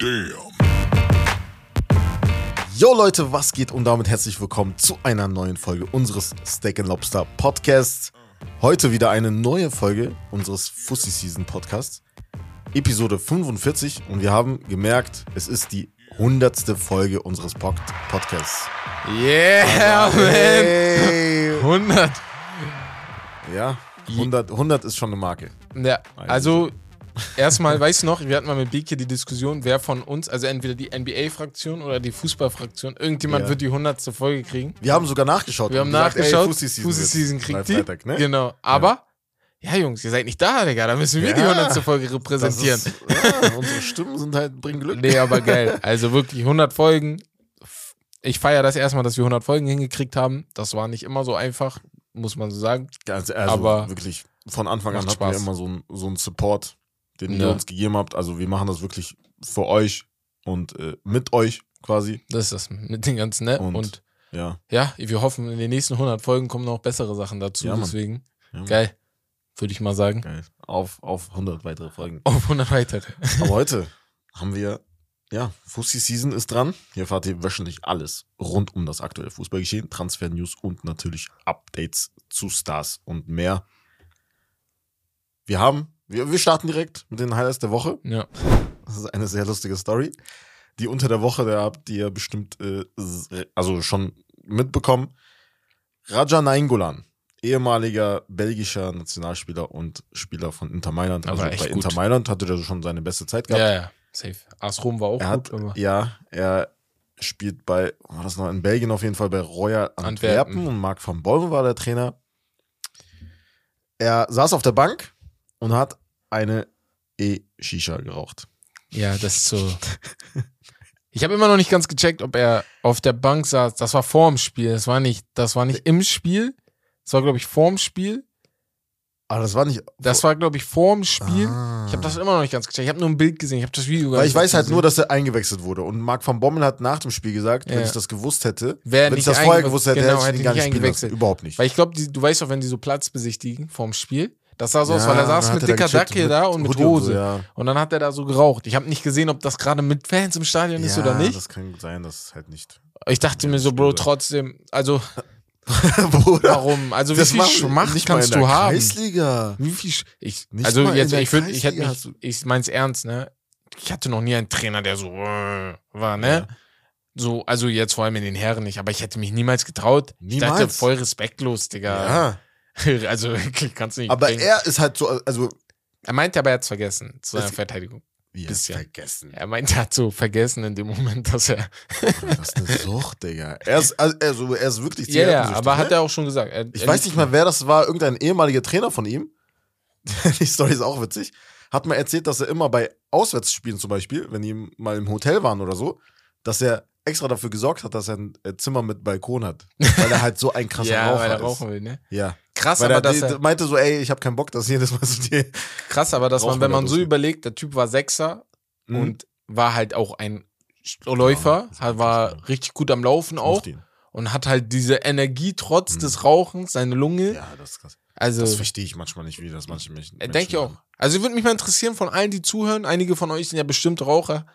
Damn. Yo Leute, was geht und damit herzlich willkommen zu einer neuen Folge unseres Steak Lobster Podcasts. Heute wieder eine neue Folge unseres Fussi Season Podcasts. Episode 45 und wir haben gemerkt, es ist die hundertste Folge unseres Pod Podcasts. Yeah, man. Hey. 100. Ja, 100, 100 ist schon eine Marke. Ja, also erstmal, weißt du noch, wir hatten mal mit Beke die Diskussion, wer von uns, also entweder die NBA-Fraktion oder die Fußball-Fraktion, irgendjemand Ja. wird die 100. Folge kriegen. Wir haben sogar nachgeschaut. Wir haben gesagt, nachgeschaut, Fussi Season, Fussi wird's. Season kriegt die. Freitag, ne? Genau, aber, ja Jungs, ihr seid nicht da, Digga, da müssen wir die Ja. 100. Folge repräsentieren. ist, ja, unsere Stimmen sind halt, bringen Glück. Nee, aber geil. Also wirklich 100 Folgen. Ich feiere das erstmal, dass wir 100 Folgen hingekriegt haben. Das war nicht immer so einfach, muss man so sagen. Ganz, also Aber wirklich, von Anfang an hatten wir Spaß. immer so einen so einen Support, den Ja. ihr uns gegeben habt. Also wir machen das wirklich für euch und äh, mit euch quasi. Das ist das mit den ganzen, ne? Und- Und, Ja. ja, wir hoffen, in den nächsten 100 Folgen kommen noch bessere Sachen dazu. Ja, deswegen, ja geil. Würde ich mal sagen. Geil. Auf, auf 100 weitere Folgen. Auf 100 weitere. Aber heute haben wir, ja, Fussi Season ist dran. Hier erfahrt ihr wöchentlich alles rund um das aktuelle Fußballgeschehen, Transfer-News und natürlich Updates zu Stars und mehr. Wir haben, wir, wir starten direkt mit den Highlights der Woche. Ja. Das ist eine sehr lustige Story. Die unter der Woche, da habt ihr bestimmt, äh, also schon mitbekommen. Raja Nainggolan, ehemaliger belgischer Nationalspieler und Spieler von Inter Mailand. Aber Also bei gut. Inter Mailand hatte der schon seine beste Zeit gehabt. Ja, ja. Safe. AS Rom war auch er gut, hat, ja, er spielt bei, war das noch, in Belgien auf jeden Fall bei Royal Antwerpen, Antwerpen. und Marc van Bommel war der Trainer. Er saß auf der Bank und hat eine E-Shisha geraucht. Ja, das ist so. Ich habe immer noch nicht ganz gecheckt, ob er auf der Bank saß. Das war vorm Spiel. Das war nicht, das war nicht im Spiel. Das war, glaube ich, vorm Spiel. Aber das war nicht. Das war, glaube ich, vorm Spiel. Ah. Ich habe das immer noch nicht ganz gecheckt. Ich habe nur ein Bild gesehen. Ich habe das Video gar Weil ich weiß halt gesehen. nur, dass er eingewechselt wurde. Und Marc van Bommel hat nach dem Spiel gesagt, wenn Ja. ich das gewusst hätte, Wer wenn ich das vorher gewusst hätte, genau, hätte ich ihn gar nicht eingewechselt. Überhaupt nicht. Weil ich glaube, du weißt doch, wenn die so Platz besichtigen vorm Spiel, das sah so aus, Ja, weil er saß mit er da dicker Dacke mit da und mit Hoodie und Hose. so, ja. Und dann hat er da so geraucht. Ich habe nicht gesehen, ob das gerade mit Fans im Stadion ist ja, oder nicht. das kann gut sein, das ist halt nicht. Ich dachte Ja, mir so, Bro, trotzdem, also Bruder, warum? Also wie das viel Schmacht nicht kannst du haben? Kreisliga. Wie viel Sch ich, Nicht Also jetzt, ich würde, ich hätte mich, ich mein's ernst, ne? Ich hatte noch nie einen Trainer, der so äh, war, ne? So, also jetzt vor allem in den Herren nicht, aber ich hätte mich niemals getraut. Ich dachte, Niemals? voll respektlos, Digga. Ja. Also kannst du nicht Aber bringen. er ist halt so, also, Er meinte aber, er hat's vergessen, zu seiner Es- Verteidigung. wie Bisschen. vergessen. Er meinte, er hat so vergessen in dem Moment, dass er. Das ist eine Sucht, Digga. Er ist, also, er ist wirklich Ja, ja, zigarettensüchtig, aber hat ne? er auch schon gesagt. Er, Ich er weiß nicht mal, wer das war. Irgendein ehemaliger Trainer von ihm. Die Story ist auch witzig. Hat mal erzählt, dass er immer bei Auswärtsspielen zum Beispiel, wenn die mal im Hotel waren oder so, dass er extra dafür gesorgt hat, dass er ein äh, Zimmer mit Balkon hat. Weil er halt so ein krasser Ja, Raucher weil er ist. rauchen will, ne? Ja. Krass, Weil aber er, dass er, meinte so, ey, ich habe keinen Bock, dass jedes Mal so die. krass, aber dass man, wenn man so durchgehen. überlegt, der Typ war Sechser Mhm. und war halt auch ein Läufer, ist war richtig, richtig gut am Laufen Ich auch und hat halt diese Energie trotz Mhm. des Rauchens, seine Lunge. Ja, das ist krass. also, Das verstehe ich manchmal nicht, wie das manche Menschen. äh, denke ich auch. Also würde mich mal interessieren von allen, die zuhören. Einige von euch sind ja bestimmt Raucher.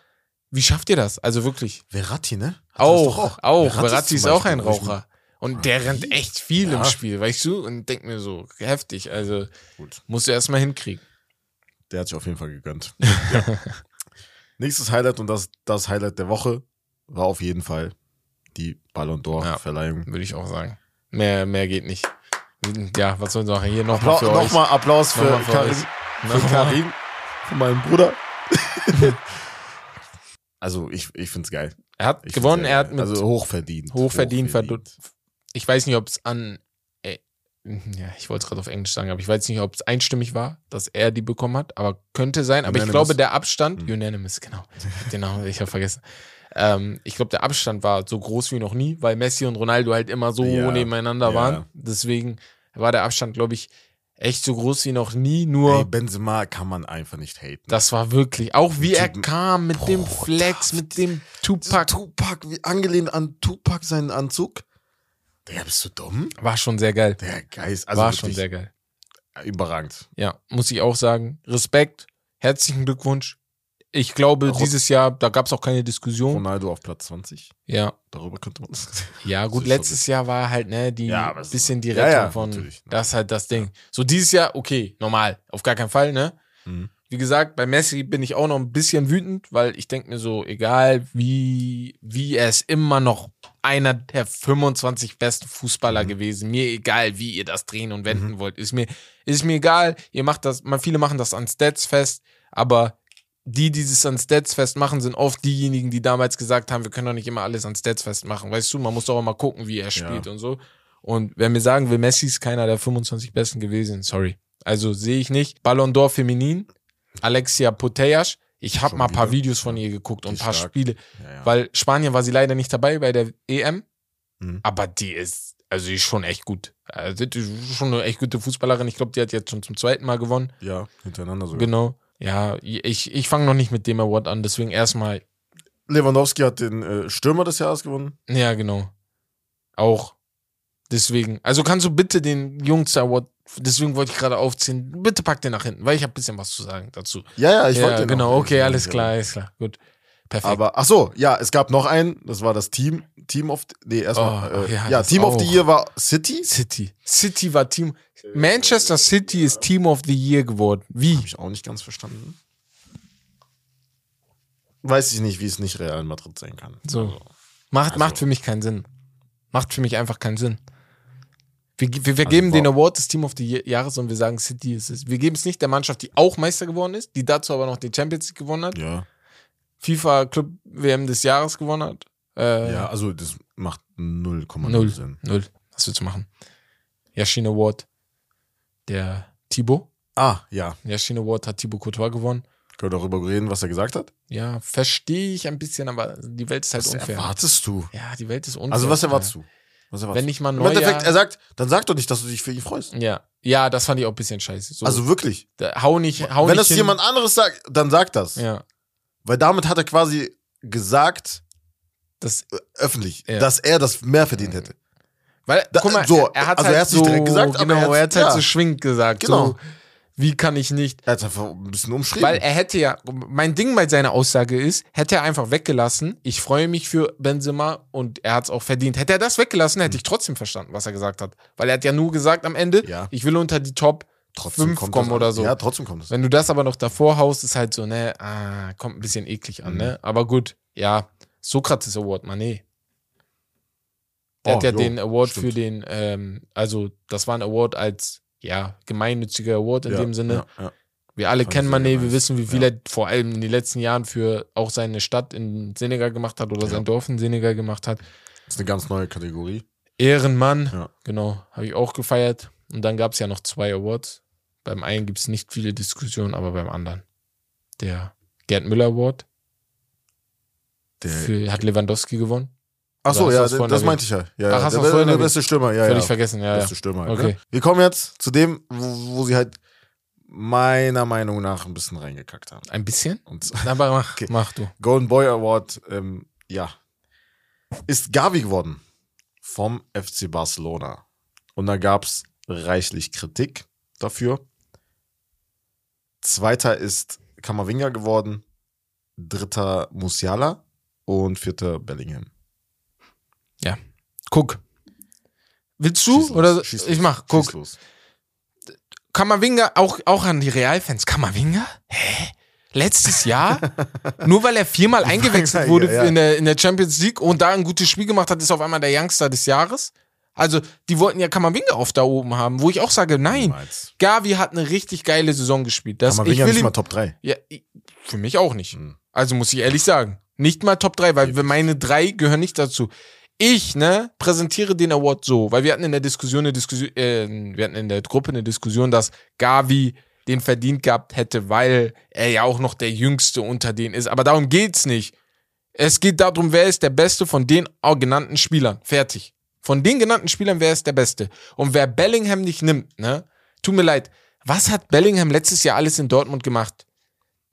Wie schafft ihr das? Also wirklich. Verratti, ne? Hat doch Auch, auch. Verratti Verratti ist auch ein ich Raucher. Und der rennt echt viel im Ja. Spiel, weißt du? Und denk mir so, heftig. Also Gut. musst du erstmal hinkriegen. Der hat sich auf jeden Fall gegönnt. ja. Nächstes Highlight und das, das Highlight der Woche war auf jeden Fall die Ballon Ja. d'Or-Verleihung. Würde ich auch sagen. Mehr, mehr geht nicht. Ja, was sollen wir sagen? Hier nochmal für euch. Nochmal Applaus für, für euch. für. Karim, für meinen Bruder. also ich, ich finde es geil. Er hat Ich gewonnen, find's er hat mit also hochverdient. hochverdient, verdient. Ich weiß nicht, ob es an. Äh, ja, ich wollte es gerade auf Englisch sagen, aber ich weiß nicht, ob es einstimmig war, dass er die bekommen hat, aber könnte sein. Aber ich Unanimous. glaube, der Abstand, Mhm. unanimous, genau. genau, ich habe vergessen. Ähm, ich glaube, der Abstand war so groß wie noch nie, weil Messi und Ronaldo halt immer so Ja, nebeneinander ja. waren. Deswegen war der Abstand, glaube ich, echt so groß wie noch nie. Nur Ey, Benzema kann man einfach nicht haten. das war wirklich, auch wie er Typen- kam mit dem Boah, Flex, mit dem Tupac. Tupac, wie angelehnt an Tupac seinen Anzug. Der bist du dumm? war schon sehr geil. Der Geist. Also war wirklich schon sehr geil. überragend. Ja, muss ich auch sagen. Respekt, herzlichen Glückwunsch. Ich glaube, Ron- dieses Jahr, da gab es auch keine Diskussion. Ronaldo auf Platz 20. Ja. Darüber könnte man das. Ja, gut, letztes Jahr war halt, ne, die Ja, bisschen die Ja, Rettung ja, von. natürlich. Das ist halt das Ding. So dieses Jahr, okay, normal. Auf gar keinen Fall, ne? Mhm. Wie gesagt, bei Messi bin ich auch noch ein bisschen wütend, weil ich denke mir so, egal wie, wie er ist immer noch einer der 25 besten Fußballer Mhm. gewesen. Mir egal, wie ihr das drehen und wenden wollt. Ist mir, ist mir egal. Ihr macht das, man, viele machen das an Stats fest, aber die, die es an Stats festmachen, sind oft diejenigen, die damals gesagt haben, wir können doch nicht immer alles an Stats festmachen. Weißt du, man muss doch auch mal gucken, wie er spielt und so. Und wer mir sagen will, Messi ist keiner der 25 Besten gewesen, sorry. Also sehe ich nicht. Ballon d'Or feminin, Alexia Putellas. Ich habe mal ein paar? Videos von ihr geguckt und ein paar stark. Spiele, Ja, ja. weil Spanien war sie leider nicht dabei bei der EM, Mhm. aber die ist, also die ist schon echt gut. Also die ist schon eine echt gute Fußballerin. Ich glaube, die hat jetzt schon zum zweiten Mal gewonnen. ja, hintereinander sogar. Genau. Ja, ich, ich fange noch nicht mit dem Award an, deswegen erstmal, Lewandowski hat den äh, Stürmer des Jahres gewonnen. ja, genau. Auch. Deswegen. Also kannst du bitte den Jungs Award, deswegen wollte ich gerade aufziehen, bitte pack den nach hinten, weil ich habe ein bisschen was zu sagen dazu. Ja, ja, ich ja, wollte genau, okay, alles klar, alles klar. Gut. Perfekt. Aber, ach so, ja, es gab noch einen, das war das Team, Team of, nee, erstmal, Oh, äh, ja, ja, Team of the auch. Year war City. City. City war Team. Manchester City ist Team of the Year geworden. Wie? Habe ich auch nicht ganz verstanden. Weiß ich nicht, wie es nicht Real Madrid sein kann. So. Also, Macht, Also- macht für mich keinen Sinn. Macht für mich einfach keinen Sinn. Wir, wir, wir Also geben den wa- Award des Team of the Year- Jahres und wir sagen City ist es. Wir geben es nicht der Mannschaft, die auch Meister geworden ist, die dazu aber noch die Champions League gewonnen hat, ja, FIFA Club WM des Jahres gewonnen hat. Äh, ja, also das macht 0,0 Null. Sinn. Null. Was willst du machen? Yashin Award. Der Thibaut. Ah, ja. Yashin Award hat Thibaut Courtois gewonnen. Können wir darüber reden, was er gesagt hat? Ja, verstehe ich ein bisschen, aber die Welt ist halt Was unfair. erwartest du? Ja, die Welt ist unfair. Also, was erwartest du? Was erwartest Wenn ich mal. Im Endeffekt, er sagt, dann sag doch nicht, dass du dich für ihn freust. Ja, ja, das fand ich auch ein bisschen scheiße. So, Also wirklich. da, hau nicht, hau Wenn nicht das hin. jemand anderes sagt, dann sag das. Ja, Weil damit hat er quasi gesagt, das, äh, öffentlich, Ja. dass er das mehr verdient hätte. weil, Da- guck mal, so, er, hat also halt er so, nicht direkt gesagt, aber genau, er er hat halt ja. so schwingend gesagt. Genau. So, wie kann ich nicht? Er hat einfach ein bisschen umschrieben. Weil er hätte ja, mein Ding bei seiner Aussage ist, hätte er einfach weggelassen, ich freue mich für Benzema und er hat es auch verdient. Hätte er das weggelassen, hätte ich trotzdem verstanden, was er gesagt hat. Weil er hat ja nur gesagt am Ende, Ja. ich will unter die Top trotzdem 5 kommt kommen oder so. Ja, trotzdem kommt es. Wenn du das aber noch davor haust, ist halt so, ne, ah, kommt ein bisschen eklig an, Mhm. ne? Aber gut, ja, Sokrates Award, man, nee. Der Oh, hat ja jo, den Award stimmt. für den, ähm, also das war ein Award als, ja, gemeinnütziger Award in ja, dem Sinne. Ja, ja. Wir alle Fand kennen Mané, wir wissen, wie viel er vor allem in den letzten Jahren für auch seine Stadt in Senegal gemacht hat oder sein Dorf in Senegal gemacht hat. Das ist eine ganz neue Kategorie. Ehrenmann, genau, habe ich auch gefeiert. Und dann gab es ja noch zwei Awards. Beim einen gibt es nicht viele Diskussionen, aber beim anderen. Der Gerd Müller Award für, hat Lewandowski gewonnen. ach so, hast ja, das das, meinte ich ja. ja, Ach, ja. hast du der, der erwähnt? beste Stürmer, ja, Völlig ja. vergessen, ja. Beste Stürmer. Halt, Okay. ne? Wir kommen jetzt zu dem, wo, wo sie halt meiner Meinung nach ein bisschen reingekackt haben. Ein bisschen? Und Aber mach, Okay. mach du. Golden Boy Award, ähm, ja, ist Gavi geworden vom FC Barcelona. Und da gab es reichlich Kritik dafür. Zweiter ist Kamavinga geworden, dritter Musiala und vierter Bellingham. Guck. Willst Schieß du? los, Oder schieß los, ich mach, schieß guck. los. Kammerwinger, auch, auch an die Realfans. Kammerwinger? Hä? Letztes Jahr? Nur weil er viermal eingewechselt Ja, wurde ja. In, der, in der Champions League und da ein gutes Spiel gemacht hat, ist auf einmal der Youngster des Jahres? Also, die wollten ja Kammerwinger oft da oben haben, wo ich auch sage, nein. Niemals. Gavi hat eine richtig geile Saison gespielt. Das, ich Kamavinga will nicht ihm, mal Top 3. ja, ich- für mich auch nicht. Hm. Also muss ich ehrlich sagen. Nicht mal Top 3, weil meine drei gehören nicht dazu. Ich, ne, präsentiere den Award so, weil wir hatten in der Diskussion eine Diskussion, äh, wir hatten in der Gruppe eine Diskussion, dass Gavi den verdient gehabt hätte, weil er ja auch noch der Jüngste unter denen ist. Aber darum geht's nicht. Es geht darum, wer ist der Beste von den genannten Spielern. Fertig. Von den genannten Spielern, wer ist der Beste? Und wer Bellingham nicht nimmt, ne, tut mir leid. Was hat Bellingham letztes Jahr alles in Dortmund gemacht?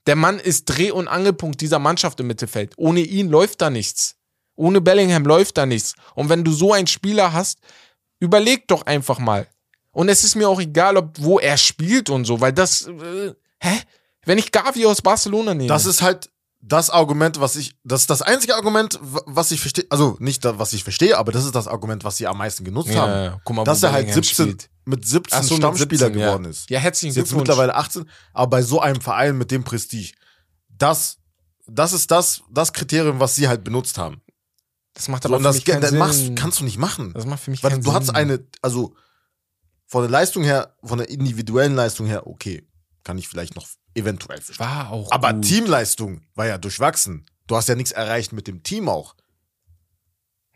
Der Mann ist Dreh- und Angelpunkt dieser Mannschaft im Mittelfeld. Ohne ihn läuft da nichts. Ohne Bellingham läuft da nichts. Und wenn du so einen Spieler hast, überleg doch einfach mal. Und es ist mir auch egal, ob wo er spielt und so, weil das, äh, hä? Wenn ich Gavi aus Barcelona nehme. Das ist halt das Argument, was ich, das ist das einzige Argument, was ich verstehe, also nicht, was ich verstehe, aber das ist das Argument, was sie am meisten genutzt ja, haben. ja, guck mal, Dass er halt Bellingham 17, spielt. mit 17 Ach so, mit Stammspieler 17, geworden ja. ist. Ja, herzlichen Ist jetzt Glückwunsch. mittlerweile 18, aber bei so einem Verein mit dem Prestige, das, das ist das, das Kriterium, was sie halt benutzt haben. Das macht So, aber und für das mich keinen das Sinn. machst, kannst du nicht machen. das macht für mich Weil keinen du Sinn. hast eine, also von der Leistung her, von der individuellen Leistung her, okay, kann ich vielleicht noch eventuell. War auch Aber gut. Teamleistung war ja durchwachsen. Du hast ja nichts erreicht mit dem Team auch.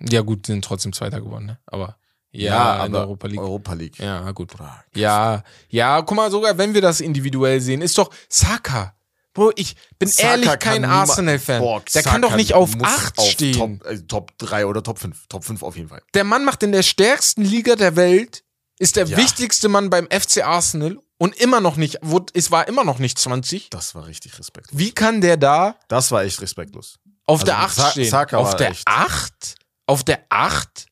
Ja, gut, sind trotzdem Zweiter geworden, ne? Aber ja, in der Europa League. Europa League. Ja, gut. Bruder. Ja, ja, guck mal, sogar wenn wir das individuell sehen, ist doch Saka. Bro, ich bin Saka ehrlich kann kein Arsenal-Fan. Der kann Saka doch nicht auf muss 8 auf stehen. Top, äh, Top 3 oder Top 5. Top 5 auf jeden Fall. Der Mann macht in der stärksten Liga der Welt, ist der Ja. wichtigste Mann beim FC Arsenal und immer noch nicht, wurde, es war immer noch nicht 20. Das war richtig respektlos. Wie kann der da Das war echt respektlos. auf Also der 8 Sa- stehen? Saka auf war der echt- 8? Auf der 8?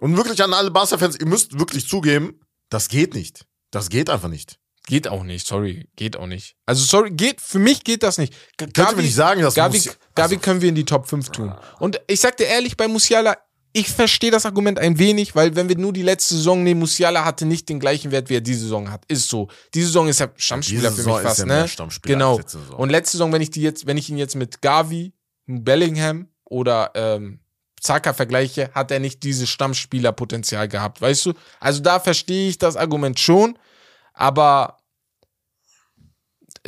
Und wirklich an alle Barca-Fans, ihr müsst wirklich zugeben, das geht nicht. Das geht einfach nicht. Geht auch nicht, sorry, geht auch nicht. Also sorry, geht, für mich geht das nicht. G- Könnt ihr mir nicht sagen, dass Gavi, Musi- Gavi also- können wir in die Top 5 tun. Und ich sag dir ehrlich, bei Musiala, ich verstehe das Argument ein wenig, weil wenn wir nur die letzte Saison nehmen, Musiala hatte nicht den gleichen Wert, wie er diese Saison hat. Ist so. Diese Saison ist er Stammspieler für mich fast, ne? Stammspieler Genau. letzte. Und letzte Saison, wenn ich die jetzt, wenn ich ihn jetzt mit Gavi, Bellingham oder ähm, Zaka vergleiche, hat er nicht dieses Stammspielerpotenzial gehabt, weißt du? Also da verstehe ich das Argument schon, aber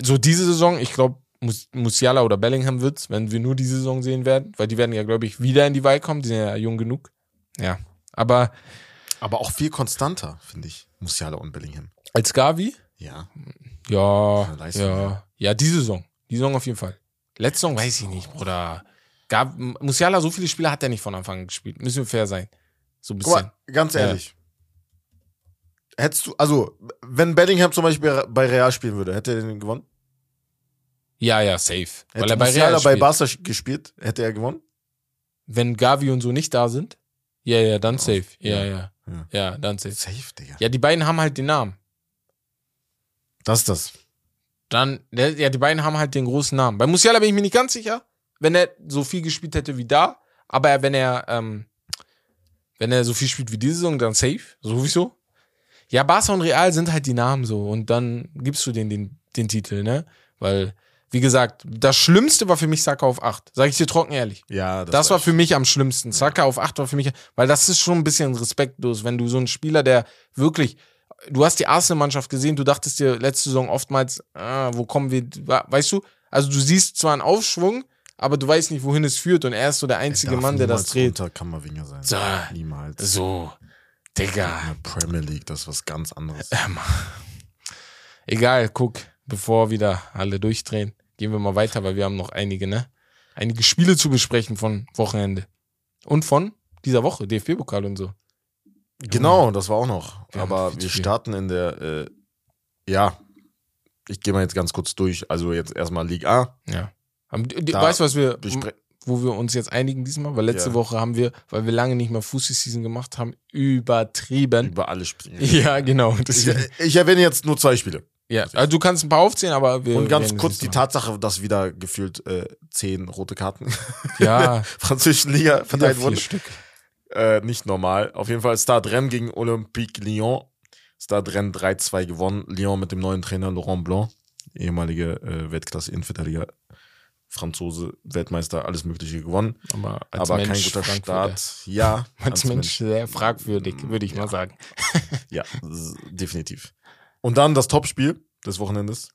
so diese Saison, ich glaube, Mus Musiala oder Bellingham wird's, wenn wir nur diese Saison sehen werden, weil die werden ja, glaube ich, wieder in die Wahl kommen, die sind ja jung genug. Ja, aber Aber auch viel konstanter, finde ich. Musiala und Bellingham. als Gavi, Ja. ja, Leistung, ja, ja. ja, diese Saison, die Saison auf jeden Fall. Letzte Saison weiß ich nicht, Bruder. Gab, Musiala, so viele Spiele hat er nicht von Anfang an gespielt. Müssen wir fair sein. So ein bisschen. mal, ganz ehrlich. Hättest du, also, wenn Bellingham zum Beispiel bei Real spielen würde, hätte er den gewonnen? Ja, ja, safe. Weil Hätte er bei Musiala Real bei spielt. Barca gespielt, hätte er gewonnen? Wenn Gavi und so nicht da sind, ja, ja, dann safe. Ja, Ja. ja. Ja. Dann safe. Safe, Digga. Ja, die beiden haben halt den Namen. Das ist das. Dann, ja, die beiden haben halt den großen Namen. Bei Musiala bin ich mir nicht ganz sicher, wenn er so viel gespielt hätte wie da, aber wenn er, ähm, wenn er so viel spielt wie diese Saison, dann safe, sowieso. Ja, Barca und Real sind halt die Namen so und dann gibst du denen den, den Titel, ne? Weil, wie gesagt, das Schlimmste war für mich Saka auf 8. Sag ich dir trocken ehrlich. Ja, Das, war für mich am schlimmsten. Saka auf 8 war für mich, weil das ist schon ein bisschen respektlos, wenn du so einen Spieler, der wirklich, du hast die Arsenal-Mannschaft gesehen, du dachtest dir letzte Saison oftmals, ah, wo kommen wir, weißt du? Also du siehst zwar einen Aufschwung, aber du weißt nicht, wohin es führt und er ist so der einzige Mann, der das dreht. Unter Kammerwinger sein. So. Niemals. So, Digga. In der Premier League, das ist was ganz anderes. Egal, guck, bevor wieder alle durchdrehen, gehen wir mal weiter, weil wir haben noch einige, ne? Einige Spiele zu besprechen von Wochenende. Und von dieser Woche, DFB-Pokal und so. Genau, das war auch noch. Wir Aber wir starten in der, äh, ja, ich gehe mal jetzt ganz kurz durch. Also jetzt erstmal Ligue A. Ja. Da Weißt du, was wir, wo wir uns jetzt einigen diesmal? Weil letzte Ja. Woche haben wir, weil wir lange nicht mehr Fußball-Season gemacht haben, übertrieben. Über alle Spiele. Ja, genau. Ich, ich erwähne jetzt nur zwei Spiele. Ja, also du kannst ein paar aufzählen, aber wir. Und ganz kurz die Tatsache, dass wieder gefühlt äh, zehn rote Karten. Ja, französischen Liga verteilt wurden. Stück. Äh, nicht normal. Auf jeden Fall Stade Rennes gegen Olympique Lyon. Stade Rennes 3-2 gewonnen. Lyon mit dem neuen Trainer Laurent Blanc, ehemalige äh, Weltklasse-Innenverteidiger, Franzose, Weltmeister, alles Mögliche gewonnen. Aber als aber Mensch kein guter. Start. Ja, Als Mensch sehr fragwürdig, würde ich mal sagen. Ja, definitiv. Und dann das Topspiel des Wochenendes.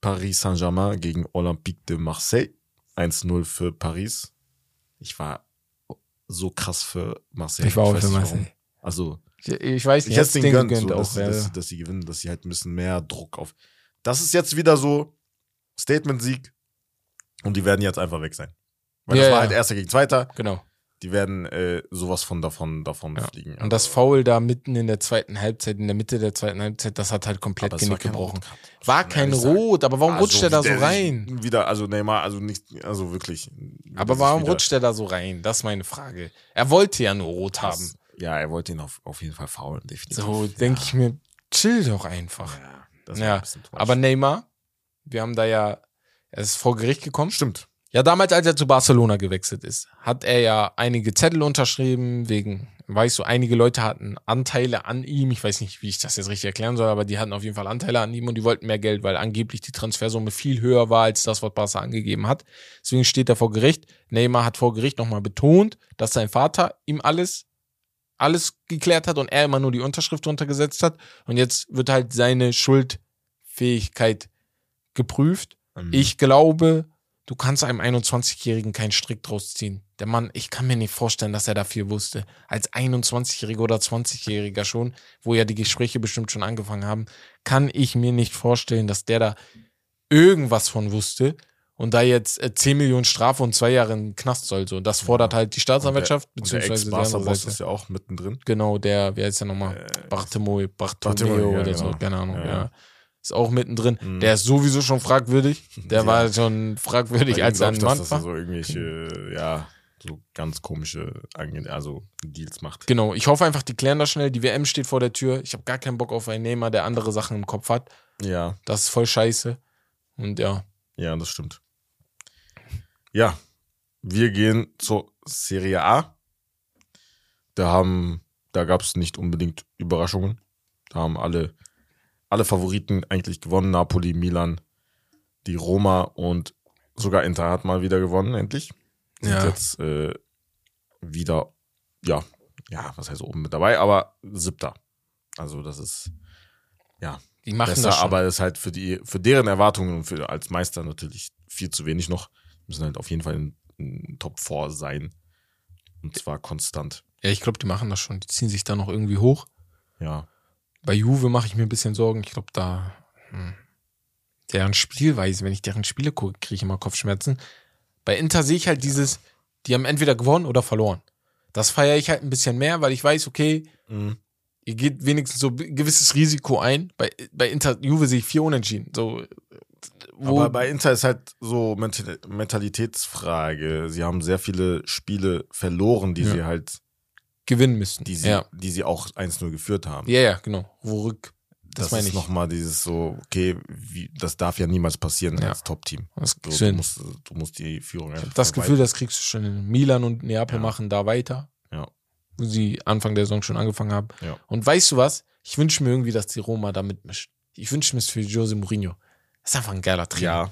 Paris Saint-Germain gegen Olympique de Marseille. 1-0 für Paris. Ich war so krass für Marseille. Ich war auch weiß für Marseille. Also, Ich, ich weiß ich nicht, ich hätte den gegönnt, gegönnt so, auch. dass, Ja, dass, dass sie gewinnen, dass sie halt ein bisschen mehr Druck auf. Das ist jetzt wieder so Statement-Sieg und die werden jetzt einfach weg sein. Weil Ja, das war ja. halt Erster gegen Zweiter. Genau. Die werden äh, sowas von davon, davon Ja. fliegen. Und das Also, Foul da mitten in der zweiten Halbzeit, in der Mitte der zweiten Halbzeit, das hat halt komplett aber Genick gebrochen. War kein sagen. Rot, aber warum Also, rutscht er da so rein? Wieder, also Neymar, also nicht, also wirklich. Aber warum rutscht er da so rein? Das ist meine Frage. Er wollte ja nur Rot haben. Das- Ja, er wollte ihn auf, auf jeden Fall faulen, definitiv. So ja. denke ich mir, chill doch einfach. Ja, das Ja, ein. Aber Neymar, Wir haben da ja, er ist vor Gericht gekommen. Stimmt. Ja, damals, als er zu Barcelona gewechselt ist, hat er ja einige Zettel unterschrieben, wegen, weißt du, einige Leute hatten Anteile an ihm. Ich weiß nicht, wie ich das jetzt richtig erklären soll, aber die hatten auf jeden Fall Anteile an ihm und die wollten mehr Geld, weil angeblich die Transfersumme viel höher war als das, was Barca angegeben hat. Deswegen steht er vor Gericht. Neymar hat vor Gericht nochmal betont, dass sein Vater ihm alles, alles geklärt hat und er immer nur die Unterschrift drunter gesetzt hat. Und jetzt wird halt seine Schuldfähigkeit geprüft. Ähm, Ich glaube, du kannst einem 21-Jährigen keinen Strick draus ziehen. Der Mann, ich kann mir nicht vorstellen, dass er dafür wusste. Als 21-Jähriger oder 20-Jähriger schon, wo ja die Gespräche bestimmt schon angefangen haben, kann ich mir nicht vorstellen, dass der da irgendwas von wusste und da jetzt äh, 10 Millionen Strafe und zwei Jahre in den Knast soll. So, das fordert halt die Staatsanwaltschaft, Und der beziehungsweise andere Ex-Barca-Boss Seite. ist ja auch mittendrin. Genau, der, wie heißt der nochmal? Äh, Bartomeu, Bartomeu ja, oder so, genau. keine Ahnung, Ja, ja. Ist auch mittendrin. Mhm. Der ist sowieso schon fragwürdig. Der Ja. war schon fragwürdig, als er ich, Mann war. er so irgendwelche, ja, so ganz komische, also Deals macht. Genau, ich hoffe einfach, die klären das schnell. Die WM steht vor der Tür. Ich habe gar keinen Bock auf einen Nehmer, der andere Sachen im Kopf hat. Ja, Das ist voll scheiße. Und ja, ja, das stimmt. Ja, wir gehen zur Serie A. Da haben, da gab es nicht unbedingt Überraschungen. Da haben alle, alle Favoriten eigentlich gewonnen. Napoli, Milan, die Roma und sogar Inter hat mal wieder gewonnen, endlich. Sind Ja. jetzt äh, wieder, ja, ja, was heißt oben mit dabei, aber siebter. Also das ist die machen besser, das schon. aber ist halt für die, für deren Erwartungen und für als Meister natürlich viel zu wenig noch. Müssen halt auf jeden Fall in, in Top 4 sein. Und zwar konstant. ja, ich glaube, die machen das schon. Die ziehen sich da noch irgendwie hoch. Ja. Bei Juve mache ich mir ein bisschen Sorgen. Ich glaube, da hm, deren Spielweise, wenn ich deren Spiele gucke, kriege ich immer Kopfschmerzen. Bei Inter sehe ich halt dieses, die haben entweder gewonnen oder verloren. Das feiere ich halt ein bisschen mehr, weil ich weiß, okay, Mhm. ihr geht wenigstens so ein gewisses Risiko ein. Bei, bei Inter Juve sehe ich vier Unentschieden. So, wo, Aber bei Inter ist halt so Mental Mentalitätsfrage. Sie haben sehr viele Spiele verloren, die Ja. sie halt, gewinnen müssten. die sie, ja. die sie auch 1-0 geführt haben. ja, ja, genau. Wo rück. Das, das meine ist ich. nochmal dieses so, okay, wie, das darf ja niemals passieren Ja. als Top-Team. So, du musst, du musst die Führung Ich einfach habe das. Gefühl, das kriegst du schon in Milan und Neapel Ja. machen da weiter. Ja. Wo sie Anfang der Saison schon angefangen haben. Ja. Und weißt du was? Ich wünsche mir irgendwie, dass die Roma da mitmischt. Ich wünsche mir es für Jose Mourinho. Das ist einfach ein geiler Trainer. Ja,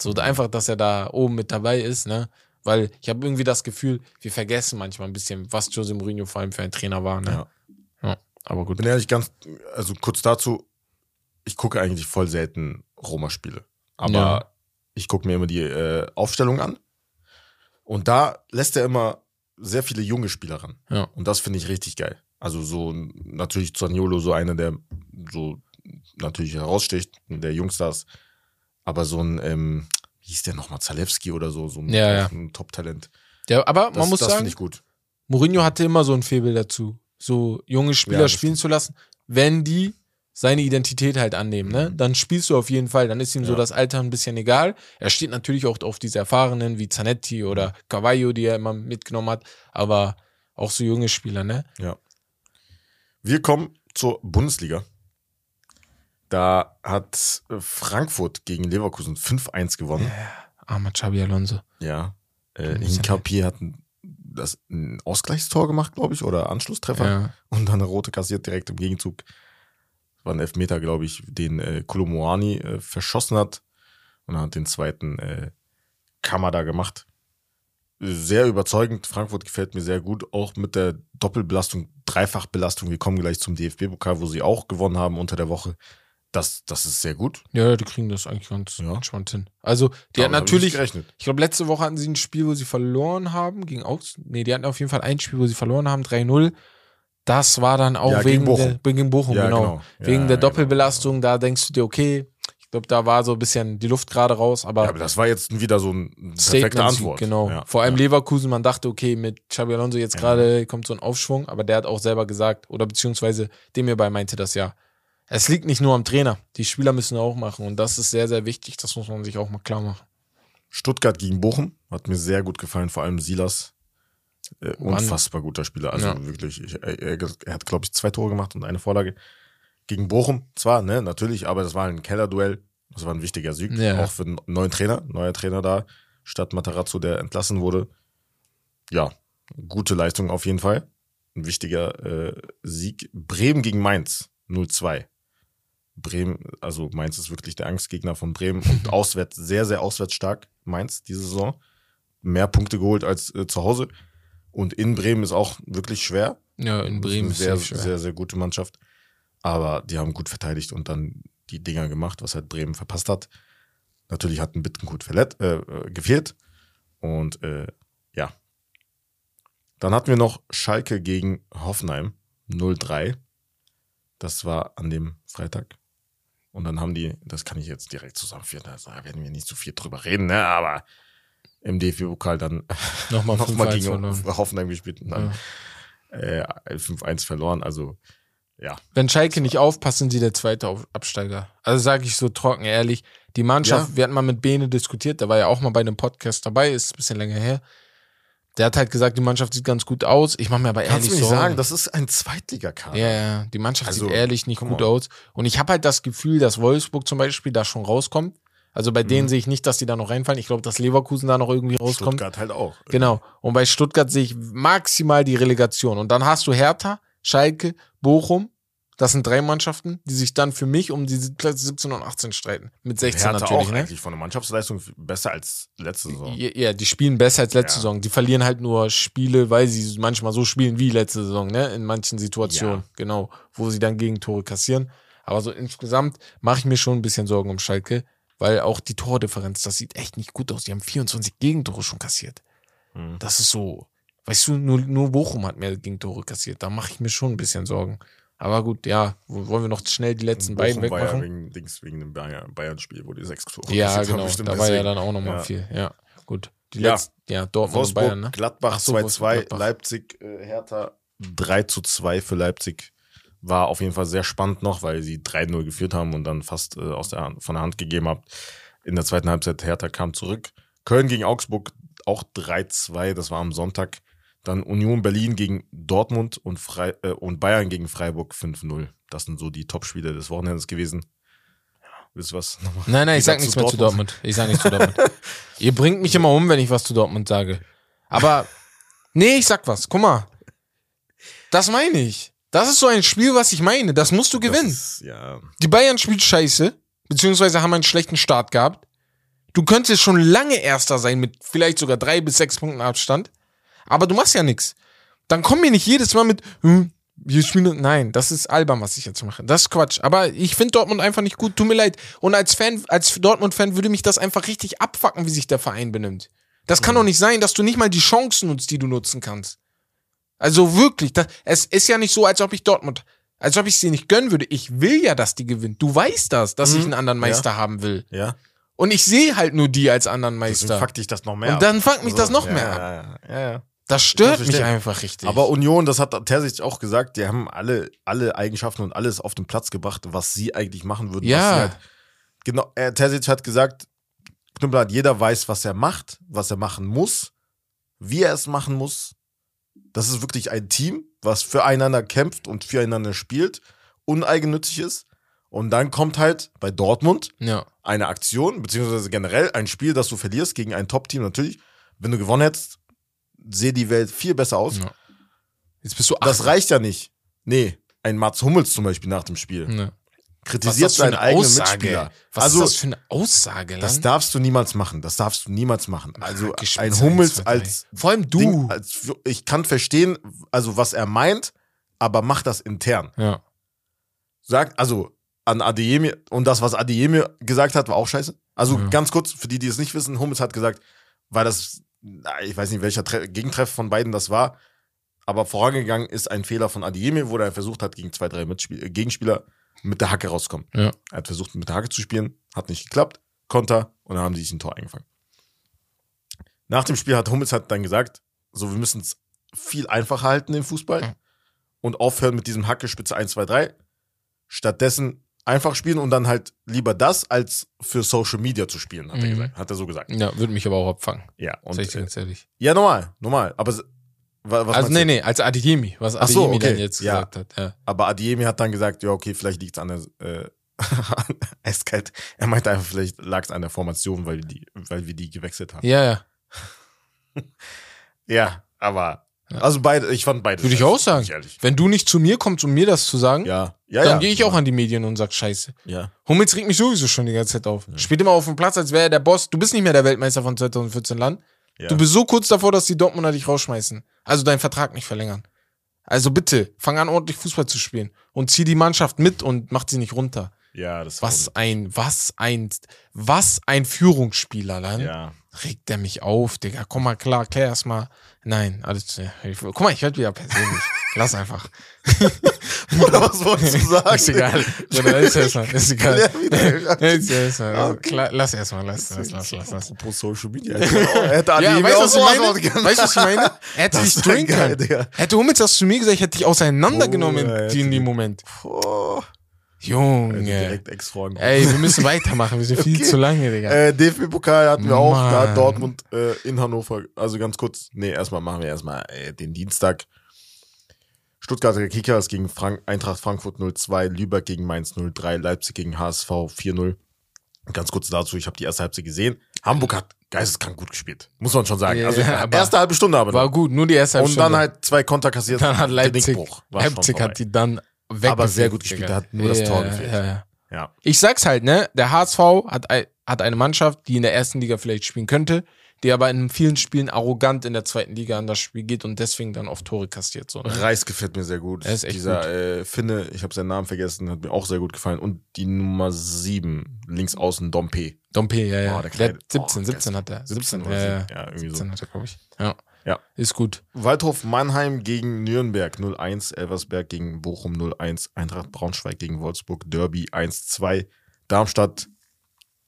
So einfach, dass er da oben mit dabei ist, ne? Weil ich habe irgendwie das Gefühl, wir vergessen manchmal ein bisschen, was Jose Mourinho vor allem für ein Trainer war, ne? ja. Ja, aber gut. bin ehrlich ganz, also kurz dazu, ich gucke eigentlich voll selten Roma-Spiele. Aber Ja. ich gucke mir immer die äh, Aufstellung an. Und da lässt er immer sehr viele junge Spieler ran. Ja. Und das finde ich richtig geil. Also so natürlich Zaniolo, so einer, der so natürlich heraussticht, der Jungstars. Aber so ein, ähm, wie hieß der nochmal, Zalewski oder so, so ein, Ja, ja. ein Top-Talent. Ja, aber Das, man muss das sagen, ich gut. Mourinho hatte immer so ein Faible dazu, so junge Spieler Ja, spielen zu lassen, wenn die seine Identität halt annehmen, ne? Mhm. Dann spielst du auf jeden Fall, dann ist ihm so Ja. das Alter ein bisschen egal. Er steht natürlich auch auf diese Erfahrenen wie Zanetti oder Mhm. Cavallo, die er immer mitgenommen hat, aber auch so junge Spieler, ne? Wir kommen zur Bundesliga. Da hat Frankfurt gegen Leverkusen 5-1 gewonnen. Armer Xabi Alonso. Ja. Äh, Hinkapi hat ein, das, ein Ausgleichstor gemacht, glaube ich, oder Anschlusstreffer. Ja. Und dann eine rote kassiert direkt im Gegenzug. Das war ein Elfmeter, glaube ich, den äh, Kolomoani äh, verschossen hat. Und dann hat den zweiten äh, Kamada gemacht. Sehr überzeugend. Frankfurt gefällt mir sehr gut. Auch mit der Doppelbelastung, Dreifachbelastung. Wir kommen gleich zum DFB-Pokal, wo sie auch gewonnen haben unter der Woche. Das, das ist sehr gut. Ja, die kriegen das eigentlich ganz Ja. entspannt hin. Also, die Damit hatten ich natürlich, gerechnet. ich glaube, letzte Woche hatten sie ein Spiel, wo sie verloren haben, gegen Augs. Nee, die hatten auf jeden Fall ein Spiel, wo sie verloren haben, 3-0. Das war dann auch Ja, gegen wegen, Bochum. der, gegen Bochum, Ja, genau. genau. Wegen der genau, Doppelbelastung, da denkst du dir, okay, ich glaube, da war so ein bisschen die Luft gerade raus, aber, Ja, aber das war jetzt wieder so eine perfekte Antwort. Genau. Vor allem. Leverkusen, man dachte, okay, mit Xabi Alonso jetzt gerade kommt so ein Aufschwung, aber der hat auch selber gesagt, oder beziehungsweise dem hierbei meinte das ja. Es liegt nicht nur am Trainer. Die Spieler müssen auch machen und das ist sehr, sehr wichtig. Das muss man sich auch mal klar machen. Stuttgart gegen Bochum hat mir sehr gut gefallen, vor allem Silas. Äh, unfassbar guter Spieler. Also Ja. wirklich, ich, er, er, er hat, glaube ich, zwei Tore gemacht und eine Vorlage. Gegen Bochum, zwar, ne, natürlich, aber das war ein Kellerduell. Das war ein wichtiger Sieg, Ja. auch für einen neuen Trainer, neuer Trainer da, statt Matarazzo, der entlassen wurde. Ja, gute Leistung auf jeden Fall. Ein wichtiger äh, Sieg. Bremen gegen Mainz 0-2. Bremen, also Mainz ist wirklich der Angstgegner von Bremen und auswärts, sehr, sehr auswärts stark, Mainz, diese Saison. Mehr Punkte geholt als äh, zu Hause. Und in Bremen ist auch wirklich schwer. Ja, in Bremen ist sehr, sehr, schwer. sehr, sehr gute Mannschaft. Aber die haben gut verteidigt und dann die Dinger gemacht, was halt Bremen verpasst hat. Natürlich hat ein Bittenkurt verletzt, äh, äh, gefehlt. Und äh, ja. Dann hatten wir noch Schalke gegen Hoffenheim 0-3. Das war an dem Freitag. Und dann haben die, das kann ich jetzt direkt zusammenführen, da werden wir nicht so viel drüber reden, ne? aber im DFB-Pokal dann Nochmal nochmal 5-1 gegen verloren. Hoffenheim gespielt und dann äh, 5-1 verloren. Also, ja. Wenn Schalke nicht aufpasst, sind sie der zweite Absteiger. Also sage ich so trocken ehrlich. Die Mannschaft, Ja. wir hatten mal mit Bene diskutiert, der war ja auch mal bei einem Podcast dabei, ist ein bisschen länger her. Der hat halt gesagt, die Mannschaft sieht ganz gut aus. Ich mache mir aber Kannst ehrlich du nicht Sorgen. sagen, das ist ein Zweitligakader. ja, ja, die Mannschaft Also, sieht ehrlich nicht gut mal. aus. Und ich habe halt das Gefühl, dass Wolfsburg zum Beispiel da schon rauskommt. Also bei Mhm. denen sehe ich nicht, dass die da noch reinfallen. Ich glaube, dass Leverkusen da noch irgendwie rauskommt. Stuttgart halt auch. Genau. Und bei Stuttgart sehe ich maximal die Relegation. Und dann hast du Hertha, Schalke, Bochum. Das sind drei Mannschaften, die sich dann für mich um die Plätze 17 und 18 streiten. Mit 16 Hertha natürlich, auch ne? eigentlich von der Mannschaftsleistung besser als letzte Saison. Ja, ja, die spielen besser als letzte Ja. Saison. Die verlieren halt nur Spiele, weil sie manchmal so spielen wie letzte Saison, ne? In manchen Situationen, Ja. genau, wo sie dann Gegentore kassieren. Aber so insgesamt mache ich mir schon ein bisschen Sorgen um Schalke, weil auch die Tordifferenz, das sieht echt nicht gut aus. Die haben 24 Gegentore schon kassiert. Mhm. Das ist so, weißt du, nur, nur Bochum hat mehr Gegentore kassiert. Da mache ich mir schon ein bisschen Sorgen. Aber gut, ja, wo- wollen wir noch schnell die letzten beiden Bochum war ja wegmachen? wegen, Dings, wegen dem Bayern- Bayern-Spiel, wo die sechs Tore Ja, haben, genau. Da war ja dann auch nochmal Ja. viel. Ja, gut. Die Ja. letzten, ja, Dortmund Wolfsburg, Bayern, ne? Gladbach Ach so, 2-2, Wolfsburg, Gladbach. Leipzig, äh, Hertha 3 zu 2 für Leipzig. War auf jeden Fall sehr spannend noch, weil sie 3-0 geführt haben und dann fast äh, aus der Hand, von der Hand gegeben haben. In der zweiten Halbzeit Hertha kam zurück. Köln gegen Augsburg auch 3-2, das war am Sonntag. Dann Union Berlin gegen Dortmund und, Frei, äh, und Bayern gegen Freiburg 5-0. Das sind so die Top-Spiele des Wochenendes gewesen. Wisst ihr was? Nochmal Nein, nein, ich sag nichts mehr zu Dortmund. Ich sag nichts zu Dortmund. Ihr bringt mich immer um, wenn ich was zu Dortmund sage. Aber, nee, ich sag was. Guck mal. Das meine ich. Das ist so ein Spiel, was ich meine. Das musst du gewinnen. Ist, ja, Die Bayern spielt scheiße, beziehungsweise haben einen schlechten Start gehabt. Du könntest schon lange Erster sein mit vielleicht sogar drei bis sechs Punkten Abstand. Aber du machst ja nichts. Dann komm mir nicht jedes Mal mit, hm, wir spielen. Nein, das ist albern, was ich jetzt mache. Das ist Quatsch. Aber ich finde Dortmund einfach nicht gut. Tut mir leid. Und als Fan, als Dortmund-Fan würde mich das einfach richtig abfacken, wie sich der Verein benimmt. Das kann doch nicht sein, dass du nicht mal die Chancen nutzt, die du nutzen kannst. Also wirklich, das, es ist ja nicht so, als ob ich Dortmund, als ob ich sie nicht gönnen würde. Ich will ja, dass die gewinnt. Du weißt das, dass Mhm. ich einen anderen Meister haben will. ja. Und ich sehe halt nur die als anderen Meister. fuckt dich das noch mehr Und dann fuckt mich das noch ja, mehr. Ja, ja, ja, ja. Das stört Ich mich einfach richtig. Aber Union, das hat Terzic auch gesagt, die haben alle, alle Eigenschaften und alles auf den Platz gebracht, was sie eigentlich machen würden. Ja. Halt, genau, äh, Terzic hat gesagt, Knüppelhardt, jeder weiß, was er macht, was er machen muss, wie er es machen muss. Das ist wirklich ein Team, was füreinander kämpft und füreinander spielt, uneigennützig ist. Und dann kommt halt bei Dortmund ja. eine Aktion, beziehungsweise generell ein Spiel, das du verlierst gegen ein Top-Team. Natürlich, wenn du gewonnen hättest, sähe die Welt viel besser aus. ja. Jetzt bist du Das Achter. reicht ja nicht. Nee, ein Mats Hummels zum Beispiel nach dem Spiel. Was kritisiert das seinen eine eigenen Aussage? Mitspieler. Was also, ist das für eine Aussage, das Lan? darfst du niemals machen. Das darfst du niemals machen. Also, Gespitze ein Hummels als Vor allem du. Ding, als, ich kann verstehen, also was er meint, aber mach das intern. ja. Sagt, also an Adeyemi und das, was Adeyemi gesagt hat, war auch scheiße. Also Ja. ganz kurz, für die, die es nicht wissen, Hummels hat gesagt, weil das, ich weiß nicht, welcher Tre Gegentreff von beiden das war, aber vorangegangen ist ein Fehler von Adeyemi, wo er versucht hat, gegen zwei, drei Mitspiel äh, Gegenspieler mit der Hacke rauszukommen. Ja. Er hat versucht, mit der Hacke zu spielen, hat nicht geklappt, Konter und dann haben sie sich ein Tor eingefangen. Nach dem Spiel hat Hummels hat dann gesagt, so, wir müssen es viel einfacher halten im Fußball und aufhören mit diesem Hacke Spitze 1, 2, 3. Stattdessen einfach spielen und dann halt lieber das, als für Social Media zu spielen, hat er Mhm. gesagt. Hat er so gesagt. ja, würde mich aber auch abfangen. Ja, und, Sag ich dir äh, ganz ehrlich. ja, normal, normal. Aber was Also, nee, du? nee, als Adeyemi, was Ach so, Adeyemi dann okay. jetzt Ja. gesagt hat. Ja. Aber Adiemi hat dann gesagt, ja, okay, vielleicht liegt es an der, äh, Eiskalt. Er meinte einfach, vielleicht lag es an der Formation, weil die, weil wir die gewechselt haben. Ja, ja. Ja, aber. Ja. Also beide, ich fand beide. Würde ich auch sagen. ich. Wenn du nicht zu mir kommst, um mir das zu sagen, Ja, ja, dann ja. gehe ich auch an die Medien und sag Scheiße. Ja. Hummels regt mich sowieso schon die ganze Zeit auf. Spielt immer auf dem Platz, als wäre er der Boss. Du bist nicht mehr der Weltmeister von 2014 Land. ja. Du bist so kurz davor, dass die Dortmunder dich rausschmeißen. Also deinen Vertrag nicht verlängern. Also bitte, fang an, ordentlich Fußball zu spielen. Und zieh die Mannschaft mit und mach sie nicht runter. ja, das. Was ein, was ein, was ein Führungsspieler dann. Ja. Regt der mich auf, Digga. Komm mal klar, klär erst mal. Nein, alles. ja, Ich, guck mal, ich werde wieder persönlich. Lass einfach. Oder was wolltest du sagen? Ist egal. Oder ist erstmal. Ist egal. Ist erstmal. Also, klar, lass erstmal, lass, lass, lass, lass, lass. Apropos Social Media. Er hätte Ja, weißt du, was ich meine? Weißt du, was ich meine? Er hätte dich drehen können. Hätte Hummels das zu mir gesagt, ich hätte dich auseinandergenommen in, in dem Moment. Oh, also Junge. direkt Ex-Fragen. Ey, wir müssen weitermachen. Wir sind viel Okay. zu lange, Digga. Äh, DFB-Pokal hatten wir auch, da Mann. hat Dortmund äh, in Hannover, also ganz kurz, nee, erstmal machen wir erstmal äh, den Dienstag. Stuttgarter Kickers gegen Frank Eintracht Frankfurt 0-2, Lübeck gegen Mainz 0-3, Leipzig gegen HSV 4-0. Ganz kurz dazu, ich habe die erste Halbzeit gesehen. Hamburg hat geisteskrank gut gespielt, muss man schon sagen. Ja, also erste halbe Stunde aber. War gut, nur die erste Und dann halt zwei Konter kassiert. Dann hat Leipzig, Leipzig hat die dann. Aber sehr gut gespielt, da hat nur das Tor gefehlt. Ja, ja. Ja. Ich sag's halt, ne? Der HSV hat, hat eine Mannschaft, die in der ersten Liga vielleicht spielen könnte, die aber in vielen Spielen arrogant in der zweiten Liga an das Spiel geht und deswegen dann oft Tore kassiert. So, ne? Reis gefällt mir sehr gut. Er ist echt Dieser gut. Äh, Finne, ich habe seinen Namen vergessen, hat mir auch sehr gut gefallen. Und die Nummer 7, links außen Dompe. Dompe, ja, ja. Oh, der der Kleine. hat 17, Oh, 17 hat er. 17 17, oder ja, ja. 17, ja, irgendwie so. 17 hat er, glaube ich. Ja. Ja. Ist gut. Waldhof Mannheim gegen Nürnberg 0-1, Elversberg gegen Bochum 0-1, Eintracht Braunschweig gegen Wolfsburg, Derby 1-2. Darmstadt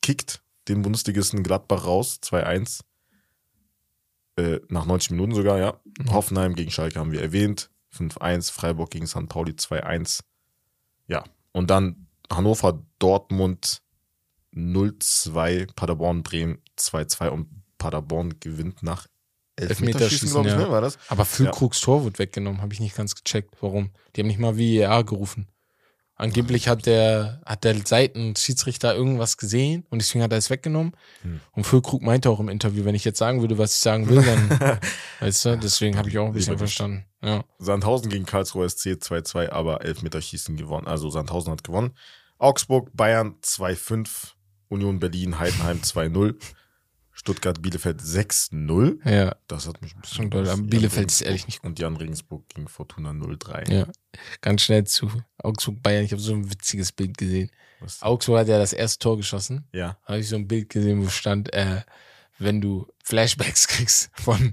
kickt den Bundesligisten Gladbach raus, 2-1. Äh, nach 90 Minuten sogar, ja. Mhm. Hoffenheim gegen Schalke haben wir erwähnt. 5-1, Freiburg gegen St. Pauli 2-1. Ja, und dann Hannover, Dortmund 0-2, Paderborn, Bremen 2-2 und Paderborn gewinnt nach Elfmeterschießen, Elfmeterschießen, glaube ich, ja. ne? War das? Aber Füllkrugs Tor wird weggenommen, habe ich nicht ganz gecheckt. Warum? Die haben nicht mal VAR gerufen. Angeblich hat der, hat der Seitenschiedsrichter irgendwas gesehen und deswegen hat er es weggenommen. Hm. Und Füllkrug meinte auch im Interview, wenn ich jetzt sagen würde, was ich sagen will, dann, weißt du, deswegen habe ich auch ein bisschen verstanden. Ja. Sandhausen gegen Karlsruhe SC 2-2, aber Elfmeterschießen gewonnen. Also Sandhausen hat gewonnen. Augsburg, Bayern 2-5, Union Berlin, Heidenheim 2-0, Stuttgart, Bielefeld 6-0. Ja, Das hat mich ein bisschen Schon Bielefeld ist ehrlich nicht Und Jan Regensburg gegen Fortuna 0-3. ja. Ganz schnell zu Augsburg Bayern. Ich habe so ein witziges Bild gesehen. Was- Augsburg hat ja das erste Tor geschossen. Ja. habe ich so ein Bild gesehen, wo stand, äh, wenn du Flashbacks kriegst von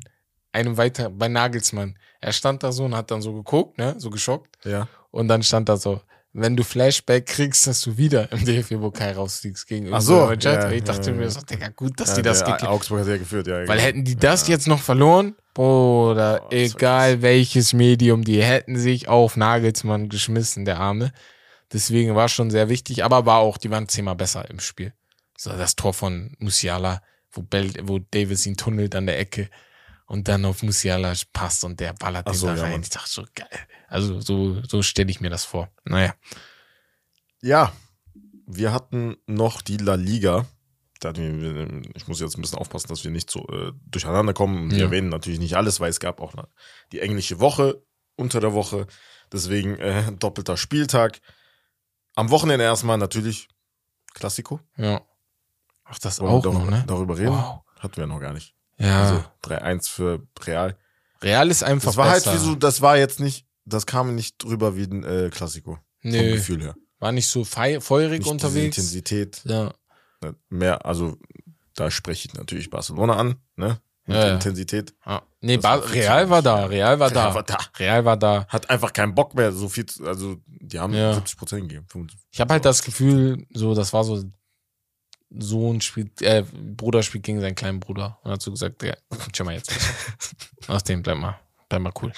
einem weiter bei Nagelsmann. Er stand da so und hat dann so geguckt, ne, so geschockt. Ja. Und dann stand da so, wenn du Flashback kriegst, dass du wieder im DFB-Pokal rausfliegst gegen Ach so, ja, ich dachte ja, mir so, Digga, gut, dass ja, die das gekriegt Augsburg hat ja geführt, ja. Weil hätten die das jetzt noch verloren, Bruder, Oh, egal welches Medium, die hätten sich auf Nagelsmann geschmissen, der Arme. Deswegen war schon sehr wichtig, aber war auch, die waren zehnmal besser im Spiel. So das Tor von Musiala, wo, Bell, wo Davis ihn tunnelt an der Ecke und dann auf Musiala passt und der ballert Ach den so, da ja, rein. Mann. Ich dachte so, geil. Also so, so stelle ich mir das vor. Naja. Ja, wir hatten noch die La Liga. Ich muss jetzt ein bisschen aufpassen, dass wir nicht so äh, durcheinander kommen. Wir Ja. erwähnen natürlich nicht alles, weil es gab auch noch die englische Woche unter der Woche. Deswegen äh, doppelter Spieltag. Am Wochenende erstmal natürlich Klassiko. Ja. Ach, das Wollen wir auch darüber, noch, ne? darüber reden? Wow. Hatten wir noch gar nicht. Ja. Also 3-1 für Real. Real ist einfach Das war besser. halt wie so, das war jetzt nicht, das kam nicht drüber wie ein äh, Klassiko. Vom Nö, Gefühl her. war nicht so feurig Nicht diese unterwegs. Intensität. Ja. Ne, Mehr, also da spreche ich natürlich Barcelona an, ne? Mit Ja. Intensität. Ah, nee, Ba- war Real war da, Real war da. Real war da. Real war da. Hat einfach keinen Bock mehr, so viel, zu, also die haben Ja. 70 Prozent gegeben. 75. Ich habe halt das Gefühl, so, das war so, Sohn spielt, äh, Bruder spielt gegen seinen kleinen Bruder. Und hat so gesagt, ja, schau mal jetzt. Aus dem bleib mal, bleib mal cool.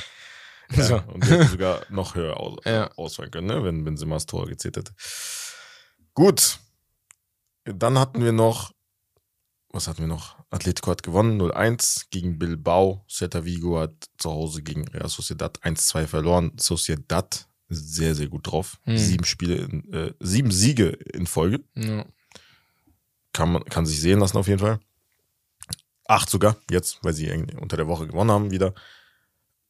Ja, So. Und die hätten sogar noch höher aus, Ja. ausfallen können, ne? wenn Benzema das Tor gezählt hätte. Gut. Dann hatten wir noch, was hatten wir noch? Atletico hat gewonnen, 0-1 gegen Bilbao. Celta Vigo hat zu Hause gegen Real Sociedad 1-2 verloren. Sociedad sehr, sehr gut drauf. Hm. Sieben Spiele, in, äh, sieben Siege in Folge. Ja. Kann man, kann sich sehen lassen auf jeden Fall. Acht sogar, jetzt, weil sie unter der Woche gewonnen haben wieder.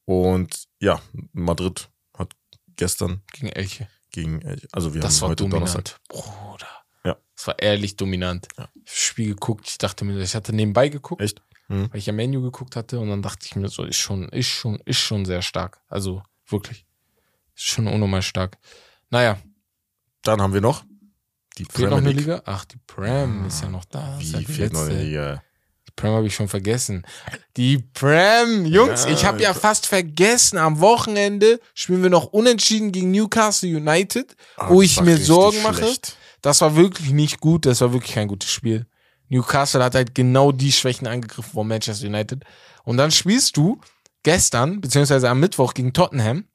Und ja, Madrid hat gestern Gegen Elche. gegen, Elche- also wir Das haben heute dominant. Donnerstag. Bruder. Ja. Das war ehrlich dominant. Ja. Ich hab das Spiel geguckt, ich dachte mir, ich hatte nebenbei geguckt, Echt? Mhm. weil ich ja Menu geguckt hatte und dann dachte ich mir so, ist schon, ist schon, ist schon sehr stark. Also wirklich. Ist schon unnormal stark. Naja, Dann haben wir noch die fehlt noch Premier eine. Liga? Ach, die Prem ist ja noch da. ist ja Wie die fehlt noch eine letzte. Liga? Die Prem habe ich schon vergessen. Die Prem, Jungs, Ja, ich habe ja fast vergessen, am Wochenende spielen wir noch unentschieden gegen Newcastle United, Ah, wo ich mir Sorgen mache. schlecht. Das war wirklich nicht gut, das war wirklich kein gutes Spiel. Newcastle hat halt genau die Schwächen angegriffen von Manchester United. Und dann spielst du gestern, beziehungsweise am Mittwoch gegen Tottenham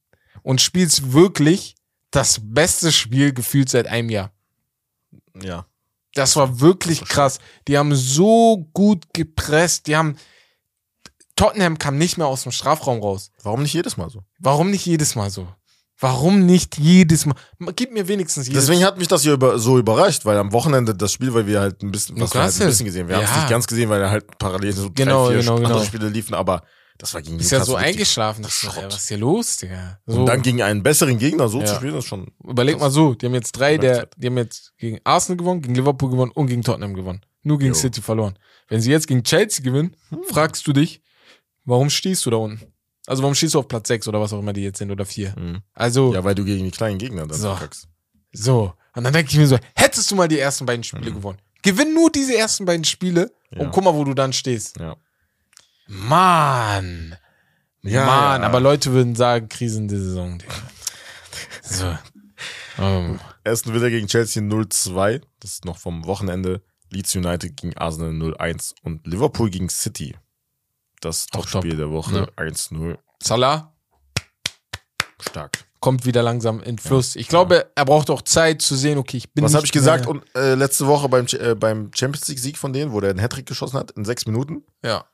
und spielst wirklich das beste Spiel gefühlt seit einem Jahr. Ja. Das war wirklich krass. Die haben so gut gepresst. Die haben. Tottenham kam nicht mehr aus dem Strafraum raus. Warum nicht jedes Mal so? Warum nicht jedes Mal so? Warum nicht jedes Mal? Gib mir wenigstens jedes Deswegen hat mich das hier über, so überrascht, weil am Wochenende das Spiel, weil wir halt ein bisschen, was wir halt ein bisschen gesehen. Wir haben es Ja. nicht ganz gesehen, weil halt parallel so Genau, drei, vier genau, andere genau. Spiele liefen, aber das war gegen Ist ja so eingeschlafen. Das Schrott. was ist hier los, Digga? So, Und dann gegen einen besseren Gegner so Ja. zu spielen, ist schon. überleg mal so, die haben jetzt drei, der, die haben jetzt gegen Arsenal gewonnen, gegen Liverpool gewonnen und gegen Tottenham gewonnen. Nur gegen Jo. City verloren. Wenn sie jetzt gegen Chelsea gewinnen, fragst du dich, warum stehst du da unten? Also warum stehst du auf Platz 6 oder was auch immer die jetzt sind oder 4? Mhm. Also, Ja, weil du gegen die kleinen Gegner dann So. verkackst. so. Und dann denke ich mir so, hättest du mal die ersten beiden Spiele gewonnen. Gewinn nur diese ersten beiden Spiele Ja. und guck mal, wo du dann stehst. Ja. Mann. Ja, Mann, ja. aber Leute würden sagen, krisende Saison, Digga. So. Ähm, Aston Villa gegen Chelsea 0-2. Das ist noch vom Wochenende. Leeds United gegen Arsenal 0-1 und Liverpool gegen City. Das Topspiel top. der Woche Ja. 1-0. Salah Stark. kommt wieder langsam in Fluss. Ich glaube, er braucht auch Zeit zu sehen, okay, ich bin Was habe ich gesagt? Und äh, letzte Woche beim, äh, beim Champions League Sieg von denen, wo der einen Hattrick geschossen hat in sechs Minuten, Ja.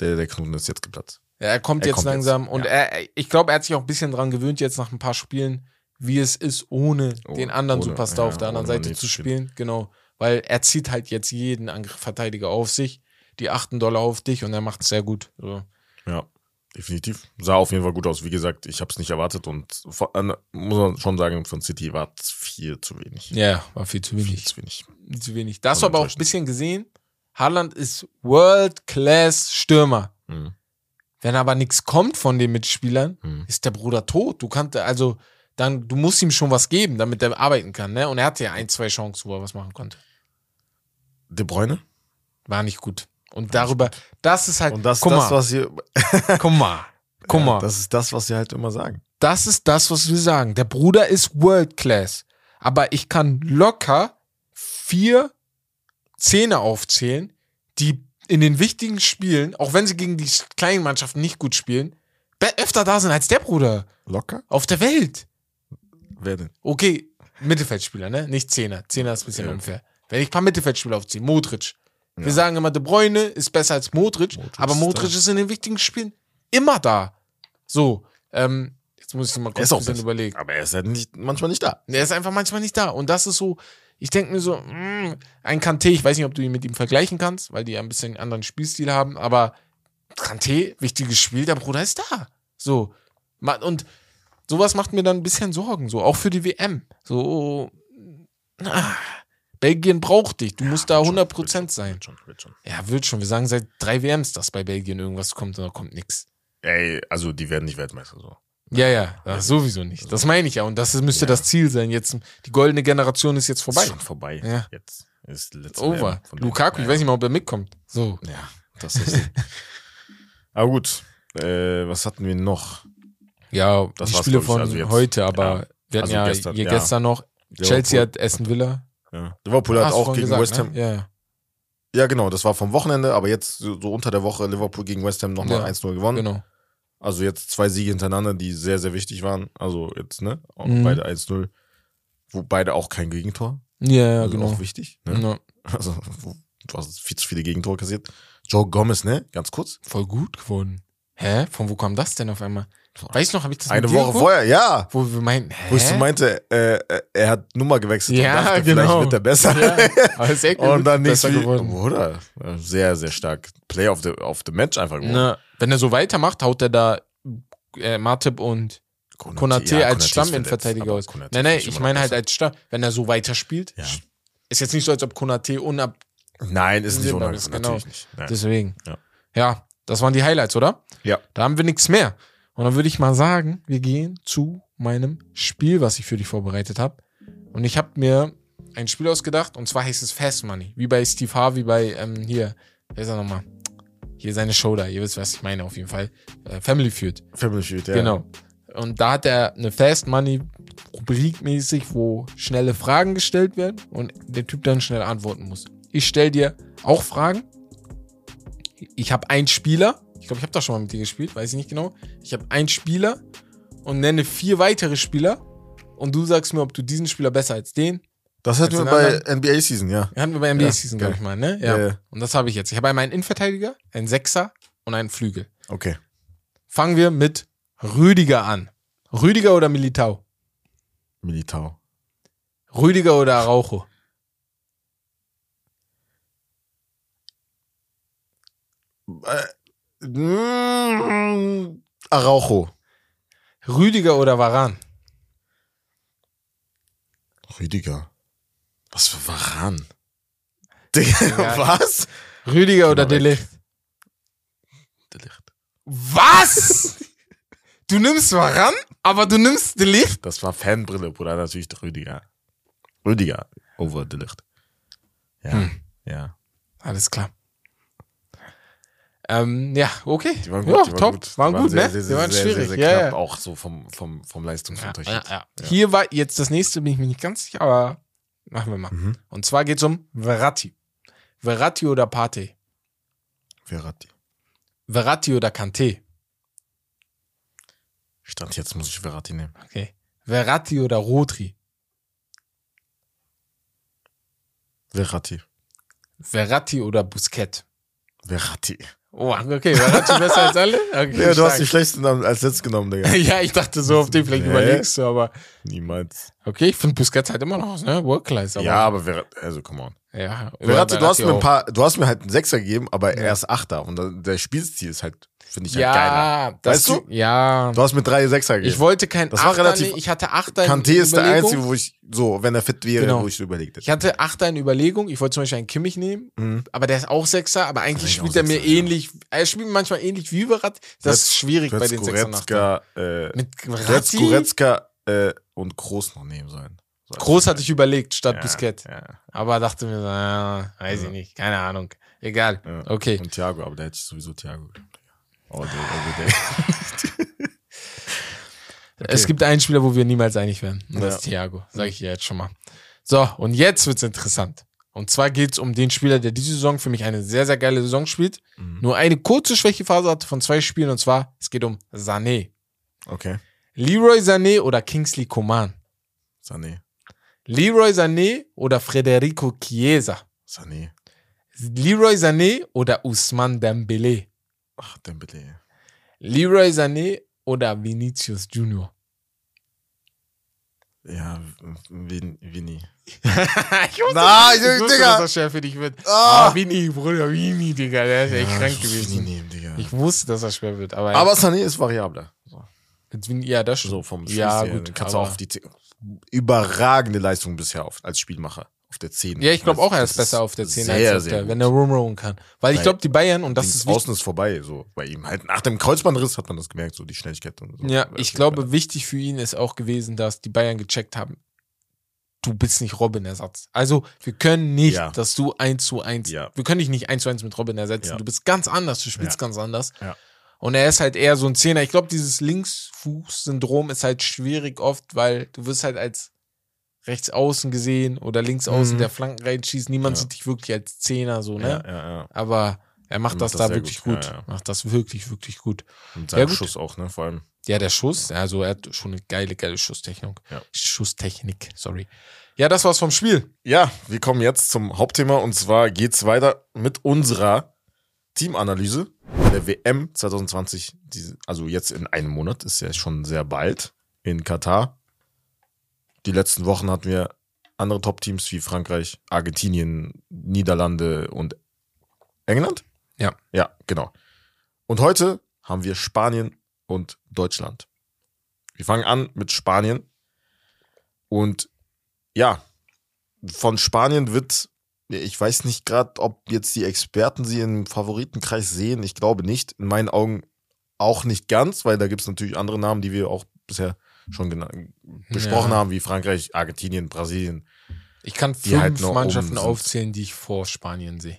Der, der Knoten ist jetzt geplatzt. Ja, er kommt Er jetzt kommt langsam jetzt, und ja. er, ich glaube, er hat sich auch ein bisschen dran gewöhnt, jetzt nach ein paar Spielen, wie es ist, ohne Oh, den anderen ohne- Superstar ja, auf der anderen Seite zu zu spielen. Genau. Weil er zieht halt jetzt jeden Angriffsverteidiger auf sich. Die achten Dollar auf dich und er macht es sehr gut. So. Ja, definitiv. Sah auf jeden Fall gut aus. Wie gesagt, ich habe es nicht erwartet und von, an, muss man schon sagen, von City war es viel zu wenig. Ja, war viel zu Viel wenig. zu wenig. Viel zu wenig. Da hast du aber auch ein bisschen gesehen. Haaland ist World-Class-Stürmer. Mhm. Wenn aber nichts kommt von den Mitspielern, Mhm. ist der Bruder tot. Du kannst, also, dann, du musst ihm schon was geben, damit er arbeiten kann, ne? Und er hatte ja ein, zwei Chancen, wo er was machen konnte. De Bruyne? War nicht gut. Und darüber, das ist halt, Und das, guck das mal, was ihr, guck mal, guck ja, mal. das ist das, was sie halt immer sagen. Das ist das, was wir sagen. Der Bruder ist World Class. Aber ich kann locker vier Zähne aufzählen, die in den wichtigen Spielen, auch wenn sie gegen die kleinen Mannschaften nicht gut spielen, öfter da sind als der Bruder Locker? auf der Welt. Wer denn? Okay, Mittelfeldspieler, ne? Nicht Zehner. Zehner ist ein bisschen Ja. unfair. Wenn ich ein paar Mittelfeldspieler aufziehe, Modric. Wir Ja. sagen immer, De Bruyne ist besser als Modric, Modric aber ist Modric da. ist in den wichtigen Spielen immer da. So, ähm, jetzt muss ich mal kurz ist ein bisschen überlegen. Aber er ist halt nicht, manchmal nicht da. Er ist einfach manchmal nicht da. Und das ist so, ich denke mir so, mh, ein Kanté, ich weiß nicht, ob du ihn mit ihm vergleichen kannst, weil die ja ein bisschen einen anderen Spielstil haben, aber Kanté, wichtiges Spiel, der Bruder ist da. So. Und sowas macht mir dann ein bisschen Sorgen, so, auch für die WM. So, ah, Belgien braucht dich, du musst da 100% sein. Wird schon, wird schon. Ja, wird schon. Wir sagen seit drei WMs, dass bei Belgien irgendwas kommt und da kommt nichts. Ey, also die werden nicht Weltmeister so. Ja, ja, das sowieso nicht. Das meine ich ja. Und das müsste Ja. das Ziel sein. Jetzt, die goldene Generation ist jetzt vorbei. Ist schon vorbei. Ja. Jetzt ist letzte Over. Lukaku, ich ja. weiß nicht mal, ob er mitkommt. So. Ja, das ist. Aber gut. Äh, was hatten wir noch? Ja, Das die Spiele von Also jetzt- heute, aber ja. wir hatten Also ja gestern, hier ja. gestern noch. Chelsea hat Aston Villa. Ja. Liverpool hat auch gegen gesagt, West Ham. Ne? Ja, ja, Ja, genau, das war vom Wochenende, aber jetzt so, so unter der Woche Liverpool gegen West Ham nochmal Ja, 1-0 gewonnen. genau. Also jetzt zwei Siege hintereinander, die sehr, sehr wichtig waren. Also jetzt, ne? Auch Mhm. Beide 1-0. Wo beide auch kein Gegentor. Ja, ja, also genau. auch wichtig. Ne? Ja, Also, du hast viel zu viele Gegentore kassiert. Joe Gomez, ne? Ganz kurz. voll gut geworden. Hä? Von wo kam das denn auf einmal? Weißt du noch, habe ich das Eine Woche geguckt? vorher, ja. Wo wir meinten, hä? Wo ich so meinte, äh, äh, er hat Nummer gewechselt Ja, und dachte, genau. vielleicht wird er besser. Ja, aber ist echt und dann nicht geworden. Bruder, sehr, sehr stark. Player of the, of the Match einfach geworden. Ne, wenn er so weitermacht, haut er da äh, Matip und Konate ja, als Stamminverteidiger aus. Konate Nein, nein, ich meine halt als Stamm, wenn er so weiterspielt. Ja. Ist jetzt nicht so, als ob Konate unab. Nein, ist nicht unangenehm. das, Natürlich genau. nicht. Nein. Deswegen. Ja. ja, das waren die Highlights, oder? Ja. Da haben wir nichts mehr. Und dann würde ich mal sagen, wir gehen zu meinem Spiel, was ich für dich vorbereitet habe. Und ich habe mir ein Spiel ausgedacht, und zwar heißt es Fast Money. Wie bei Steve Harvey bei, ähm, hier, wer ist er nochmal? Hier seine Show da, ihr wisst, was ich meine auf jeden Fall. Äh, Family Feud. Family Feud, ja. Genau. Und da hat er eine Fast Money rubrikmäßig, wo schnelle Fragen gestellt werden und der Typ dann schnell antworten muss. Ich stelle dir auch Fragen. Ich habe einen Spieler. Ich glaube, ich habe da schon mal mit dir gespielt, weiß ich nicht genau. Ich habe einen Spieler und nenne vier weitere Spieler und du sagst mir, ob du diesen Spieler besser als den. Das hatten wir bei NBA Season, ja. Hatten wir bei NBA Ja, Season, glaube ich mal, ne? Ja, Ja. ja. Und das habe ich jetzt. Ich habe einmal einen Innenverteidiger, einen Sechser und einen Flügel. Okay. Fangen wir mit Rüdiger an. Rüdiger oder Militao? Militao. Rüdiger oder Araujo? Araujo. Rüdiger oder Varan? Rüdiger. Was für Varan? Digga, was? Rüdiger oder weg. Delicht? Delicht. Was? du nimmst Varan, aber du nimmst Delicht? Das war Fanbrille, Bruder, natürlich der Rüdiger. Rüdiger over Delicht. Ja, Hm. ja. Alles klar. Ähm, ja, okay. Die waren ja, gut, die waren top. gut. Waren Die gut, sehr, ne? sehr, Die sehr, waren sehr, schwierig. Sehr, ja, ja. auch so vom, vom, vom Ja, Leistungsunterschied. ja, ja. Hier war jetzt das nächste, bin ich mir nicht ganz sicher, aber machen wir mal. Mhm. Und zwar geht's um Verratti. Verratti oder Pate? Verratti. Verratti oder Kanté? Stand jetzt muss ich Verratti nehmen. Okay. Verratti oder Rodri? Verratti. Verratti oder Busquets? Verratti. Oh, okay, Verratti besser als alle? Okay, Ja, du hast die schlechtesten als letztes genommen, Digga. Ja, ich dachte so, auf den vielleicht Nee. überlegst du, aber Niemals. okay, ich finde Busquets halt immer noch, ne? Aber ja, aber Verratti, also come on. ja. Verratti, du hast mir ein paar, du hast mir halt einen Sechser gegeben, aber Ja. er ist Achter und der Spielstil ist halt, finde ich halt Ja, geiler. das, Weißt du? Ja. Du hast mir drei Sechser gegeben. Ich wollte kein Das war Achter, relativ- nee, ich hatte Achter in Kanté ist der einzige, wo ich, so, wenn er fit wäre, Genau. wo ich überlegt Ich hätte. hatte Achter in Überlegung. Ich wollte zum Beispiel einen Kimmich nehmen, Mhm. aber der ist auch Sechser, aber eigentlich spielt er mir ähnlich. Er spielt manchmal ähnlich wie Verratti. Das ist schwierig Du bei den Sechsern äh, Mit Verratti. Goretzka äh, und Groß noch nehmen sollen. So, Groß hatte ich überlegt statt ja, Busquets. Ja, Aber dachte mir, ja, weiß Ja. ich nicht, keine Ahnung. Egal. ja. Okay. Und Thiago, aber da hätte ich sowieso Thiago genommen. All day, every day. Es gibt einen Spieler, wo wir niemals einig werden. Und das Ja. ist Thiago. Sag ich dir jetzt schon mal. So, und jetzt wird's interessant. Und zwar geht's um den Spieler, der diese Saison für mich eine sehr, sehr geile Saison spielt. Mhm. Nur eine kurze Schwächephase hatte von zwei Spielen. Und zwar, es geht um Sané. Okay. Leroy Sané oder Kingsley Coman. Sané. Leroy Sané oder Federico Chiesa. Sané. Leroy Sané oder Usman Dembele. Ach, Dembele. Leroy Sané oder Vinicius Junior. Ja, Vin, Vini. ich wusste, Nein, ich wusste Digga. dass das schwer für dich wird. Ah. Ah, Vini, Bruder, Vini, Digga, der ist echt Ja, krank ich muss gewesen. Nehmen. Ich wusste, dass das schwer wird, aber, Aber Sané ist variabler. So, ja, das so vom Ja, Spielstil. gut, Dann kannst du auf die überragende Leistung bisher auf, als Spielmacher. Auf der 10. Ja, ich glaube auch, er ist besser auf der 10 sehr, als auf der, wenn er rumrollen kann. Weil ich glaube, die Bayern, und das ist wichtig, außen ist vorbei, so bei ihm. Halt nach dem Kreuzbandriss hat man das gemerkt, so die Schnelligkeit und so. ja, Aber ich glaube, wichtig für ihn ist auch gewesen, dass die Bayern gecheckt haben, du bist nicht Robin-Ersatz. Also, wir können nicht, Ja. dass du 1 zu 1, Ja. wir können dich nicht 1 zu 1 mit Robin ersetzen. Ja. Du bist ganz anders, du spielst ganz anders. Ja. Und er ist halt eher so ein Zehner. Ich glaube, dieses Linksfuß-Syndrom ist halt schwierig oft, weil du wirst halt als rechts außen gesehen oder links außen Mhm. der Flanken reinschießt. Niemand Ja. sieht dich wirklich als Zehner so, ne? Ja, ja, ja. Aber er macht Er das macht das da sehr wirklich gut. gut. Macht das wirklich, wirklich gut. Und sein. Schuss auch, ne, vor allem. Ja, der Schuss, also er hat schon eine geile, geile Schusstechnik. Ja. Schusstechnik, sorry. Ja, das war's vom Spiel. Ja, wir kommen jetzt zum Hauptthema und zwar geht's weiter mit unserer Teamanalyse. der WM 2020, die, also jetzt in einem Monat, ist ja schon sehr bald in Katar. Die letzten Wochen hatten wir andere Top-Teams wie Frankreich, Argentinien, Niederlande und England. Ja. Ja, genau. Und heute haben wir Spanien und Deutschland. Wir fangen an mit Spanien. Und ja, von Spanien wird, ich weiß nicht gerade, ob jetzt die Experten sie im Favoritenkreis sehen. Ich glaube nicht. In meinen Augen auch nicht ganz, weil da gibt es natürlich andere Namen, die wir auch bisher schon besprochen Ja. haben, wie Frankreich, Argentinien, Brasilien. Ich kann Die fünf halt Mannschaften aufzählen, die ich vor Spanien sehe.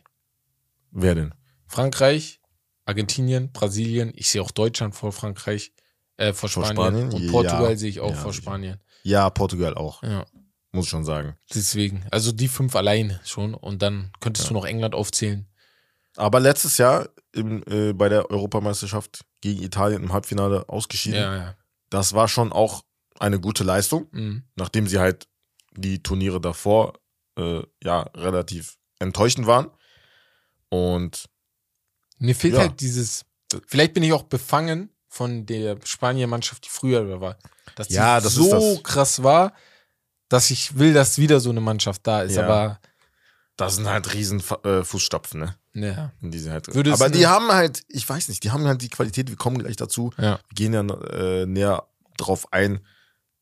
Wer denn? Frankreich, Argentinien, Brasilien. Ich sehe auch Deutschland vor Frankreich, äh, vor Vor Spanien. Spanien? Und Ja. Portugal sehe ich auch Ja, vor. Spanien. Ja, Portugal auch, Ja, muss ich schon sagen. deswegen. Also die fünf alleine schon. Und dann könntest du noch England aufzählen. Aber letztes Jahr im, äh, bei der Europameisterschaft gegen Italien im Halbfinale ausgeschieden. Ja, ja. Das war schon auch eine gute Leistung, Mhm. nachdem sie halt die Turniere davor äh, ja relativ enttäuschend waren. Und Mir fehlt Ja. halt dieses, vielleicht bin ich auch befangen von der Spanier-Mannschaft, die früher da war. Dass die Ja, das so krass war, dass ich will, dass wieder so eine Mannschaft da ist. Ja. Aber das sind halt riesen äh, Fußstapfen, ne? Ja, In diese halt. Würde es Aber die haben halt, ich weiß nicht, die haben halt die Qualität, wir kommen gleich dazu, ja. wir gehen ja äh, näher drauf ein,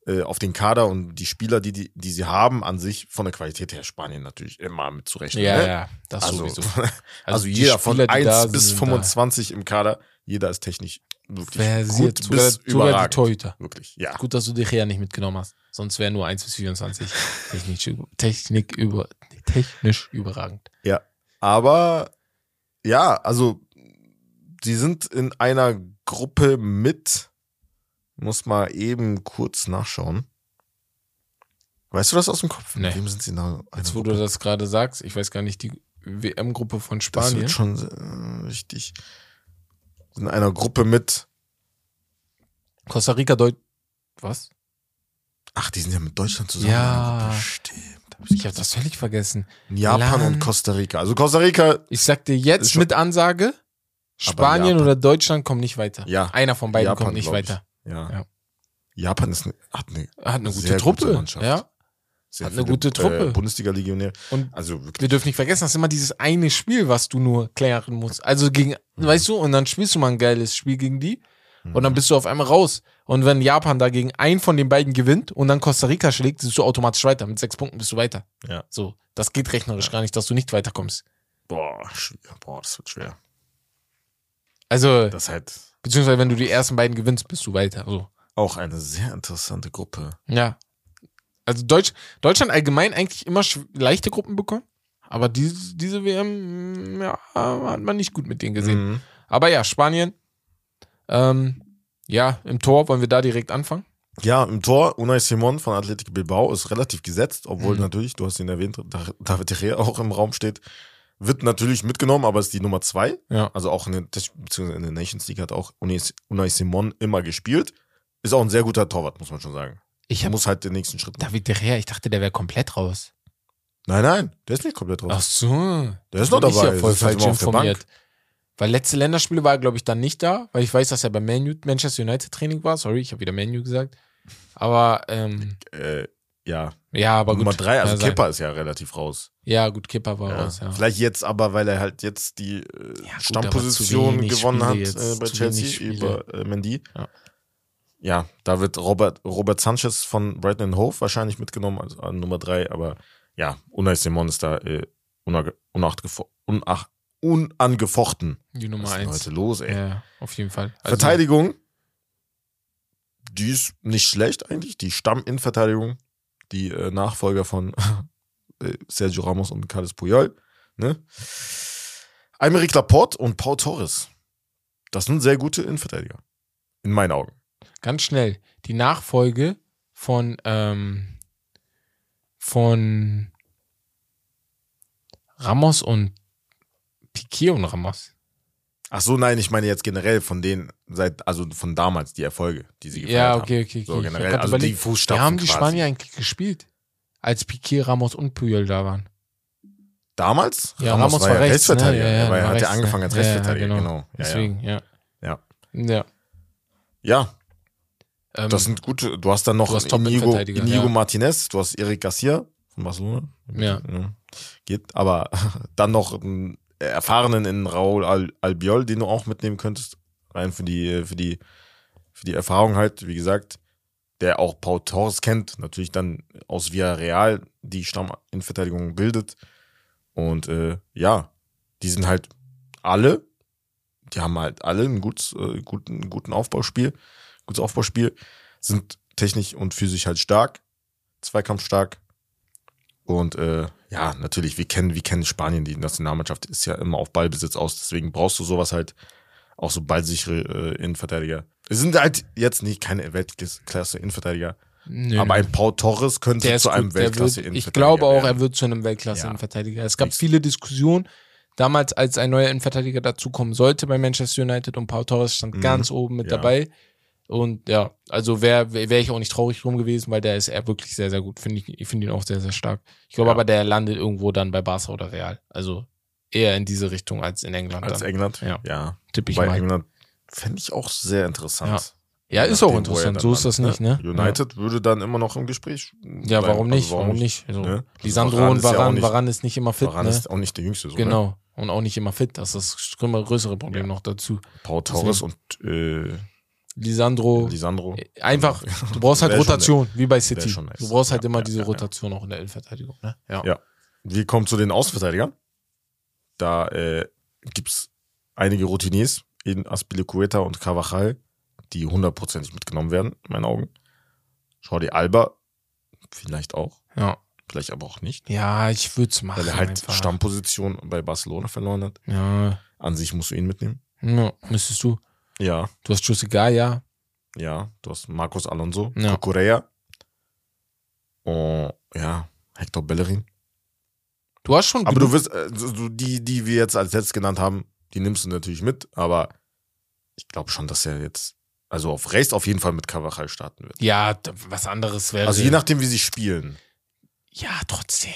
äh, auf den Kader und die Spieler, die, die, die sie haben, an sich von der Qualität her Spanien natürlich immer mit zurechnen. Ja, ne? ja, das Also, sowieso. also, die jeder von Spieler, die 1 da bis sind, 25 im Kader, jeder ist technisch wirklich Versiert, gut sogar, bis sogar die überragend. Torhüter. Wirklich, ja. Gut, dass du dich ja nicht mitgenommen hast. Sonst wäre nur 1 bis 24 technisch, Technik über, technisch überragend. Ja. Aber ja, also sie sind in einer Gruppe mit, muss mal eben kurz nachschauen. Weißt du das aus dem Kopf? Nee. Mit wem sind sie da? Jetzt, wo du das gerade sagst, ich weiß gar nicht, die WM-Gruppe von das Spanien. wird schon äh, richtig. In einer Gruppe mit, Costa Rica, Deutsch. Was? ach, die sind ja mit Deutschland zusammen. Ja. in Gruppe. Stimmt. Ich habe das völlig vergessen. Japan Land. und Costa Rica. Also Costa Rica, Ich sag dir jetzt mit Ansage, Spanien oder Deutschland kommt nicht weiter. Ja. Einer von beiden Japan, kommt nicht weiter. ja. Ja. Japan ist eine, hat eine Hat eine gute Sehr gute Truppe. Mannschaft. ja. sehr Hat eine gute Truppe. Äh, Bundesliga-Legionäre. Und Also wirklich. wir dürfen nicht vergessen, das ist immer dieses eine Spiel, was du nur klären musst. Also gegen, Mhm. weißt du, und dann spielst du mal ein geiles Spiel gegen die und dann bist du auf einmal raus. Und wenn Japan dagegen einen von den beiden gewinnt und dann Costa Rica schlägt, bist du automatisch weiter. Mit sechs Punkten bist du weiter. Ja. So, das geht rechnerisch gar nicht, dass du nicht weiterkommst. Boah. Boah, das wird schwer. Also, Das halt beziehungsweise wenn du die ersten beiden gewinnst, bist du weiter. So. auch eine sehr interessante Gruppe. Ja. Also Deutsch, Deutschland allgemein eigentlich immer leichte Gruppen bekommen. Aber diese, diese WM, ja, hat man nicht gut mit denen gesehen. Mhm. Aber ja, Spanien. Ähm, ja, im Tor wollen wir da direkt anfangen. Ja, im Tor, Unai Simon von Athletic Bilbao ist relativ gesetzt, obwohl Mhm. natürlich, du hast ihn erwähnt, Da- David De Gea auch im Raum steht. Wird natürlich mitgenommen, aber ist die Nummer zwei. Ja. Also auch in der, beziehungsweise in der Nations League hat auch Unai, Simon immer gespielt. Ist auch ein sehr guter Torwart, muss man schon sagen. Ich habe muss halt den nächsten Schritt machen. David De Gea, ich dachte, der wäre komplett raus. Nein, nein, der ist nicht komplett raus. Ach so. Der ist noch dabei. Ja voll Sitzt halt falsch der Bank. informiert. Weil letzte Länderspiele war er, glaube ich, dann nicht da, weil ich weiß, dass er beim Man Manchester United Training war. Sorry, ich habe wieder Manu gesagt. Aber ähm, Äh, ja, ja, aber Nummer gut. drei, also sein. Kipper ist ja relativ raus. Ja, gut, Kipper war Ja. raus, ja. Vielleicht jetzt aber, weil er halt jetzt die äh, aber Stammposition gewonnen Spiele hat äh, bei Chelsea über äh, Mendy. Ja. Ja, da wird Robert, Robert Sanchez von Brighton Hove wahrscheinlich mitgenommen als an Nummer drei, aber ja, Unai Simon ist da äh, unag- unachtgefo- unach- unangefochten. Die Nummer Was ist denn eins. heute los, ey? Ja, auf jeden Fall. Also, Verteidigung, die ist nicht schlecht eigentlich. Die Stamminnenverteidigung, die äh, Nachfolger von äh, Sergio Ramos und Carles Puyol. Ne? Aymeric Laporte und Paul Torres. Das sind sehr gute Innenverteidiger. In meinen Augen. Ganz schnell. Die Nachfolge von, ähm, von Ramos und Piquet und Ramos. Ach so, nein, ich meine jetzt generell von denen, seit, also von damals, die Erfolge, die sie gefeiert Ja, haben. okay, okay, okay. So generell, also die überlegt, Fußstapfen Wie haben die. Spanier eigentlich gespielt? Als Piquet, Ramos und Puyol da waren. Damals? Ja, Ramos war rechts, ne? Rechtsverteidiger. Ja, ja, er war, war hat ja rechts, angefangen ne? als Ja, ja, Rechtsverteidiger, genau. genau. Ja, Deswegen, ja. Ja. Ja. ja, Ähm, das sind gute. Du hast dann noch hast Inigo, Inigo ja. Martinez, du hast Eric Garcia von Barcelona. Ja. Geht, aber dann noch einen erfahrenen in Raúl Al Albiol, den du auch mitnehmen könntest. Rein für die, für die, für die Erfahrung halt, wie gesagt, der auch Paul Torres kennt, natürlich dann aus Villarreal die Stamminverteidigung bildet. Und äh, ja, die sind halt alle, die haben halt alle ein gutes, äh, guten, guten Aufbauspiel, gutes Aufbauspiel, sind technisch und physisch halt stark, zweikampfstark. Und äh, ja, natürlich, wir kennen, wir kennen Spanien, die Nationalmannschaft ist ja immer auf Ballbesitz aus, deswegen brauchst du sowas halt, auch so ballsichere äh, Innenverteidiger. Es sind halt jetzt nicht keine Weltklasse Innenverteidiger, nö, aber ein Paul Torres könnte zu einem Weltklasse wird, Ich Innenverteidiger glaube auch, werden. er wird zu einem Weltklasse. Innenverteidiger. Es gab Fix. viele Diskussionen. Damals, als ein neuer Innenverteidiger dazukommen sollte bei Manchester United und Paul Torres stand Mhm. ganz oben mit Ja. dabei. Und ja, also wäre wär ich auch nicht traurig drum gewesen, weil der ist er wirklich sehr, sehr gut. Finde ich, ich finde ihn auch sehr, sehr stark. Ich glaube Ja. aber, der landet irgendwo dann bei Barca oder Real. Also eher in diese Richtung als in England. Als dann. England, Ja. ja. Tippe ich Bei mal. England fände ich auch sehr interessant. Ja, Je ist auch er interessant. So ist das nicht, landet, ne? United würde dann immer noch im Gespräch. Ja, bleiben. warum nicht? Also warum nicht? Also, ne? Lisandro Varane und ja Varan, nicht- Varan ist nicht immer fit, Varane ne? ist auch nicht der Jüngste. So, Ne? Genau. Und auch nicht immer fit. Das ist das grö- größere Problem Ja. noch dazu. Paul Torres und äh, Lisandro. Lisandro. Einfach, du brauchst halt Rotation, wie bei City. schon nice. Du brauchst halt Ja, immer ja, diese. Rotation auch in der Innenverteidigung. Ne? Ja. Ja. Wir kommen zu den Außenverteidigern. Da äh, gibt es einige Routiniers in Aspilicueta und Carvajal, die hundertprozentig mitgenommen werden, in meinen Augen. Jordi Alba, vielleicht auch, Ja, vielleicht aber auch nicht. ja ich würde es machen. Weil er halt einfach. Stammposition bei Barcelona verloren hat. Ja. An sich musst du ihn mitnehmen. ja, müsstest du. Ja, Du hast Jose Gaia. ja. Du hast Marcos Alonso, Ja. Cucurella. Und ja, Hector Bellerin. Du hast schon. Aber du wirst, äh, die, die wir jetzt als letztes genannt haben, die nimmst du natürlich mit, aber ich glaube schon, dass er jetzt, also auf Rechts auf jeden Fall mit Carvajal starten wird. Ja, was anderes wäre. Also je nachdem, wie sie spielen. Ja, trotzdem.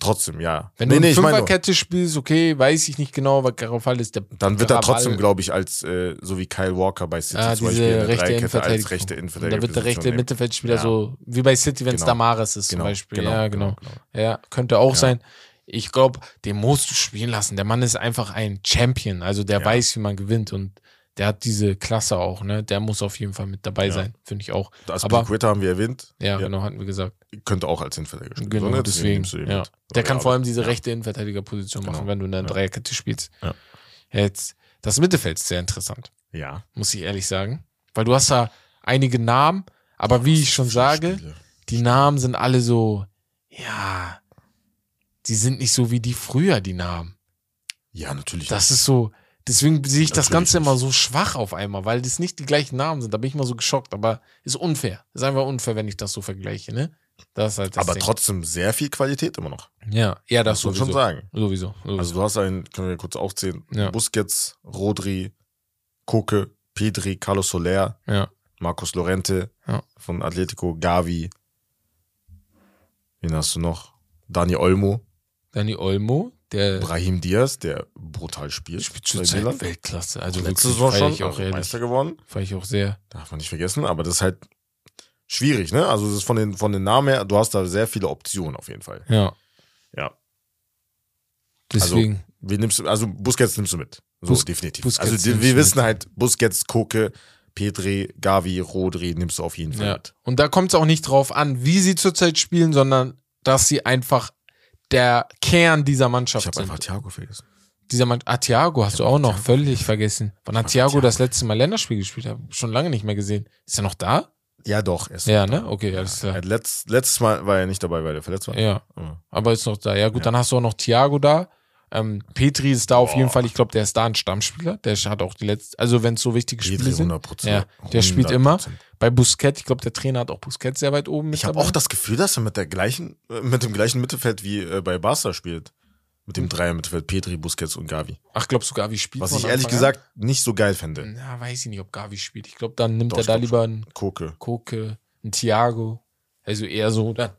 Trotzdem, ja. Wenn Nee, du nee, eine nur, Fünferkette spielst, okay, weiß ich nicht genau, weil Carafal ist der. dann wird er trotzdem, glaube ich, als, äh, so wie Kyle Walker bei City Ah, zum diese Beispiel rechte Dreierkette als rechte Innenverteidiger. da wird der rechte. Mittelfeldspieler Ja. so, wie bei City, wenn es Genau. Damares ist Genau, zum Beispiel. genau, ja, genau, genau. genau. Ja, könnte auch Ja. sein. Ich glaube, den musst du spielen lassen. Der Mann ist einfach ein Champion. Also der Ja. weiß, wie man gewinnt und der hat diese Klasse auch, ne? Der muss auf jeden Fall mit dabei Ja. sein, finde ich auch. Das Aber- Aspilicueta haben wir erwähnt. Ja, genau, hatten wir gesagt. Könnte auch als Innenverteidiger spielen. Genau, So, deswegen. Ja. Der kann ja, vor allem diese ja. rechte Innenverteidigerposition machen, Genau. wenn du in der Ja. Dreierkette spielst. Ja. Jetzt, das Mittelfeld ist sehr interessant, Ja. muss ich ehrlich sagen. Weil du hast da einige Namen, aber wie ich schon sage, Spiele. die Namen sind alle so, ja, die sind nicht so wie die früher, die Namen. Ja, natürlich. Das ist so, deswegen sehe ich das Natürlich Ganze immer nicht. so schwach auf einmal, weil das nicht die gleichen Namen sind. Da bin ich mal so geschockt, aber ist unfair. Ist einfach unfair, wenn ich das so vergleiche, ne? Das ist halt das aber Ding. trotzdem sehr viel Qualität immer noch. Ja, ja, das muss man schon sagen. Sowieso. sowieso. Also du hast einen, können wir kurz aufzählen, Ja. Busquets, Rodri, Koke, Pedri, Carlos Soler, ja. Marcos Lorente Ja. von Atletico, Gavi. Wen hast du noch? Dani Olmo, Dani Olmo, der Brahim Diaz, der brutal spielt. spielt zurzeit. Weltklasse. Also Letzte Saison schon ich auch also. Meister geworden. Feier ich auch sehr. Darf man nicht vergessen, aber das ist halt schwierig, ne? Also das ist von den, von den Namen her, du hast da sehr viele Optionen auf jeden Fall. Ja. Ja. Deswegen. Wie nimmst du, also Busquets nimmst du mit. So, Bus- definitiv. Busquets also wir wissen mit. halt, Busquets, Koke, Petri, Gavi, Rodri nimmst du auf jeden Fall ja. mit. Und da kommt es auch nicht drauf an, wie sie zurzeit spielen, sondern dass sie einfach der Kern dieser Mannschaft Ich habe sind. einfach Thiago vergessen. dieser Mann, ah, Thiago hast du auch noch Thiago völlig vergessen. Wann hat Thiago Thiago. das letzte Mal Länderspiel gespielt? Hab schon lange nicht mehr gesehen. Ist er noch da? Ja, doch. Er ist Ja, ne? da. Okay, alles klar. hat letzt, letztes Mal war er nicht dabei, weil er verletzt war. Ja, Aber ist noch da. Ja, gut, dann hast du auch noch Thiago da. Ähm, Petri ist da auf Boah. jeden Fall. Ich glaube, der ist da ein Stammspieler. Der hat auch die letzte, also wenn es so wichtige Spiele Petri sind. 100 Prozent. Ja, der spielt immer. Bei Busquets, ich glaube, der Trainer hat auch Busquets sehr weit oben mit Ich habe auch das Gefühl, dass er mit der gleichen, äh, mit dem gleichen Mittelfeld wie äh, bei Barca spielt. Mit Hm. dem Dreier-Mittelfeld Petri, Busquets und Gavi. Ach, glaubst du, Gavi spielt Was ich ehrlich Anfang gesagt nicht so geil fände. Na, weiß ich nicht, ob Gavi spielt. Ich glaube, dann nimmt Doch, er da lieber einen Koke. Koke, einen Thiago. Also eher so dann.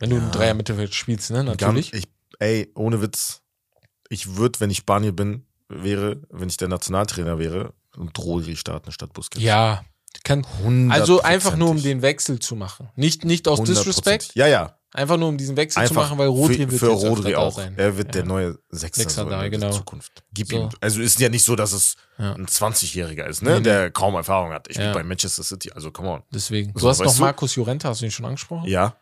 Wenn du Ja. ein Dreier-Mittelfeld spielst, ne? Natürlich. ich, ey, ohne Witz, ich würde, wenn ich Spanier bin, wäre, wenn ich der Nationaltrainer wäre, und Rodri starten statt Busquets. Ja. Kann, also einfach nur um den Wechsel zu machen. Nicht, nicht aus 100%. Disrespect, Ja, ja. einfach nur um diesen Wechsel Einfach zu machen, weil Rodri für, wird für Rodri auch. sein. Er wird ja. der neue Sechster, Sechster so da, in der genau. Zukunft. Gib So. ihm. Also ist ja nicht so, dass es Ja. ein 20-Jähriger ist, ne? Nee, nee. Der kaum Erfahrung hat. Ich Ja. bin bei Manchester City, also come on. Deswegen. So, Du hast noch? Markus Jurenta, hast du ihn schon angesprochen? Ja.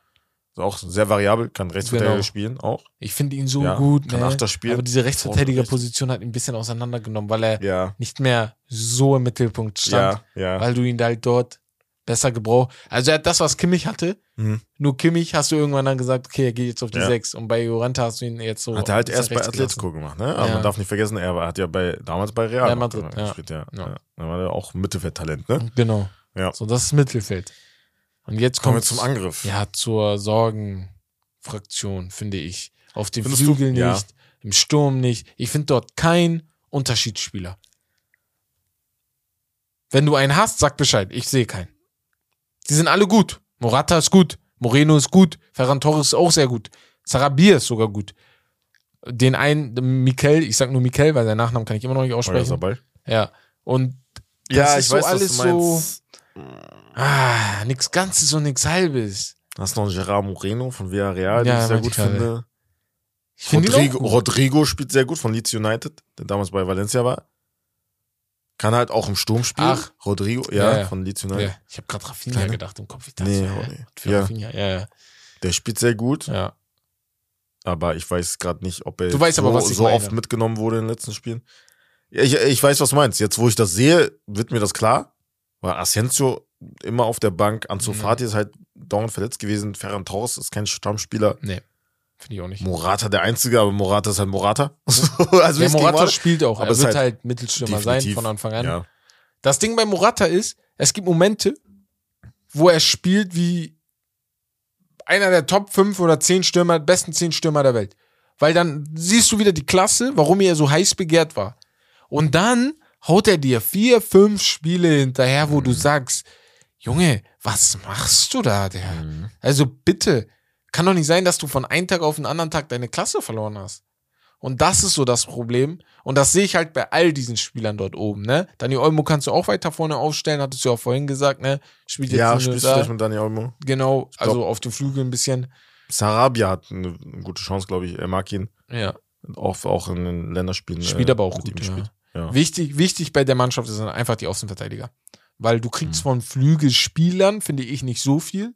Auch sehr variabel, kann Rechtsverteidiger Genau. spielen auch. Ich finde ihn so Ja, gut. kann Ne? Achter spielen. Aber diese Rechtsverteidigerposition hat ihn ein bisschen auseinandergenommen, weil er Ja. nicht mehr so im Mittelpunkt stand, Ja, weil du ihn halt dort besser gebraucht. Also er hat das, was Kimmich hatte. Mhm. Nur Kimmich hast du irgendwann dann gesagt, okay, er geht jetzt auf die Ja. 6. Und bei Jurenta hast du ihn jetzt so. Hat er halt erst bei Atletico gemacht, ne? Aber Ja. man darf nicht vergessen, er hat ja bei, damals bei Real Madrid, ja. gespielt, ja. Ja. Da war er auch Mittelfeldtalent, ne? gelassen. Genau. Ja. So, das ist Mittelfeld. Und jetzt Kommen wir zum Angriff. Ja, zur Sorgenfraktion, finde ich. Auf den Findest du? Flügeln nicht, Ja. im Sturm nicht. Ich finde dort kein Unterschiedsspieler. Wenn du einen hast, sag Bescheid. Ich sehe keinen. Die sind alle gut. Morata ist gut. Moreno ist gut. Ferran Torres ist auch sehr gut. Sarabia ist sogar gut. Den einen, Mikel, ich sag nur Mikel, weil seinen Nachnamen kann ich immer noch nicht Oh, aussprechen. dabei. Ja. Und Ja, ist ich so weiß, alles du so-. Ah, nix Ganzes und nix Halbes. Hast noch Gerard Moreno von Villarreal, den Ja, ich sehr gut ich finde. Ich Rodrigo. Rodrigo spielt sehr gut von Leeds United, der damals bei Valencia war. Kann halt auch im Sturm spielen. Ach. Rodrigo, ja, Ja, ja. von Leeds United. Ja, ich habe gerade Rafinha Kleine? gedacht im Kopf. Ich dachte, Nee, so, Ja. Rafinha, ja. Der spielt sehr gut, ja. aber ich weiß gerade nicht, ob er Du weißt so, aber, was so meine. oft mitgenommen wurde in den letzten Spielen. Ich, ich weiß, was du meinst. Jetzt, wo ich das sehe, wird mir das klar. Weil Asensio immer auf der Bank, Ansu Mhm. Fati ist halt dauernd verletzt gewesen, Ferran Torres ist kein Stammspieler. Nee, finde ich auch nicht. Morata der Einzige, aber Morata ist halt Morata. also es Morata spielt auch. aber er wird halt halt, Mittelstürmer sein von Anfang an. Ja. Das Ding bei Morata ist, es gibt Momente, wo er spielt wie einer der Top 5 oder 10 Stürmer, besten 10 Stürmer der Welt. Weil dann siehst du wieder die Klasse, warum er so heiß begehrt war. Und dann haut er dir vier, fünf Spiele hinterher, wo du sagst, Junge, was machst du da, der? Mhm. Also bitte, kann doch nicht sein, dass du von einem Tag auf den anderen Tag deine Klasse verloren hast. Und das ist so das Problem. Und das sehe ich halt bei all diesen Spielern dort oben, ne? Dani Olmo kannst du auch weiter vorne aufstellen, hattest du ja auch vorhin gesagt, ne? Spielt jetzt Ja, spielst da. vielleicht mit Dani Olmo. Genau, glaub- also auf dem Flügel ein bisschen. Sarabia hat eine, gute Chance, glaube ich. Er mag ihn. Ja. Auch, auch in den Länderspielen. Spielt äh, aber auch gut, ja. gespielt. Ja. Wichtig, wichtig bei der Mannschaft ist einfach die Außenverteidiger. Weil du Mhm. kriegst von Flügelspielern, finde ich, nicht so viel.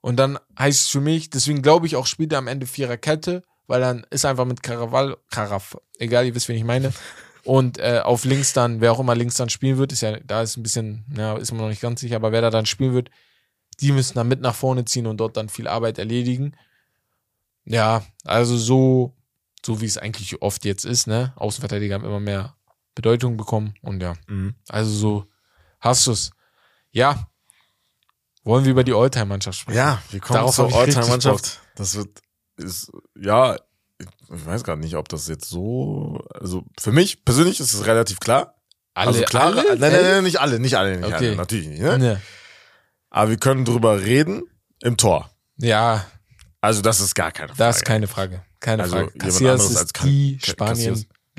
Und dann heißt es für mich, deswegen glaube ich auch, spielt er am Ende Viererkette, weil dann ist einfach mit Caraval, Caraf, egal, ihr wisst, wen ich meine. Und äh, auf links dann, wer auch immer links dann spielen wird, ist ja, da ist ein bisschen, ja, ist man noch nicht ganz sicher, aber wer da dann spielen wird, die müssen dann mit nach vorne ziehen und dort dann viel Arbeit erledigen. Ja, also so, so wie es eigentlich oft jetzt ist, ne? Außenverteidiger haben immer mehr Bedeutung bekommen und ja, Mhm. also so hast du's. Ja. Wollen wir über die Oldtime-Mannschaft sprechen? ja, wir kommen Darauf zur All-Time-Mannschaft. Das wird, ist, ja, ich weiß gar nicht, ob das jetzt so, also für mich persönlich ist es relativ klar. Alle, also klar, alle? nein, nein, nein, nicht alle, nicht alle, nicht Okay. alle, natürlich nicht. Ne? Ne. Aber wir können drüber reden im Tor. Ja, Also das ist gar keine Frage. das ist keine Frage. Keine Also Frage. anderes ist Can- die Ca-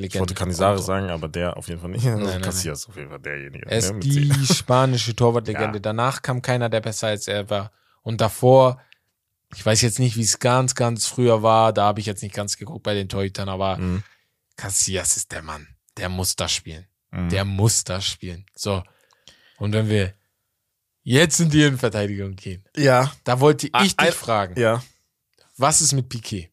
Spanien-Legende. Ich wollte Canizares sagen, aber der auf jeden Fall nicht. Also nein, Casillas auf jeden Fall derjenige. Er ist ne, die spanische Torwartlegende. Ja. Danach kam keiner, der besser als er war. Und davor, ich weiß jetzt nicht, wie es ganz, ganz früher war. Da habe ich jetzt nicht ganz geguckt bei den Torhütern, aber Mhm. Casillas ist der Mann. Der muss das spielen. Mhm. Der muss das spielen. So. Und wenn wir jetzt in die Innenverteidigung gehen, Ja, da wollte ich Ah, dich ein- fragen, ja. was ist mit Piquet?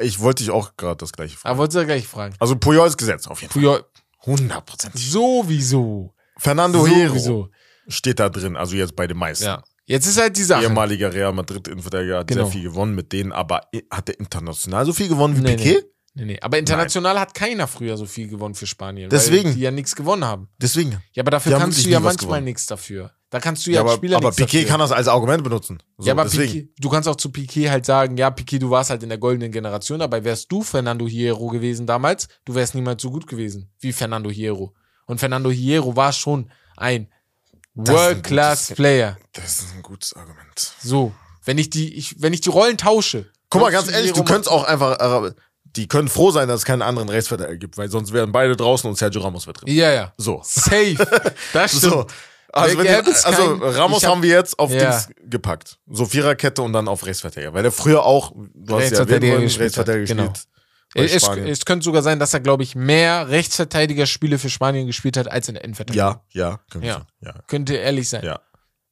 Ich wollte dich auch gerade das gleiche fragen. Aber wollte ich gleich fragen. Also Puyol ist gesetzt, auf jeden Fall. Puyol, 100 Prozent. sowieso. Fernando Sowieso. steht da drin, also jetzt bei den meisten. Ja. Jetzt ist halt die Sache. Ehemaliger Real Madrid Innenverteidiger hat Genau. sehr viel gewonnen mit denen, aber hat er international so viel gewonnen wie Nee, Piquet? Nee, nee. Aber international hat keiner früher so viel gewonnen für Spanien. Deswegen. Weil die ja nichts gewonnen haben. Deswegen. Ja, aber dafür kannst du ja manchmal nichts dafür. Da kannst du ja, Ja, als aber, Spieler aber Piquet dafür. kann das als Argument benutzen. So, ja, aber. Piquet, du kannst auch zu Piquet halt sagen, ja, Piquet, du warst halt in der goldenen Generation, dabei wärst du Fernando Hierro gewesen damals, du wärst niemals so gut gewesen wie Fernando Hierro. Und Fernando Hierro war schon ein Das ist ein World-Class gutes- Player. Das ist ein gutes Argument. So, wenn ich die, ich, wenn ich die Rollen tausche Guck mal, ganz ehrlich, du könntest auch einfach, äh, die können froh sein, dass es keinen anderen Rechtsverteidiger gibt, weil sonst wären beide draußen und Sergio Ramos wird drin. Ja, ja. So. Safe. Das stimmt. So. Also, wenn also Ramos hab- haben wir jetzt auf Ja. Dings gepackt. So Viererkette und dann auf Rechtsverteidiger. Weil der früher auch, du hast ja erwähnt, Rechtsverteidiger gespielt genau. Es, es könnte sogar sein, dass er, glaube ich, mehr Rechtsverteidiger-Spiele für Spanien gespielt hat als in der Innenverteidigung. ja, ja, könnte Ja. sein. ja. Könnte ehrlich sein. Ja.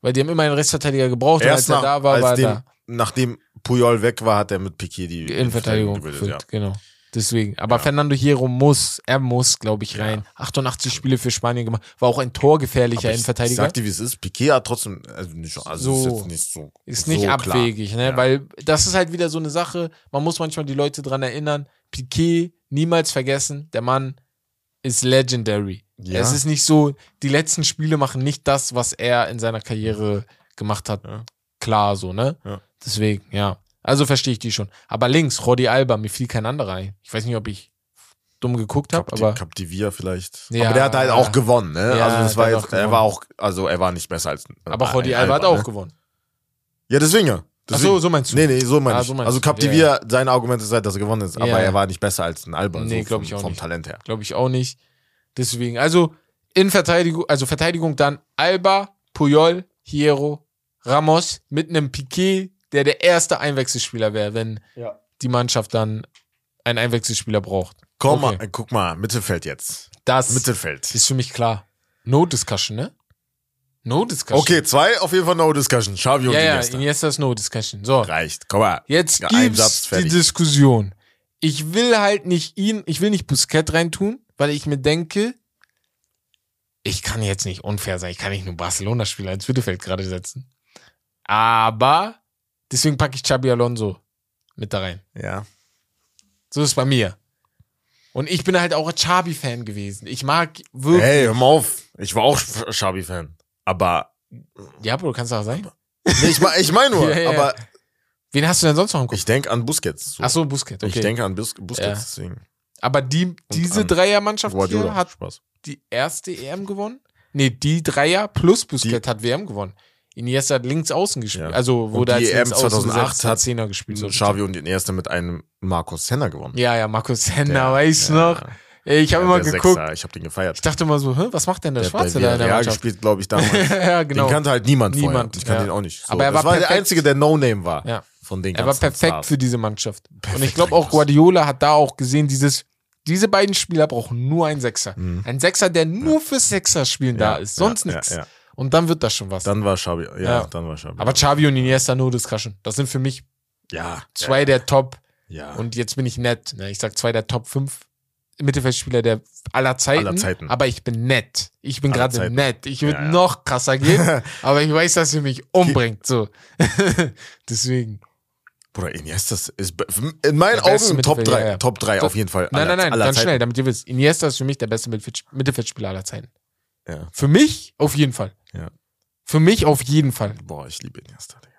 Weil die haben immer einen Rechtsverteidiger gebraucht und als Erst er nach, da war, als war er dem, da. nachdem Puyol weg war, hat er mit Piquet die, Innenverteidigung gebildet, gefüllt, genau. Deswegen. Aber Fernando Hierro muss, er muss, glaube ich, rein. 88 Spiele für Spanien gemacht. War auch ein torgefährlicher ich, ich Innenverteidiger. sag dir, wie es ist. Piquet hat trotzdem, also nicht, also So. ist jetzt nicht so. Ist so nicht klar. abwegig, ne? Ja. Weil das ist halt wieder so eine Sache, man muss manchmal die Leute dran erinnern. Piquet, niemals vergessen, der Mann ist legendary. Ja. Es ist nicht so, die letzten Spiele machen nicht das, was er in seiner Karriere gemacht hat. Ja. Klar so, ne? Ja. Deswegen, ja. Also verstehe ich die schon. Aber links, Rodi Alba, mir fiel kein anderer ein. Ich weiß nicht, ob ich dumm geguckt habe, aber Captivia vielleicht. Ja. aber der hat halt auch gewonnen, ne? Ja, also das war jetzt, er war auch, also er war nicht besser als. aber äh, Rodi Alba hat ne? auch gewonnen. Ja, deswegen ja. Ach Deswegen. so, so meinst du? Nee, nee, so meine Ah, ich. so meinst also du. Captivia, sein Argument ist halt, dass er gewonnen ist, aber Ja. er war nicht besser als ein Alba. Nee, so glaub vom- ich auch Vom nicht. Talent her. Glaube ich auch nicht. Deswegen, also in Verteidigung, also Verteidigung dann Alba, Puyol, Hierro, Ramos mit einem Piquet, der der erste Einwechselspieler wäre, wenn Ja. die Mannschaft dann einen Einwechselspieler braucht. Komm Okay. mal, guck mal, Mittelfeld jetzt. Das Mittelfeld. ist für mich klar. No Discussion, ne? No Discussion. Okay, zwei auf jeden Fall No Discussion. Xavi und Ja, ja, Iniesta. Iniesta ist No Discussion. So. Reicht. Komm mal. Jetzt Ja, gibt's Satz, die. Diskussion. Ich will halt nicht ihn, ich will nicht Busquets reintun, weil ich mir denke, ich kann jetzt nicht unfair sein, ich kann nicht nur Barcelona-Spieler ins Mittelfeld gerade setzen. Aber deswegen packe ich Xabi Alonso mit da rein. Ja. So ist es bei mir. Und ich bin halt auch ein Xabi-Fan gewesen. Ich mag wirklich. Hey, hör mal auf. Ich war auch Xavi-Fan. Aber, Ja, Bro, kannst du auch sein. nee, ich, ich meine nur, Ja, ja. aber Wen hast du denn sonst noch im Kopf? ich denke an Busquets. So. Ach so, Busquets, okay. Ich denke an Bus Busquets, Ja. deswegen. Aber die, diese an Dreiermannschaft hier hat Spaß. die erste EM gewonnen? Nee, die Dreier plus Busquets hat WM gewonnen. Iniesta hat links außen gespielt. Ja. Also wurde Und die als EM links außen 2008 gesetzt, hat Zehner gespielt. So Xavi und Iniesta mit einem Marcos Senna gewonnen. ja, ja, Markus Henner, Ja, weißt du ja. noch? Ich habe Ja, immer geguckt. Sechser, ich habe den gefeiert. Ich dachte immer so, hä, was macht denn der, Der Schwarze da in der Mannschaft? gespielt, glaube ich, damals. ja, genau. Den kannte halt niemand, vorher. Niemand, Ich kannte ja. den auch nicht. So, Aber er das war war der. Einzige, der No-Name war. Ja. Von den Er war perfekt für diese Mannschaft. Und Perfekt ich glaube auch. Guardiola hat da auch gesehen, dieses, diese beiden Spieler brauchen nur einen Sechser. Mhm. Ein Sechser, der nur für Sechser spielen da Ja, ist, sonst ja, nichts. ja, ja. Und dann wird das schon was. Dann war Xavi. Ja, Ja. dann war Xavi. Aber Xavi und Iniesta no discussion. Das sind für mich ja, zwei der Top ja. und jetzt bin ich nett. Ne? Ich sag zwei der Top 5 Mittelfeldspieler der aller Zeiten. Aller Zeiten. Aber ich bin nett. Ich bin gerade nett. Ich würde Ja, ja. noch krasser gehen, aber ich weiß, dass ihr mich umbringt. So. Deswegen. Bruder, Iniesta ist in meinen Augen Top Mittelfeldler, 3. ja. Top 3 auf jeden Fall. Nein, aller- nein, nein, ganz Zeiten. schnell, damit ihr wisst. Iniesta ist für mich der beste Mittelfeld- Mittelfeldspieler aller Zeiten. Ja. Für mich auf jeden Fall. Ja. Für mich auf jeden Fall. Boah, ich liebe Iniesta. Digga.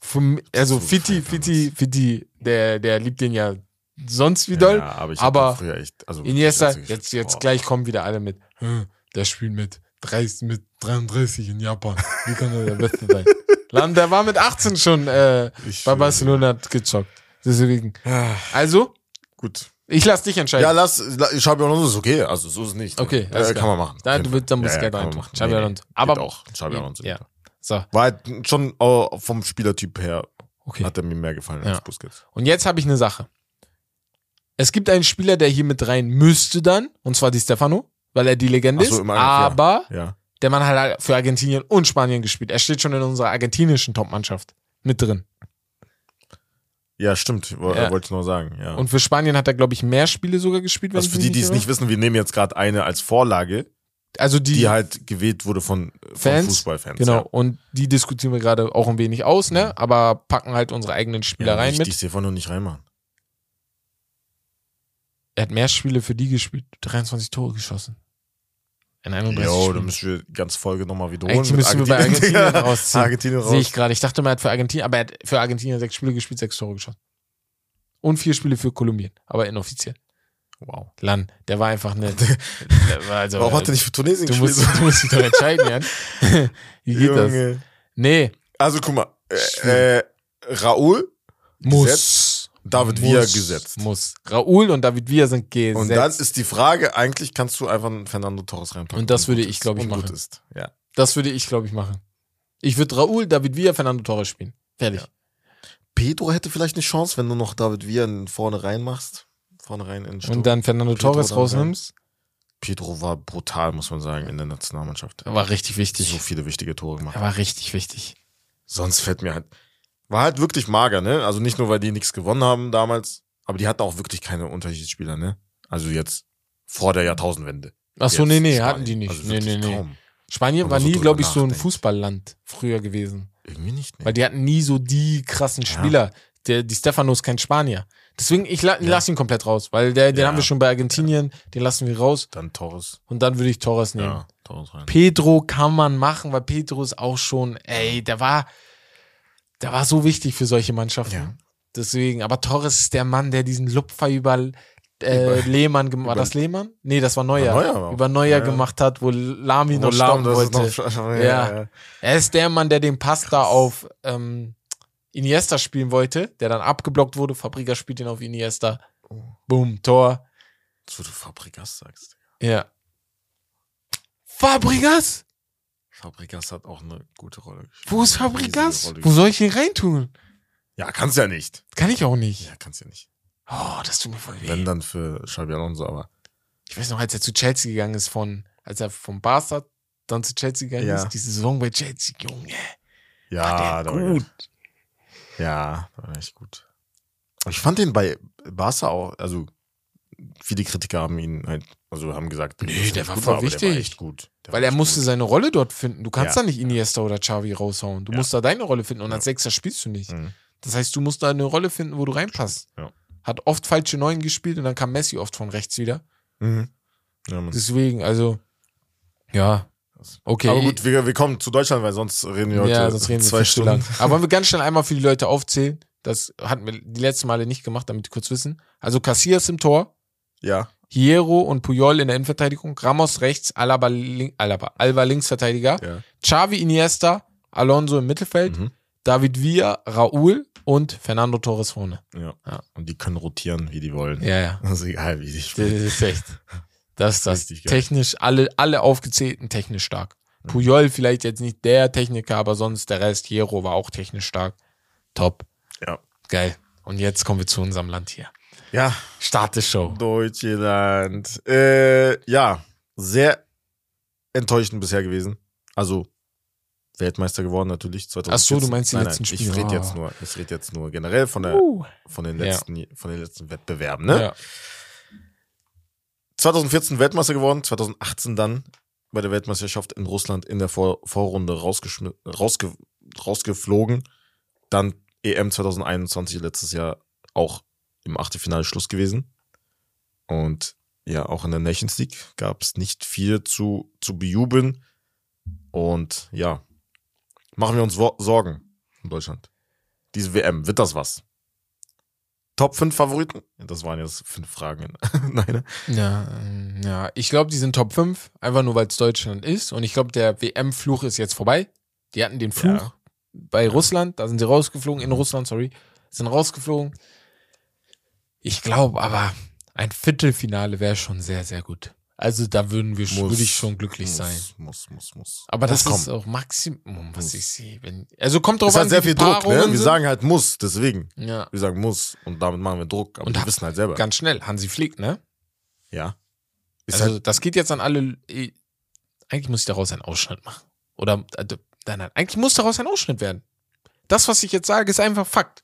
Für, also gefeiert Fitti, Fitti, der, der liebt den ja sonst wie doll. Ja, aber ich aber früher echt. Also Iniesta, jetzt, jetzt boah. gleich kommen wieder alle mit, "Hm, der spielt mit 30, mit 33 in Japan. Wie kann er der Beste sein? Land, der war mit 18 schon äh, Ich bei. Barcelona hat gezockt. Deswegen. Ah, Also, Gut. Ich lass dich entscheiden. Ja, lass, la- Xabi Alonso ist okay. Also, so ist es nicht. Okay, alles äh, klar. kann man machen. Da, du willst- dann musst du ja, man reinmachen. machen. Xabi Nee, Alonso. Aber- auch. Xabi Alonso. ja. So, War halt schon äh, vom Spielertyp her, okay. hat er mir mehr gefallen Ja. als Busquets. Und jetzt habe ich eine Sache. Es gibt einen Spieler, der hier mit rein müsste dann, und zwar die Stefano, weil er die Legende so, ist. Angriff, ja. aber Ja. der Mann hat halt für Argentinien und Spanien gespielt. Er steht schon in unserer argentinischen Top-Mannschaft mit drin. Ja, stimmt. Ja. Wollte ich nur sagen. Ja. Und für Spanien hat er, glaube ich, mehr Spiele sogar gespielt. Also ich für die, die es nicht wissen, wir nehmen jetzt gerade eine als Vorlage, Also die, die halt gewählt wurde von, von Fans, Fußballfans. genau. Ja. Und die diskutieren wir gerade auch ein wenig aus, ne? Aber packen halt unsere eigenen Spieler Ja, rein mit. Stefano nicht reinmachen. Er hat mehr Spiele für die gespielt. 23 Tore geschossen. In 31 Jo, da Spielen. müssen wir die ganze Folge nochmal wiederholen. Eigentlich müssen wir bei Argentinien rausziehen. Argentinien raus. Sehe ich gerade. Ich dachte, man hat für Argentinien, aber er hat für Argentinien sechs Spiele gespielt, sechs Tore geschossen. Und vier Spiele für Kolumbien, aber inoffiziell. Wow. Lan, der war einfach eine. war also, Warum hat er nicht für Tunesien du gespielt? musst, du musst dich doch entscheiden, Jan. Wie geht das? Junge. Nee, Also guck mal, äh, äh, Raúl gesetzt. David muss, Villa gesetzt. Muss. Raúl und David Villa sind gesetzt. Und dann ist die Frage, eigentlich kannst du einfach einen Fernando Torres reinpacken. Und das würde ich, ist. glaub ich, machen. Ist. Ja. das würde ich, glaube ich, machen. Ich würde Raúl, David Villa, Fernando Torres spielen. Fertig. Ja. Pedro hätte vielleicht eine Chance, wenn du noch David Villa vorne reinmachst. Vorne rein in den Sturm. Und dann Fernando Pedro Torres rausnimmst. Pedro war brutal, muss man sagen, in der Nationalmannschaft. War richtig wichtig. So viele wichtige Tore gemacht. Er war richtig wichtig. Sonst fällt mir halt. War halt wirklich mager, ne? Also nicht nur, weil die nichts gewonnen haben damals, aber die hatten auch wirklich keine Unterschiedsspieler, ne? Also jetzt vor der Jahrtausendwende. Ach so, nee, nee, Spanien. hatten die nicht. Also nee, nee, nee. kaum. Spanien war so nie, drüber glaube ich, so ein. Fußballland früher gewesen. Irgendwie nicht, ne? Weil die hatten nie so die krassen Ja. Spieler. Der, die Stefano ist kein Spanier. Deswegen, ich la, Ja. lass ihn komplett raus, weil der, den Ja. haben wir schon bei Argentinien, den lassen wir raus Dann Torres. und dann würde ich Torres nehmen. Ja, Torres rein. Pedro kann man machen, weil Pedro ist auch schon, ey, der war, der war so wichtig für solche Mannschaften. Ja. Deswegen, aber Torres ist der Mann, der diesen Lupfer über äh, Über- Lehmann gemacht War über- das Lehmann? Nee, das war Neuer. War Neuer auch. über Neuer Ja, ja. gemacht hat, wo Lami noch Lahm, wollte. noch- Ja. Er ist der Mann, der den Pass da auf ähm, Iniesta spielen wollte, der dann abgeblockt wurde. Fabregas spielt ihn auf Iniesta. Oh. Boom, Tor. So du Fabregas sagst. Ja. Fabregas? Fabregas hat auch eine gute Rolle gespielt. Wo ist Fabregas? Rolle Wo soll ich ihn reintun? Ja, kannst ja nicht. Kann ich auch nicht. Ja, kannst ja nicht. Oh, das tut mir voll weh. Wenn dann für Xabi Alonso, aber Ich weiß noch, als er zu Chelsea gegangen ist, von, als er vom Barca dann zu Chelsea gegangen Ja. ist, diese Saison bei Chelsea, Junge. ja, war der da war gut. Ja, da war echt gut. Ich fand den bei Barca auch, also viele Kritiker haben ihn halt, also haben gesagt, Nee, er der war gut voll aber Der wichtig. war echt gut. Der Weil er musste gut. seine Rolle dort finden. Du kannst Ja. da nicht Iniesta oder Xavi raushauen. Du Ja. musst da deine Rolle finden. Und Ja. als Sechser spielst du nicht. Mhm. Das heißt, du musst da eine Rolle finden, wo du reinpasst. Hat oft falsche Neun gespielt und dann kam Messi oft von rechts wieder. Mhm. Deswegen, also, ja. Okay. Aber gut, wir, wir kommen zu Deutschland, weil sonst reden wir heute ja, sonst reden wir zwei zu Stunden. lang. Aber wollen wir ganz schnell einmal für die Leute aufzählen. Das hatten wir die letzten Male nicht gemacht, damit die kurz wissen. Also Casillas im Tor, Ja, Hierro und Puyol in der Innenverteidigung, Ramos rechts, Alaba, link, Alaba, Alba Linksverteidiger, ja. Xavi Iniesta, Alonso im Mittelfeld, Mhm. David Villa, Raúl und Fernando Torres vorne. ja. Ja. Und die können rotieren, wie die wollen. Ja, ja. Das ist egal, wie die Das spielen. ist echt. Das ist das. Technisch, alle, alle aufgezählten technisch stark. Puyol vielleicht jetzt nicht der Techniker, aber sonst der Rest, Hierro war auch technisch stark. Top. Ja. Geil. Und jetzt kommen wir zu unserem Land hier. Ja, Start der Show. Deutschland. Äh, ja, sehr enttäuschend bisher gewesen. Also Weltmeister geworden natürlich. 2014. Ach so, du meinst die nein, letzten nein, Spiele. Ich rede Ah. jetzt nur, ich rede jetzt nur generell von der, Uh. von den Ja. letzten, von den letzten Wettbewerben. Ne? Ja. 2014 Weltmeister geworden, 2018 dann bei der Weltmeisterschaft in Russland in der Vor Vorrunde rausge rausgeflogen. Dann EM 2021 letztes Jahr auch im Achtelfinale Schluss gewesen. Und ja, auch in der Nations League gab es nicht viel zu, zu bejubeln. Und ja, machen wir uns Sorgen in Deutschland. Diese WM, wird das was? Top 5 Favoriten? Das waren jetzt fünf Fragen. Nein. ne? Ja, ähm, ja. ich glaube, die sind Top 5, einfach nur weil es Deutschland ist. Und ich glaube, der WM-Fluch ist jetzt vorbei. Die hatten den Fluch Ja. bei Russland, da sind sie rausgeflogen, in Russland, sorry, sind rausgeflogen. Ich glaube aber, ein Viertelfinale wäre schon sehr, sehr gut. Also da würden wir, Muss, würde ich schon glücklich muss, sein. Muss, muss, muss. Aber das, Muss ist auch Maximum, was Muss. ich sehe. Wenn, also kommt drauf ist an, halt sehr wie viel Druck, ne? Wir sind. sagen halt muss, deswegen. ja, Wir sagen muss und damit machen wir Druck, aber Und wir wissen halt selber. ganz schnell. Hansi Flick, ne? ja. Ist Also halt, das geht jetzt an alle. eh, Eigentlich muss ich daraus einen Ausschnitt machen. Oder äh, nein, nein, eigentlich muss daraus ein Ausschnitt werden. Das, was ich jetzt sage, ist einfach Fakt.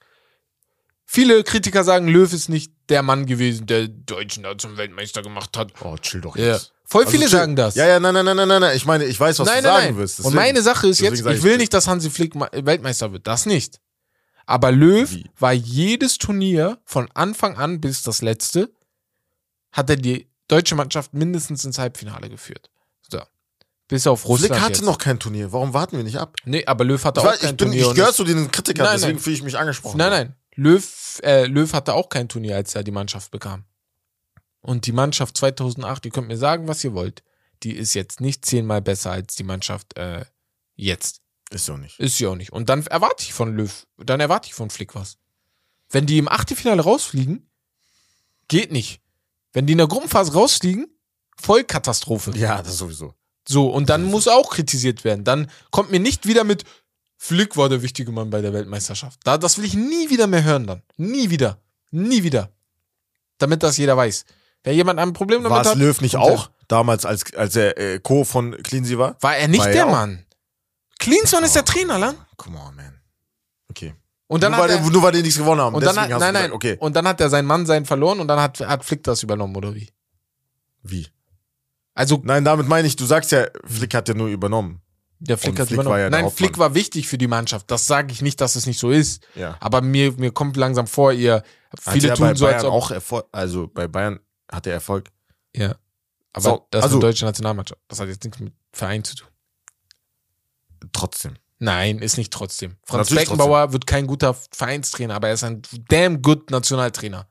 Viele Kritiker sagen, Löw ist nicht der Mann gewesen, der Deutschen da zum Weltmeister gemacht hat. oh, chill doch Ja. jetzt. Voll Also viele chill. sagen das. Ja, ja, nein, nein, nein, nein, nein. Ich meine, ich weiß, was nein, du nein, sagen nein. wirst. Und deswegen- meine Sache ist jetzt, ich will nicht, dass Hansi Flick Weltmeister wird. Das nicht. Aber Löw Wie? war jedes Turnier von Anfang an bis das letzte, hat er die deutsche Mannschaft mindestens ins Halbfinale geführt. So. Bis auf Russland. Flick hatte jetzt. noch kein Turnier. Warum warten wir nicht ab? Nee, aber Löw hatte Ich, auch weiß, kein ich, bin, Turnier. ich und gehöre zu den Kritikern, Nein, deswegen fühle ich mich angesprochen. Nein, nein. Löw, äh, Löw hatte auch kein Turnier, als er die Mannschaft bekam. Und die Mannschaft 2008, ihr könnt mir sagen, was ihr wollt, die ist jetzt nicht zehnmal besser als die Mannschaft äh, jetzt. Ist ja nicht. Ist sie auch nicht. Und dann erwarte ich von Löw, dann erwarte ich von Flick was. Wenn die im Achtelfinale rausfliegen, geht nicht. Wenn die in der Gruppenphase rausfliegen, Vollkatastrophe. Ja, das sowieso. So, und dann muss auch kritisiert werden. Dann kommt mir nicht wieder mit, Flick war der wichtige Mann bei der Weltmeisterschaft. Da, das will ich nie wieder mehr hören dann. Nie wieder. Nie wieder. Damit das jeder weiß. Wer jemand ein Problem damit War es hat, Löw nicht auch? Damals, als, als er äh, Co. von Cleansy war? War er nicht War er der auch. Mann. Klinsmann ist der Trainer, Lan. Come on, man. Okay. Und dann nur, hat weil, er, nur weil die nichts gewonnen haben. und dann hat, nein, nein, gesagt, okay. und dann hat er seinen Mann seinen verloren und dann hat, hat Flick das übernommen, oder wie? Wie? Also, Nein, damit meine ich, du sagst ja, Flick hat ja nur übernommen. Der Flick Und hat Flick übernommen. war ja nein. Flick war wichtig für die Mannschaft. Das sage ich nicht, dass es nicht so ist. Ja. Aber mir, mir kommt langsam vor, ihr, viele tun bei so, Bayern als ob. auch Erfolg, also bei Bayern hat er Erfolg. Ja. Aber So, das ist also- eine deutsche Nationalmannschaft. Das hat jetzt nichts mit Verein zu tun. Trotzdem. Nein, ist nicht trotzdem. Franz Natürlich Beckenbauer wird kein guter Vereinstrainer, aber er ist ein damn good Nationaltrainer.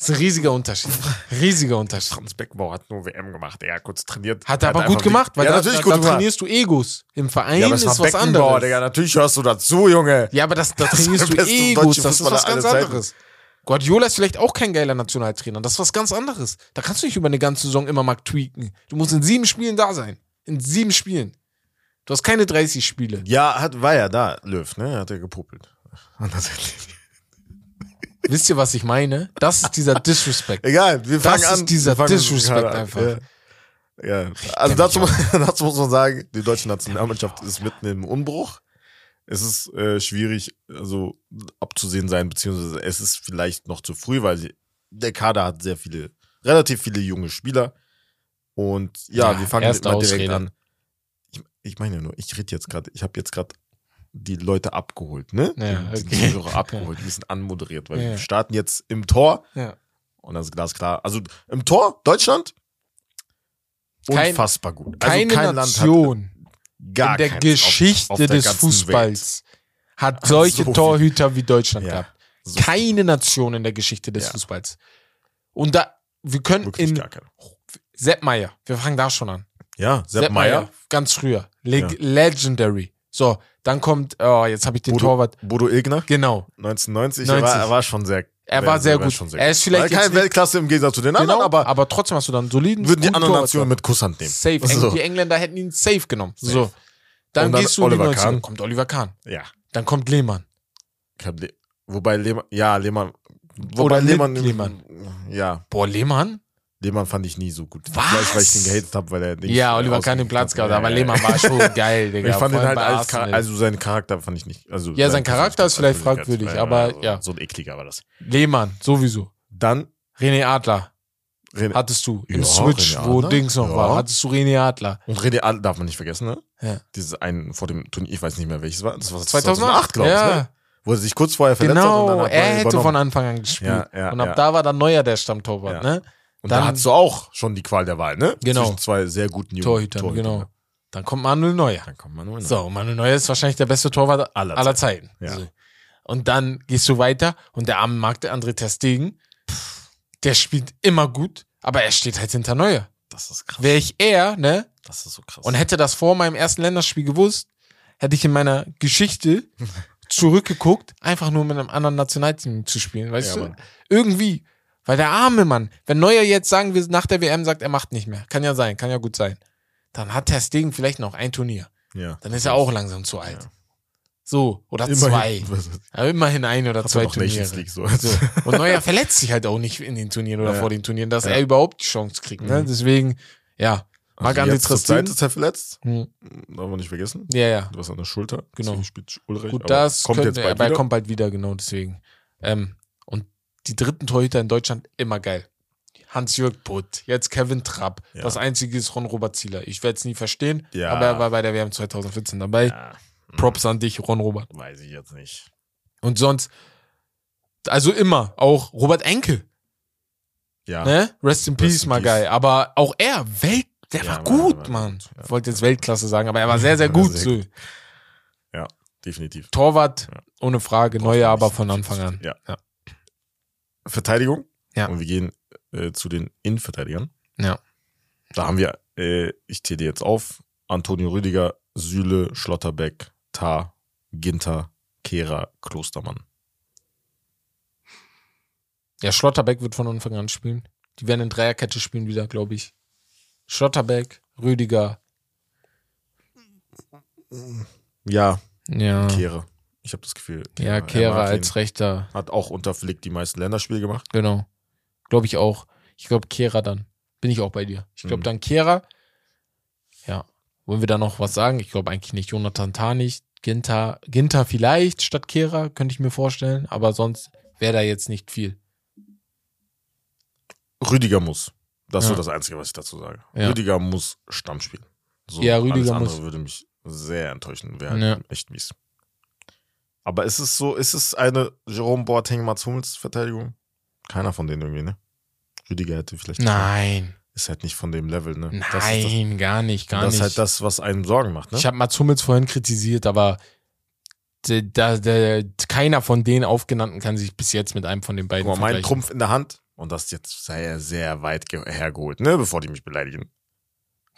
Das ist ein riesiger Unterschied. Riesiger Unterschied. Franz Beckenbauer hat nur WM gemacht. Er hat kurz trainiert. Hat er aber hat gut einfach- gemacht, weil ja, da, natürlich da, gut da trainierst du Egos. Im Verein Ja, aber ist was anderes. Digga. Natürlich hörst du dazu, Junge. Ja, aber das, da Das trainierst der du Egos. Das ist was ganz anderes. Guardiola ist vielleicht auch kein geiler Nationaltrainer. Das ist was ganz anderes. Da kannst du nicht über eine ganze Saison immer mal tweaken. Du musst in sieben Spielen da sein. In sieben Spielen. Du hast keine 30 Spiele. Ja, hat, war ja da, Löw, ne? Hat er gepopelt. Und das- Wisst ihr, was ich meine? Das ist dieser Disrespect. Egal, wir fangen ist an. dieser wir fangen Disrespect einfach. Ja. Ja. Also dazu, dazu muss man sagen, die deutsche Nationalmannschaft ist mitten im Umbruch. Es ist äh, schwierig, also abzusehen sein, beziehungsweise es ist vielleicht noch zu früh, weil der Kader hat sehr viele, relativ viele junge Spieler. Und ja, Ja, wir fangen mal direkt Ausrede. an. Ich, ich meine ja nur, ich rede jetzt gerade, ich habe jetzt gerade die Leute abgeholt, ne? Ja, die, die okay. Zuhörer abgeholt, ein bisschen anmoderiert, weil Ja. wir starten jetzt im Tor Ja. und das ist glasklar. Also im Tor, Deutschland, unfassbar gut. Also Keine kein Nation Land gar in der keins auf- Geschichte auf der des Fußballs hat solche So. Torhüter wie Deutschland Ja. gehabt. So Keine Nation in der Geschichte des Ja. Fußballs. Und da, wir können Wirklich in. Sepp Meier, wir fangen da schon an. Ja, Sepp, Meier, ganz früher. Le Ja. Legendary. So, dann kommt, oh, jetzt habe ich den Bodo, Torwart. Bodo Ilgner, Genau. 1990. Er, 90. war, er war schon sehr Er war sehr gut. Schon sehr Er ist vielleicht keine Weltklasse im Gegensatz zu den Genau, anderen, aber, aber, trotzdem hast du dann soliden. würden die anderen Nationen mit Kusshand nehmen. Safe. So. Die Engländer hätten ihn safe genommen. Safe. So. Dann, dann gehst du in die Oliver 90 Kahn. Kommt Oliver Kahn. Ja. Dann kommt Lehmann. Le wobei Lehmann, ja, Lehmann, wobei Oder Lehmann, Lehmann. ja, Boah, Lehmann? Lehmann fand ich nie so gut. Was? Vielleicht, weil ich den gehatet habe, weil er nicht Ja, Oliver Kahn den Platz gehabt, aber ja, Lehmann war schon geil, Digga. Ich fand ihn halt als, Char also seinen Charakter fand ich nicht, also. Ja, sein Charakter ist vielleicht fragwürdig, aber ja. So ein ekliger war das. Lehmann, sowieso. Dann, René Adler René, hattest du. Im Ja, Switch, wo Adler. Dings noch Ja. war, hattest du René Adler. und René Adler darf man nicht vergessen, ne? Ja. Dieses einen vor dem Turnier, ich weiß nicht mehr welches war. Das war 2008, glaube ich, ja. ne? Wo er sich kurz vorher verletzt hat Genau, hat er Neuer hätte übernommen. von Anfang an gespielt. Ja, ja, und ab da war dann Neuer der Stammtorwart, ne? Und dann- da hattest du auch schon die Qual der Wahl, ne? Genau. Zwischen zwei sehr guten jungen Torhütern, Torhütern. genau. Dann kommt Manuel Neuer. Dann kommt man nur So, Manuel Neuer ist wahrscheinlich der beste Torwart Aller aller, Zeiten. Ja. So. Und dann gehst du weiter und der arme Markt, der André Ter Stegen, der spielt immer gut, aber er steht halt hinter Neuer. Das ist krass. Wäre ich er, ne, Das ist so krass. und hätte das vor meinem ersten Länderspiel gewusst, hätte ich in meiner Geschichte zurückgeguckt, einfach nur mit einem anderen Nationalteam zu spielen, weißt Ja, du? Mann. Irgendwie. Weil der arme Mann, wenn Neuer jetzt sagen wir nach der WM sagt, er macht nicht mehr, kann ja sein, kann ja gut sein, dann hat Ter Stegen vielleicht noch ein Turnier. ja. Dann ist er auch langsam zu alt. Ja. So, oder zwei. Immerhin. Was- Aber immerhin ein oder zwei er Turniere. League so. So. Und Neuer verletzt sich halt auch nicht in den Turnieren oder Ja. vor den Turnieren, dass Ja. er überhaupt die Chance kriegt. Ne? Mhm. Deswegen, ja. Marc Also André Trustin. ist er verletzt. Hm. Darf man nicht vergessen. Ja, ja. Du hast an der Schulter. Genau. Spielt Ulrich. Gut, das kommt könnte, jetzt bald er wieder. kommt bald wieder, genau deswegen. Ähm, die dritten Torhüter in Deutschland immer geil. Hans-Jörg Putt, jetzt Kevin Trapp. Ja. Das einzige ist Ron Robert Zieler. Ich werde es nie verstehen, Ja. aber er war bei der WM 2014 dabei. Ja, Props an dich, Ron Robert. weiß ich jetzt nicht. Und sonst, also immer, auch Robert Enke, Ja. ne? Rest in Peace, in mal peace. geil. Aber auch er, Welt, der Ja, war gut, Mann. gut, ja. Ich wollte jetzt Weltklasse sagen, aber er war sehr, sehr Ja, gut. sehr so. gut. Definitiv. Torwart, Ja. ohne Frage, Braucht Neuer aber von Anfang an. Ja. Verteidigung. Ja. Und wir gehen äh, zu den Innenverteidigern. Ja. Da haben wir, äh, ich zähle jetzt auf, Antonio Rüdiger, Süle, Schlotterbeck, Tar, Ginter, Kehrer, Klostermann. Ja, Schlotterbeck wird von Anfang an spielen. Die werden in Dreierkette spielen wieder, glaube ich. Schlotterbeck, Rüdiger. Ja, Ja. Kehrer. Ich habe das Gefühl. Ja, er Kehrer mag ihn. als Rechter. Hat auch unter Flick die meisten Länderspiele gemacht. Genau. Glaube ich auch. Ich glaube Kehrer dann. Bin ich auch bei dir. Ich glaube Mhm. dann Kehrer. Ja. Wollen wir da noch was sagen? Ich glaube eigentlich nicht. Jonathan Tah nicht. Ginter, Ginter vielleicht statt Kehrer, könnte ich mir vorstellen. Aber sonst wäre da jetzt nicht viel. Rüdiger muss. Das ist Ja. so das Einzige, was ich dazu sage. Ja. Rüdiger muss Stamm spielen. So, Ja, Rüdiger alles andere muss. würde mich sehr enttäuschen. Wäre Ja. echt mies. Aber ist es so, ist es eine Jerome Boateng, Mats Hummels Verteidigung? Keiner von denen irgendwie, ne? Rüdiger hätte vielleicht. Nein. Ist halt nicht von dem Level, ne? Das ist, das, Nein, gar nicht, gar das ist nicht. halt das, was einen Sorgen macht, ne? Ich habe Mats Hummels vorhin kritisiert, aber da, da, da, keiner von den aufgenannten kann sich bis jetzt mit einem von den beiden Guck mal, mein. Trumpf in der Hand, und das jetzt sei er sehr weit ge- hergeholt, ne? Bevor die mich beleidigen.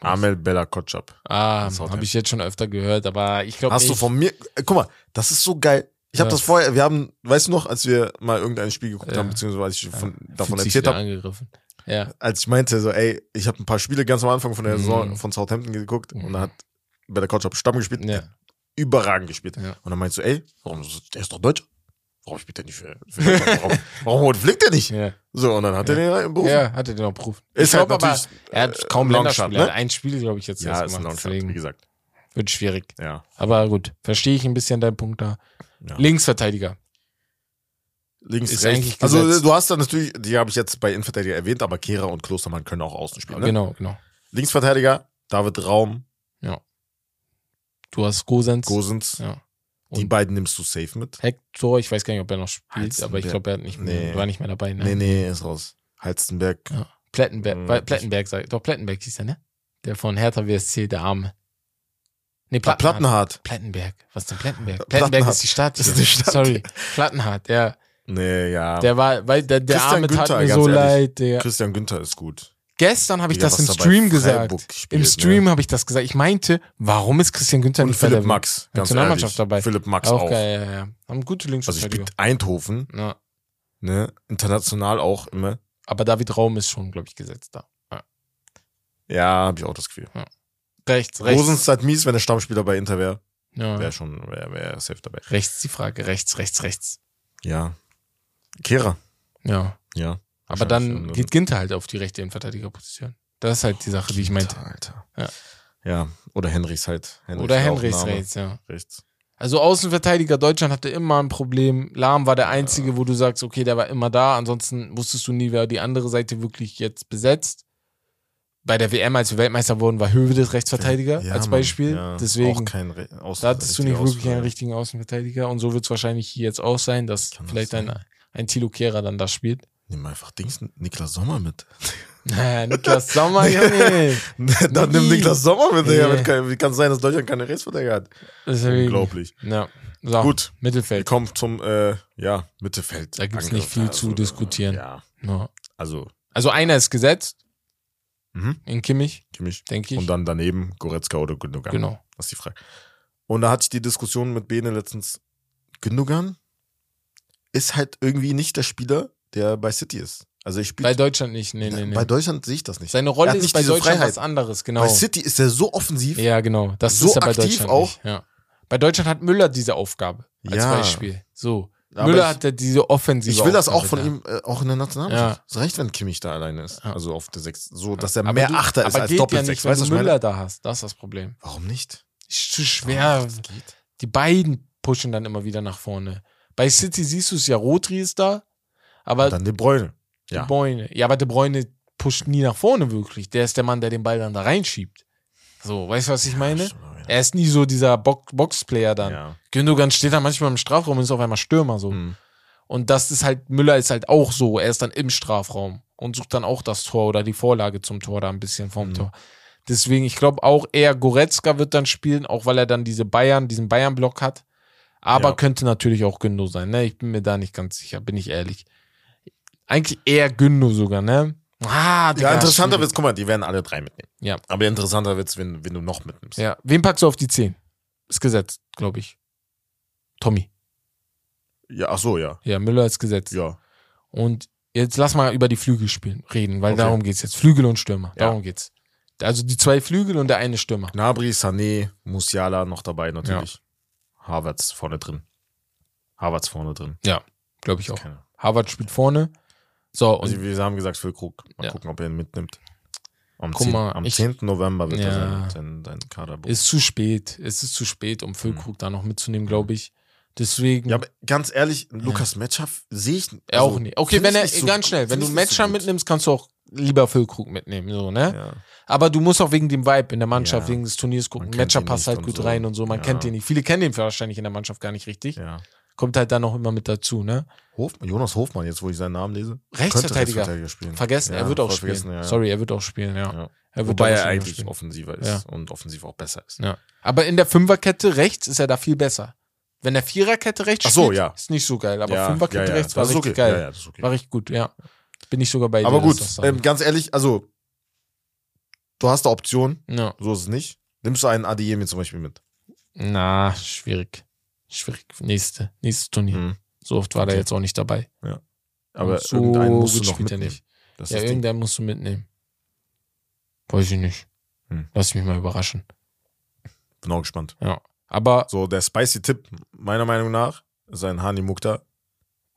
Amel Bella Kotschap. Ah, habe ich jetzt schon öfter gehört, aber ich glaube Hast du von mir, guck mal, das ist so geil. Ich habe Was? das vorher, wir haben, weißt du noch, als wir mal irgendein Spiel geguckt Ja. haben, beziehungsweise als ich von, davon Fühlt erzählt habe, angegriffen. Ja. als ich meinte, so, ey, ich habe ein paar Spiele ganz am Anfang von der Saison Mhm. von Southampton geguckt Mhm. und da hat Bella Kotschap Stamm gespielt, Ja. überragend gespielt. Ja. Und dann meinst du, ey, warum, der ist doch Deutsch. Warum spielt der nicht für, für warum, warum fliegt der nicht? Ja. So, und dann hat er den im Beruf. ja, hatte den auch Beruf. Ist ich halt glaub aber, natürlich, er hat kaum Länderspiele. ne? Er hat ein Spiel, glaube ich, jetzt Ja, erst ist ein. Longshot, wie Deswegen gesagt. wird schwierig. Ja. Aber gut, verstehe ich ein bisschen deinen Punkt da. Ja. Linksverteidiger. Links, Ist rechts. eigentlich Also gesetzt. du hast da natürlich, die habe ich jetzt bei Innenverteidiger erwähnt, aber Kehrer und Klostermann können auch außen spielen. Ne? Genau, genau. Linksverteidiger, David Raum, Du hast Gosens. Gosens. Ja. Die Und- beiden nimmst du safe mit. Hector, ich weiß gar nicht, ob er noch spielt, aber ich glaube, er hat nicht mehr, Nee. war nicht mehr dabei. Ne? Nee, nee, ist raus. Halstenberg. Ja. Plettenberg, Hm, Plettenberg sagt, doch Plettenberg hieß er, ne? Der von Hertha WSC, der Arme. Nee, Plattenhardt. Plattenhardt. Plettenberg. Was denn Plettenberg? Plattenhardt. Plettenberg ist die Stadt. Ist die Stadt. Sorry. Plattenhardt, der, Nee, ja. der war, weil der, der Christian Arme tat Günther, mir ganz so leid. Der, Christian Günther ist gut. Gestern habe ich Digga, das im bei Stream gesagt. Spielt, Im Stream habe ich das gesagt. Ich meinte, warum ist Christian Günther Und nicht bei Philipp der Max. Ganz Nationalmannschaft dabei? Philipp Max auch, auch. geil, ja, ja. Haben gute Also Linksverteidiger. spielt Eindhoven, ja. ne? International auch immer. Aber David Raum ist schon, glaube ich, gesetzt da. Ja. Ja, habe ich auch das Gefühl. Rechts, rechts. Rosens halt mies, wenn der Stammspieler bei Inter wäre. ja. Wäre schon, wäre wär safe dabei. Rechts die Frage. Rechts, rechts, rechts. Ja. Kehrer. Ja. Ja. Aber dann geht Ginter halt auf die rechte Innenverteidigerposition. Das ist halt die Sache, die ich meinte. Alter. Ja. Ja. Oder Henrys halt. Henrys Oder ein Name. rechts, ja. Rechts. Also Außenverteidiger Deutschland hatte immer ein Problem. Lahm war der einzige, wo du sagst, okay, der war immer da. Ansonsten wusstest du nie, wer die andere Seite wirklich jetzt besetzt. Bei der WM, als wir Weltmeister wurden, war Höwe das Rechtsverteidiger Ja, als Mann. Beispiel. Ja. Deswegen Auch kein Re da hattest du nicht wirklich einen richtigen Außenverteidiger. Und so wird es wahrscheinlich hier jetzt auch sein, dass Kann das vielleicht ein, sein? ein Tilo Kehrer dann das spielt. Nimm einfach Dings, Niklas Sommer mit. Niklas Sommer, Junge. Dann nimm. Niklas Sommer mit, Digga. Kein- Wie kann es sein, dass Deutschland keine Rechtsverteidiger hat? Unglaublich. Ja. So, Gut. Wir Mittelfeld. kommen zum, äh, ja, Mittelfeld. Da gibt's Angriff. nicht viel zu Also, diskutieren. Ja, Ja. also, Also einer ist gesetzt mhm. in Kimmich, Kimmich. denke ich. Und dann daneben Goretzka oder Gündogan. Genau. Das ist die Frage. Und da hatte ich die Diskussion mit Bene letztens. Gündogan ist halt irgendwie nicht der Spieler, der bei City ist. Also ich spiele Bei Deutschland nicht, nee, nee, nee. Bei Deutschland sehe ich das nicht. Seine Rolle hat ist nicht bei Deutschland Freiheit. was anderes, genau. Bei City ist er so offensiv. Ja, genau. Das So ist ja bei aktiv Deutschland auch. nicht. Ja. Bei Deutschland hat Müller diese Aufgabe als Ja. Beispiel. So. Aber Müller ich- hat ja diese offensive Ich will das auch von da. ihm, äh, auch in der Nationalmannschaft. Ja. Es reicht, wenn Kimmich da alleine ist. Ja. Also auf der Sechs. So, dass er Aber mehr du- Achter ist als geht ja Doppelsechs. nicht, wenn weißt du? Müller da hast. Das ist das Problem. Warum nicht? Ist zu schwer. Geht. Die beiden pushen dann immer wieder nach vorne. Bei City siehst du es ja, Rotri ist da, aber Und dann De Bruyne. De Ja. Bruyne. Ja, aber De Bruyne pusht nie nach vorne wirklich. Der ist der Mann, der den Ball dann da reinschiebt. So, weißt du, was ich meine? Stimmt, ja. Er ist nie so dieser Bo Boxplayer dann. Ja. Gündogan steht da manchmal im Strafraum und ist auf einmal Stürmer so. Hm. Und das ist halt, Müller ist halt auch so. Er ist dann im Strafraum und sucht dann auch das Tor oder die Vorlage zum Tor da ein bisschen vom Mhm. Tor. Deswegen, ich glaube auch eher Goretzka wird dann spielen, auch weil er dann diese Bayern, diesen Bayern-Block hat. Aber könnte natürlich auch Gündo sein, ne? Ich bin mir da nicht ganz sicher, bin ich ehrlich. Eigentlich eher Gündo sogar, ne? Ah, Digga, Ja, interessanter wird's, guck mal, die werden alle drei mitnehmen. Ja. Aber interessanter wird's, wenn, wenn du noch mitnimmst. Ja. Wen packst du auf die 10? Ist gesetzt, glaube ich. Tommy. Ja, ach so, ja. Ja, Müller ist gesetzt. Ja. Und jetzt lass mal über die Flügel spielen, reden, weil Okay. darum geht's jetzt. Flügel und Stürmer, Ja. darum geht's. Also die zwei Flügel und der eine Stürmer. Gnabry, Sané, Musiala noch dabei natürlich. Havertz vorne drin. Havertz vorne drin. Ja, glaube ich auch. Keine. Harvard spielt vorne. So, und Also wir haben gesagt, Füllkrug. Mal Ja. gucken, ob er ihn mitnimmt. Am, Guck 10, mal, am ich- 10. November wird Ja. er seinen, seinen, seinen Kader buchen. ist zu spät. Es ist zu spät, um Füllkrug da noch mitzunehmen, glaube ich. Deswegen. Mhm. Ja, aber ganz ehrlich, Lukas Metscher sehe ich also, auch nicht. Okay, wenn er, so- ganz schnell, wenn du so Matcher gut. mitnimmst, kannst du auch lieber Füllkrug mitnehmen, so, ne? Ja. Aber du musst auch wegen dem Vibe in der Mannschaft, Ja. wegen des Turniers gucken. Matcher passt halt gut so. rein und so. Man Ja. kennt ihn nicht. Viele kennen ihn wahrscheinlich in der Mannschaft gar nicht richtig. ja. Kommt halt dann noch immer mit dazu, ne? Hof, Jonas Hofmann, jetzt wo ich seinen Namen lese. Rechtsverteidiger. Spielen. Vergessen, Ja, er wird auch spielen. vergessen, ja. Sorry, er wird auch spielen, ja. Ja. Er wird Wobei er eigentlich spielen. offensiver ist Ja. und offensiv auch besser ist. Ja. Aber in der Fünferkette rechts ist er da viel besser. Wenn der Viererkette rechts Ach so, spielt, ja. ist nicht so geil. Aber ja, Fünferkette ja, ja. rechts war richtig okay. geil. Ja, ja, okay. War richtig gut, ja. Bin ich sogar bei Aber dir. gut, dass das ähm, ganz ehrlich, also du hast da Optionen, ja. so ist es nicht. Nimmst du einen Adeyemi zum Beispiel mit? Na, schwierig. Schwierig. Nächste, nächstes Turnier. Hm. So oft war der Okay. jetzt auch nicht dabei. Aber Und so irgendeinen musst du noch mitnehmen. nicht. Das ja, irgendeinen musst du mitnehmen. Weiß ich nicht. Hm. Lass mich mal überraschen. Bin auch gespannt. Aber So, der Spicy-Tipp, meiner Meinung nach, ist ein Hani Mukta.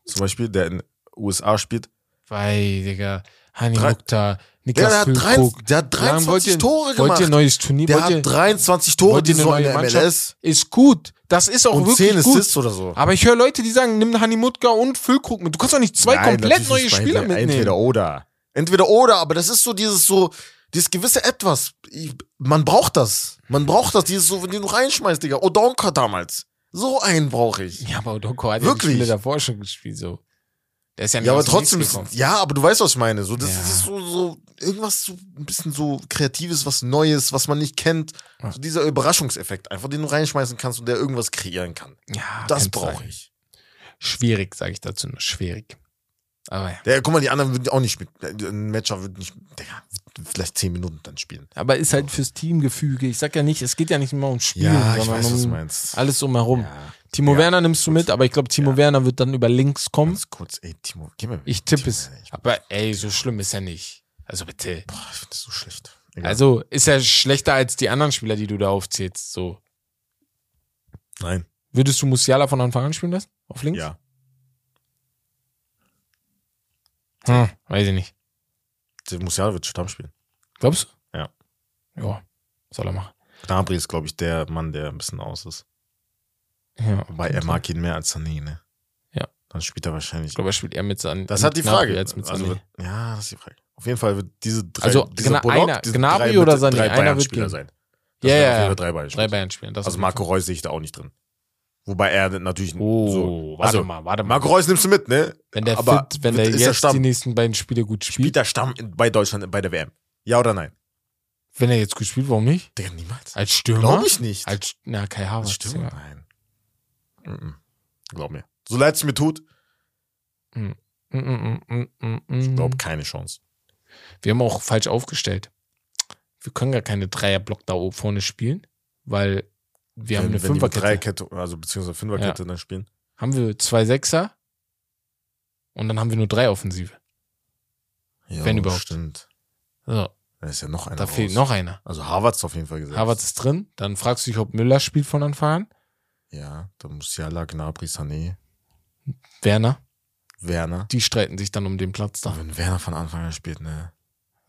Zum Beispiel, der in USA spielt. Weil, Digga, Hani Drei- Mukta, Der, Niklas der, hat, drei, Füllkrug. der hat Wie lange 23 Tore Wollt ihr gemacht. ein neues Turnier? der hat 23 Tore die Saison in der? MLS. ist gut. Das ist auch Und wirklich 10 gut. Assists oder so. Aber ich höre Leute, die sagen, nimm Hani Mutka und Füllkrug mit. Du kannst doch nicht zwei Nein, komplett neue Spieler entweder, mitnehmen. Entweder oder. Entweder oder, aber das ist so dieses so, dieses gewisse Etwas. Ich, man braucht das. Man braucht das, dieses so, wenn du reinschmeißt, Digga. Odonka damals. So einen brauche ich. Ja, aber Odoko hat ja die Wirklich? Spiele davor schon gespielt, so. Der ist ja Ja, aber trotzdem, ist, ja, aber du weißt, was ich meine. So, das Ja. ist so, so, irgendwas so, ein bisschen so Kreatives, was Neues, was man nicht kennt. Ja. So dieser Überraschungseffekt, einfach den du reinschmeißen kannst und der irgendwas kreieren kann. Ja, Das brauche ich. Schwierig, sage ich dazu nur. Schwierig. Aber ja. Der, guck mal, die anderen würden auch nicht spielen. Ein Matcher wird nicht, der wird vielleicht 10 Minuten dann spielen. Aber ist halt fürs Teamgefüge. Ich sag ja nicht, es geht ja nicht immer ums Spielen, Ja, ich sondern weiß, was du um meinst. alles umherum. Ja. Timo Ja. Werner nimmst du mit, aber ich glaube, Timo Ja. Werner wird dann über links kommen. Ganz kurz, ey, Timo, geh mal. Ich tippe es. Ich, Aber ey, so schlimm ist er nicht. Also bitte. boah, ich finde das so schlecht. Egal. Also ist er schlechter als die anderen Spieler, die du da aufzählst. So. Nein. Würdest du Musiala von Anfang an spielen lassen? Auf links? Ja. Hm, weiß ich nicht. Der Musiala wird Stamm spielen. Glaubst du? Ja. Ja, soll er machen. Gnabry ist, glaube ich, der Mann, der ein bisschen aus ist. Ja. Wobei er mag ihn mehr als Sané, ne? Ja. Dann spielt er wahrscheinlich. Ich glaube, er spielt eher mit San das hat die Frage. Als mit also Sané. ja, das ist die Frage. Auf jeden Fall wird diese drei, Also, dieser Gna- Bullock, einer- diese Gnabry drei, oder Sané, drei einer wird gehen. sein. Das Ja, ja, drei Bayern Drei Bayern spielen. Das Also Marco Reus sehe ich da auch nicht drin. Wobei er natürlich. Oh, so. warte Also, mal, warte mal. Marco Reus nimmst du mit, ne? wenn der aber fit, wenn der er jetzt Stamm? die nächsten beiden Spiele gut spielt, Spielt der Stamm bei Deutschland bei der WM? Ja oder nein? wenn er jetzt gut spielt, warum nicht? Digga, niemals. Als Stürmer? Glaube ich nicht. Als, na, Kai Havertz. Stimmt. Ja. Nein. Mhm. Glaub mir. So leid es mir tut, Mm, mm, mm, mm, mm, ich mm. glaube keine Chance. Wir haben auch falsch aufgestellt. Wir können gar keine Dreierblock da oben vorne spielen, weil wir haben wenn, eine wenn Fünferkette. Dreierkette, also beziehungsweise Fünferkette dann spielen. Haben wir zwei Sechser und dann haben wir nur drei Offensive. Ja, Wenn überhaupt. Stimmt. So, Da ist ja noch einer da raus. fehlt noch einer. Also Harvards auf jeden Fall gesagt. Havertz ist drin. Dann fragst du dich, ob Müller spielt von Anfang an. Ja, da muss ja Gnabry, Sané, Werner. Werner. Die streiten sich dann um den Platz da. Wenn Werner von Anfang an spielt, ne?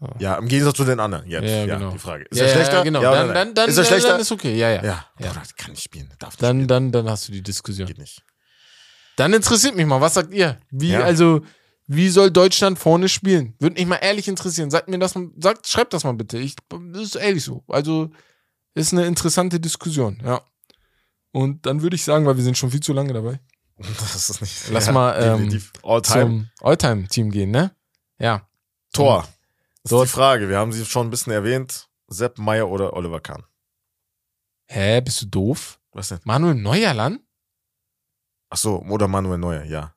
Ja. Ja, im Gegensatz zu den anderen. Jetzt, Ja, ja, genau. die Frage. Ist ja, er schlechter? Ja, genau. Ja dann, dann, dann, ist er schlechter? dann ist okay. Ja, ja. ja. Ja. Bruder, kann nicht spielen. Darf nicht Dann, spielen. dann, dann hast du die Diskussion. Geht nicht. Dann interessiert mich mal, was sagt ihr? Wie, Ja. also, wie soll Deutschland vorne spielen? Würde mich mal ehrlich interessieren. Sagt mir das, mal- sagt, schreibt das mal bitte. Ich, das ist ehrlich so. Also, ist eine interessante Diskussion, ja. Und dann würde ich sagen, weil wir sind schon viel zu lange dabei, Das ist nicht. Lass mal, ähm. All-Time. zum Alltime-Team gehen, ne? Ja. Tor. Das Dort- ist die Frage. Wir haben sie schon ein bisschen erwähnt. Sepp Meyer oder Oliver Kahn. Hä, bist du doof? Was denn? Manuel Neuerland? Ach so, oder Manuel Neuer, ja.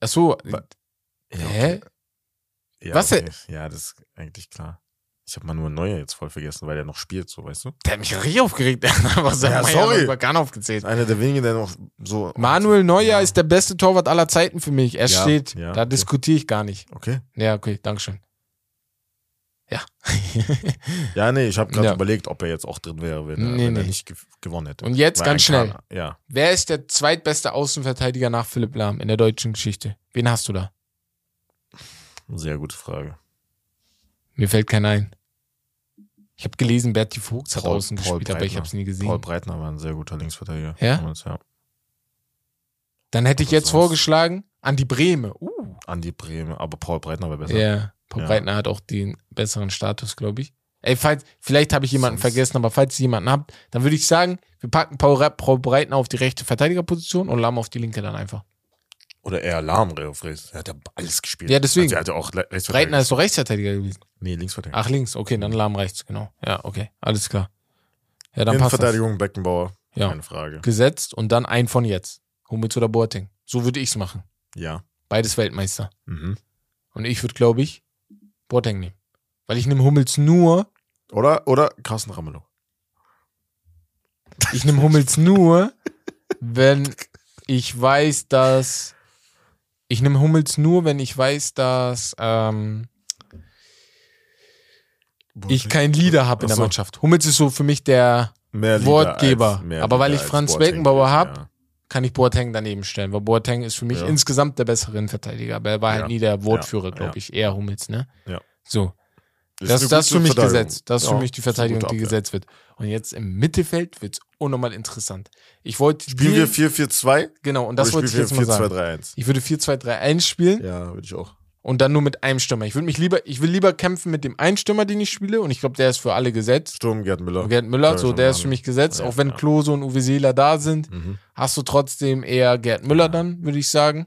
Achso, Wa- Ja, hä? okay. Ja, Was okay. Ja, das ist eigentlich klar. Ich habe Manuel Neuer jetzt voll vergessen, weil der noch spielt, so, weißt du? Der hat mich richtig aufgeregt. Der hat einfach seine Ja, sorry. über Kahn aufgezählt. Einer der wenigen, der noch so. Manuel Neuer Ja. ist der beste Torwart aller Zeiten für mich. Er Ja, steht. ja, da okay. diskutiere ich gar nicht. Okay. Ja, okay, Dankeschön. Ja. Ja, nee, ich habe gerade überlegt, ob er jetzt auch drin wäre, wenn, er, Nee, wenn er nee. nicht ge gewonnen hätte. Und jetzt Weil ganz schnell. Kahn- Ja. Wer ist der zweitbeste Außenverteidiger nach Philipp Lahm in der deutschen Geschichte? Wen hast du da? Sehr gute Frage. Mir fällt keiner ein. Ich habe gelesen, Berti Vogts hat Paul- außen Paul gespielt, aber ich Breitner. habe es nie gesehen. Paul Breitner war ein sehr guter Linksverteidiger. Ja? Damals, ja. Dann hätte ich Aber jetzt vorgeschlagen, Andi Brehme. Uh. Andi Brehme, aber Paul Breitner war besser. Ja, Paul Ja. Breitner hat auch den besseren Status, glaube ich. Ey, falls, vielleicht habe ich jemanden Sonst- vergessen, aber falls ihr jemanden habt, dann würde ich sagen, wir packen Paul, Paul Breitner auf die rechte Verteidigerposition und Lahm auf die linke dann einfach. Oder eher Lahm auf rechts. Er hat ja alles gespielt. Ja, deswegen. Also er hat ja auch Rechtsverteidiger. Breitner ist doch Rechtsverteidiger gewesen. Nee, Linksverteidiger. Ach, links, okay, dann Lahm rechts, genau. Ja, okay, alles klar. Ja, dann passt das. Innenverteidigung Beckenbauer. Ja. Keine Frage. Gesetzt und dann ein von jetzt. Hummels oder Boateng. So würde ich's machen. Ja. Beides Weltmeister. Mhm. Und ich würde, glaube ich, Boateng nehmen. Weil ich nehme Hummels nur, Oder, oder Carsten Ramelow. ich nehme Hummels nur, wenn ich weiß, dass, ich nehme Hummels nur, wenn ich weiß, dass ähm, ich keinen Leader habe in der so. Mannschaft. Hummels ist so für mich der, Wortgeber. Aber weil ich Franz Beckenbauer hab, ja. kann ich Boateng daneben stellen, weil Boateng ist für mich Ja. insgesamt der bessere Innenverteidiger, aber er war halt Ja. nie der Wortführer, glaube ich, eher Hummels, ne? Ja. So. Ist Das, eine das ist gute für mich gesetzt. Das ist Ja, für mich die ist Verteidigung, die gesetzt wird. Und jetzt im Mittelfeld wird es unnormal interessant. Ich wollte Spielen wir 4-4-2? genau, und das wollte ich jetzt mal sagen. 4-2-3-1? Ich würde 4-2-3-1 spielen Ja, würde ich auch. und dann nur mit einem Stürmer. Ich würde mich lieber, ich will lieber kämpfen mit dem einen Stürmer, den ich spiele, und ich glaube, der ist für alle gesetzt. Sturm, Gerd Müller. Gerd Müller, Ja, so der ist für mich gesetzt. Ja, auch wenn ja. Klose und Uwe Seeler da sind, Mhm. hast du trotzdem eher Gerd Müller dann, würde ich sagen.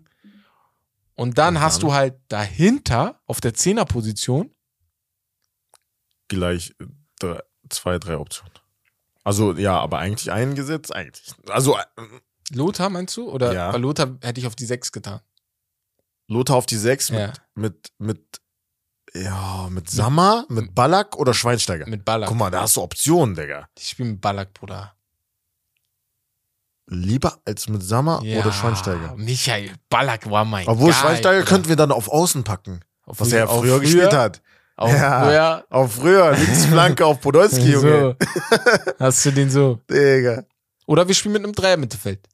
Und dann Und hast dann? du halt dahinter auf der Zehnerposition Gleich äh, drei, zwei, drei Optionen. Also, ja, aber eigentlich eingesetzt, eigentlich. Also, äh, Lothar, meinst du? Oder Ja. bei Lothar hätte ich auf die Sechs getan. Lothar auf die 6 mit, Ja. mit, mit, ja, mit Sammer, mit Ballack oder Schweinsteiger? Mit Ballack. Guck mal, da hast du Optionen, Digga. Ich spiele mit Ballack, Bruder. Lieber als mit Sammer oder Schweinsteiger. Michael Ballack war mein Obwohl Guy, Schweinsteiger Bruder. könnten wir dann auf Außen packen, Auf was er ja früher gespielt hat. Auf Ja. früher. Auf früher, Linksflanke auf Podolski, Junge. So. Hast du den so? Digga. Oder wir spielen mit einem Dreier Mittelfeld.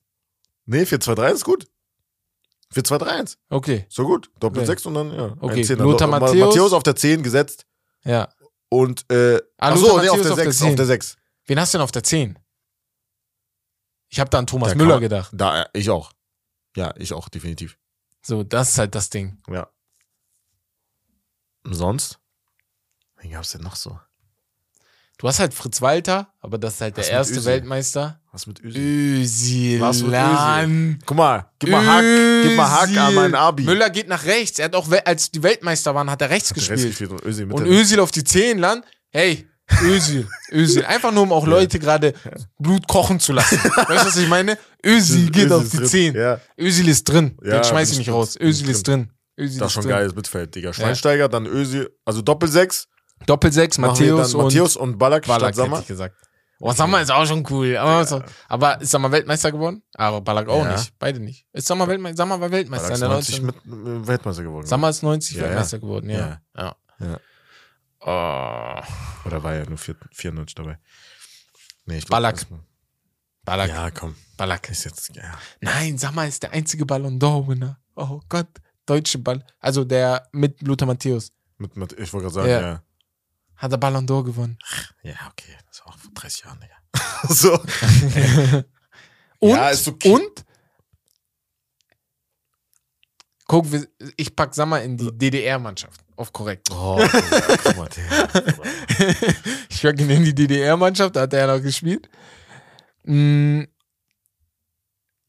Nee, 4-2-3 ist gut. 4-2-3-1. Okay, So gut. Doppel Okay. 6 und dann, ja. Okay. Lothar Ma- Matthäus. Matthäus auf der 10 gesetzt ja. und, äh, Ah, achso, Lothar nee, auf der auf der 6, 10. auf der 6. Wen hast du denn auf der 10? Ich habe da an Thomas Da Müller kann- gedacht. Da, ich auch. Ja, ich auch, definitiv. So, das ist halt das Ding. Ja. Sonst? Wen gab's denn noch so? Du hast halt Fritz Walter, aber das ist halt der Was mit erste Özil? Weltmeister. Was mit Ösi? Was mit Özil. Guck mal, gib mal Hack, gib mal Hack an meinen Abi. Müller geht nach rechts. Er hat auch, als die Weltmeister waren, hat er rechts Hat der Rest gespielt. gespielt und Özil Und der- Özil auf die 10 lang. Hey, Özil, Özil. Einfach nur, um auch Leute gerade Blut kochen zu lassen. Weißt du, was ich meine? Özil geht Özil auf die drin. 10. Ja, Özil ist drin. Ja, Den schmeiß ich nicht raus. Özil ist drin. Özil das ist schon drin. geiles Mittelfeld, Digga. Schweinsteiger, dann Özil, also Doppel 6. Doppel 6, Matthäus und Matthäus und Ballack, Ballack, statt hätte Sammer. ich gesagt. Oh, Sammer ist auch schon cool. Aber, so, aber ist Sammer Weltmeister geworden? Aber Ballack auch Ja. nicht. Beide nicht. Ist Sammer Weltmeister? Sammer war Weltmeister Ballack in ist der 90 19. mit, mit Weltmeister geworden. Sammer ist 90 Ja, ja. Weltmeister geworden, ja. Ja. Ja. Oh, Oder war ja nur 4 94 dabei? Nee, ich glaub, Ballack. Ballack. Ja, komm. Ballack. Ist jetzt, ja. Nein, Sammer ist der einzige Ballon d'Or-Winner. Oh Gott. Deutsche Ball. Also der mit Lothar Matthäus. Mit, mit, ich wollte gerade sagen, Ja. Hat er Ballon d'Or gewonnen. Ja, okay. Das war auch vor 30 Jahren, Digga. so. Und, Ja, ist okay. und guck, ich pack Sammer in die DDR-Mannschaft. Auf korrekt. Oh, guck mal. Ich pack ihn in die DDR-Mannschaft, da hat er ja noch gespielt.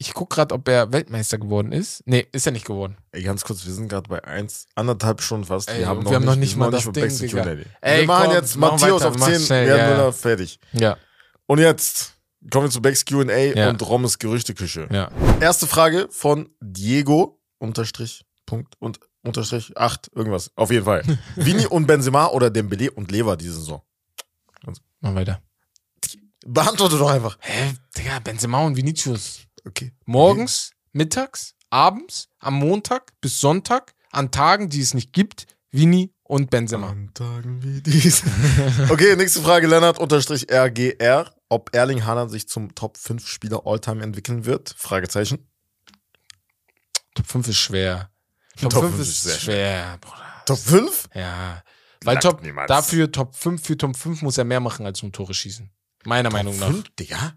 Ich guck gerade, ob er Weltmeister geworden ist. Nee, ist er nicht geworden. Ey, ganz kurz, wir sind gerade bei eins, anderthalb Stunden fast. Ey, wir haben, wir noch, haben nicht, noch wir nicht mal das mit Ding, Digga. Ey, wir machen komm, jetzt Matthäus weiter, auf mach 10, schnell, Gerd ja, ja. Fertig. Ja. Und jetzt kommen wir zu Becks Q&A Ja. und Rommes Gerüchteküche. Ja. Erste Frage von Diego, Unterstrich, Punkt und unterstrich 8, irgendwas. Auf jeden Fall. Vini und Benzema oder Dembele und Lever diese Saison. Mal weiter. Beantworte doch einfach. Hä, Digga, Benzema und Vinicius. Okay. Morgens, mittags, abends, am Montag bis Sonntag, an Tagen, die es nicht gibt, Vini und Benzema. An Tagen wie dies. okay, nächste Frage, Lennart unterstrich RGR. Ob Erling Haaland sich zum Top 5 Spieler Alltime entwickeln wird? Fragezeichen. Top 5 ist schwer. Top, Top 5 fünf ist ist schwer, Bruder. Top 5? Ja. Weil Top, niemals. dafür Top 5, für Top 5 muss er mehr machen als nur Tore schießen. Meiner Meinung nach. 5? Digga. Ja.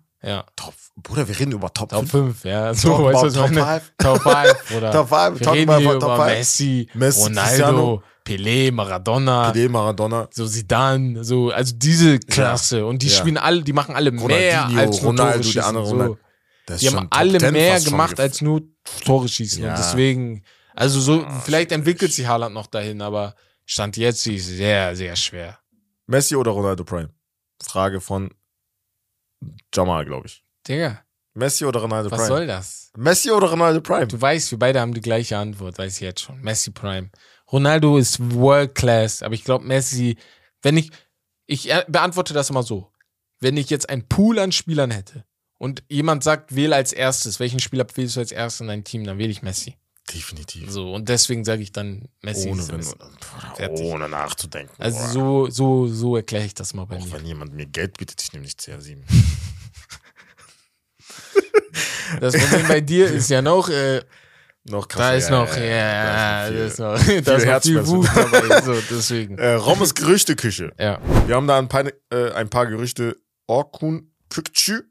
Top. Bruder, wir reden über Top, Top 5. 5, ja. So, Talk weißt Top meine? 5. Top 5, oder? Top 5. Wir Talk reden about hier Top über 5. Messi, Messi, Ronaldo. Pelé, Maradona, Pelé, Maradona. so Zidane, so, also diese Klasse. Und die Ja. spielen alle, die machen alle mehr als nur Ronaldo, Tore schießen. andere so. Ronaldo. Die haben Top alle 10 mehr gemacht als nur Tore schießen. Ja. Und deswegen, also so, Ah, vielleicht entwickelt sich Haaland noch dahin, aber Stand jetzt ist sehr, sehr schwer. Messi oder Ronaldo Prime? Frage von Jamal, glaube ich. Digga, Messi oder Ronaldo was Prime? soll das? Messi oder Ronaldo Prime? Du weißt, wir beide haben die gleiche Antwort, weiß ich jetzt schon. Messi Prime. Ronaldo ist World Class, aber ich glaube, Messi, wenn ich, ich beantworte das immer so. Wenn ich jetzt einen Pool an Spielern hätte und jemand sagt, wähle als erstes, welchen Spieler wählst du als erstes in dein Team, dann wähle ich Messi. Definitiv. So, und deswegen sage ich dann Messi. ohne, wenn, ohne nachzudenken. Also Boah. so, so, so erkläre ich das mal bei Auch mir. wenn jemand mir Geld bietet, ich nehme nicht CR7. Das Problem bei dir ist ja noch, äh, noch da krasser, ist noch, ja, da da ist ist noch da ist noch viel. Wut dabei. So, deswegen. Äh, Rommes Gerüchteküche. Ja. Wir haben da ein paar, äh, ein paar Gerüchte. Orkun Kükçü,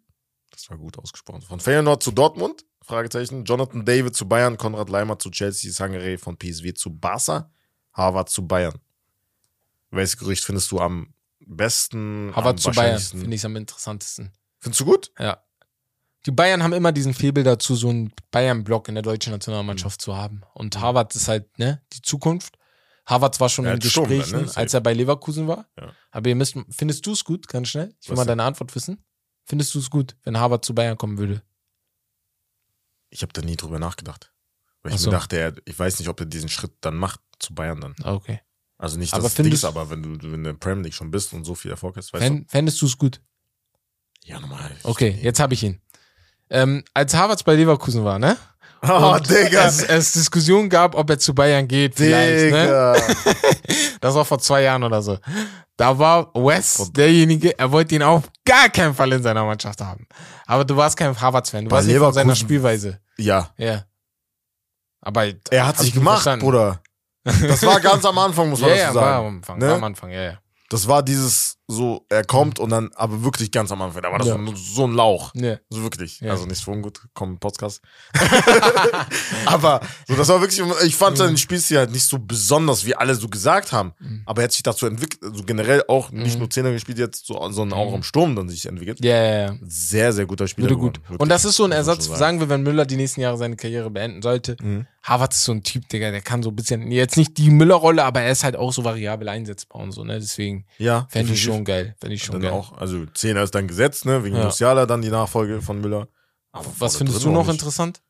das war gut ausgesprochen, von Feyenoord zu Dortmund, Fragezeichen. Jonathan David zu Bayern, Konrad Leimer zu Chelsea, Sangare von PSW zu Barca, Harvard zu Bayern. Welches Gerücht findest du am besten? am Harvard zu Bayern finde ich am interessantesten. Findest du gut? Ja. Die Bayern haben immer diesen Febel dazu, so einen Bayern-Block in der deutschen Nationalmannschaft zu haben. Und Harvard ist halt, ne, die Zukunft. Harvard war schon Ja, in Gesprächen, ne? Safe. als er bei Leverkusen war. Ja. Aber ihr müsst, findest du es gut, ganz schnell? Ich will Was mal deine Antwort wissen. Findest du es gut, wenn Harvard zu Bayern kommen würde? Ich habe da nie drüber nachgedacht. Weil ich so. mir dachte, er, ich weiß nicht, ob er diesen Schritt dann macht zu Bayern dann. Ah, Okay. Also nicht, Aber dass es findest- aber wenn du, wenn du in der Premier League schon bist und so viel Erfolg hast, weißt Fänd, fändest du es gut? du? Ja, normal. Okay, jetzt habe ich ihn. Ähm, als Harvards bei Leverkusen war, ne? Oh, Und Digga. Es, es Diskussion gab, ob er zu Bayern geht, vielleicht, ne? Digga. Das war vor zwei Jahren oder so. Da war Wes derjenige, er wollte ihn auf gar keinen Fall in seiner Mannschaft haben. Aber du warst kein Harvards-Fan, du Bei warst nicht von seiner Spielweise. Ja. Ja. Aber Er hat sich gemacht, verstanden. Bruder. Das war ganz am Anfang, muss man Ja, dazu ja, sagen. war am Anfang, Ne? war am Anfang, ja, ja. Das war dieses so, er kommt und dann, aber wirklich ganz am Anfang. Da war das Ja. so, ein Lauch. ja. So wirklich. Ja. Also nicht so ungut, komm, Podcast. aber so, das war wirklich, ich fand seinen Spielstil halt nicht so besonders, wie alle so gesagt haben. Mhm. Aber er hat sich dazu entwickelt, also generell auch nicht Mhm. nur Zehner gespielt jetzt, so, sondern auch Mhm. im Sturm dann sich entwickelt. Ja, ja, ja. Sehr, sehr guter Spieler. Würde gut. geworden. Und das ist so ein Ersatz, schon sagen wir, wenn Müller die nächsten Jahre seine Karriere beenden sollte. Mhm. Harvard ist so ein Typ, Digga, der kann so ein bisschen, jetzt nicht die Müller-Rolle, aber er ist halt auch so variabel einsetzbar und so, ne? Deswegen Ja, fände ich definitiv. Schon geil. Fände ich schon geil. auch, also Zehner ist dann gesetzt, ne, wegen Ja. Musiala dann die Nachfolge von Müller. Aber Was findest du noch interessant?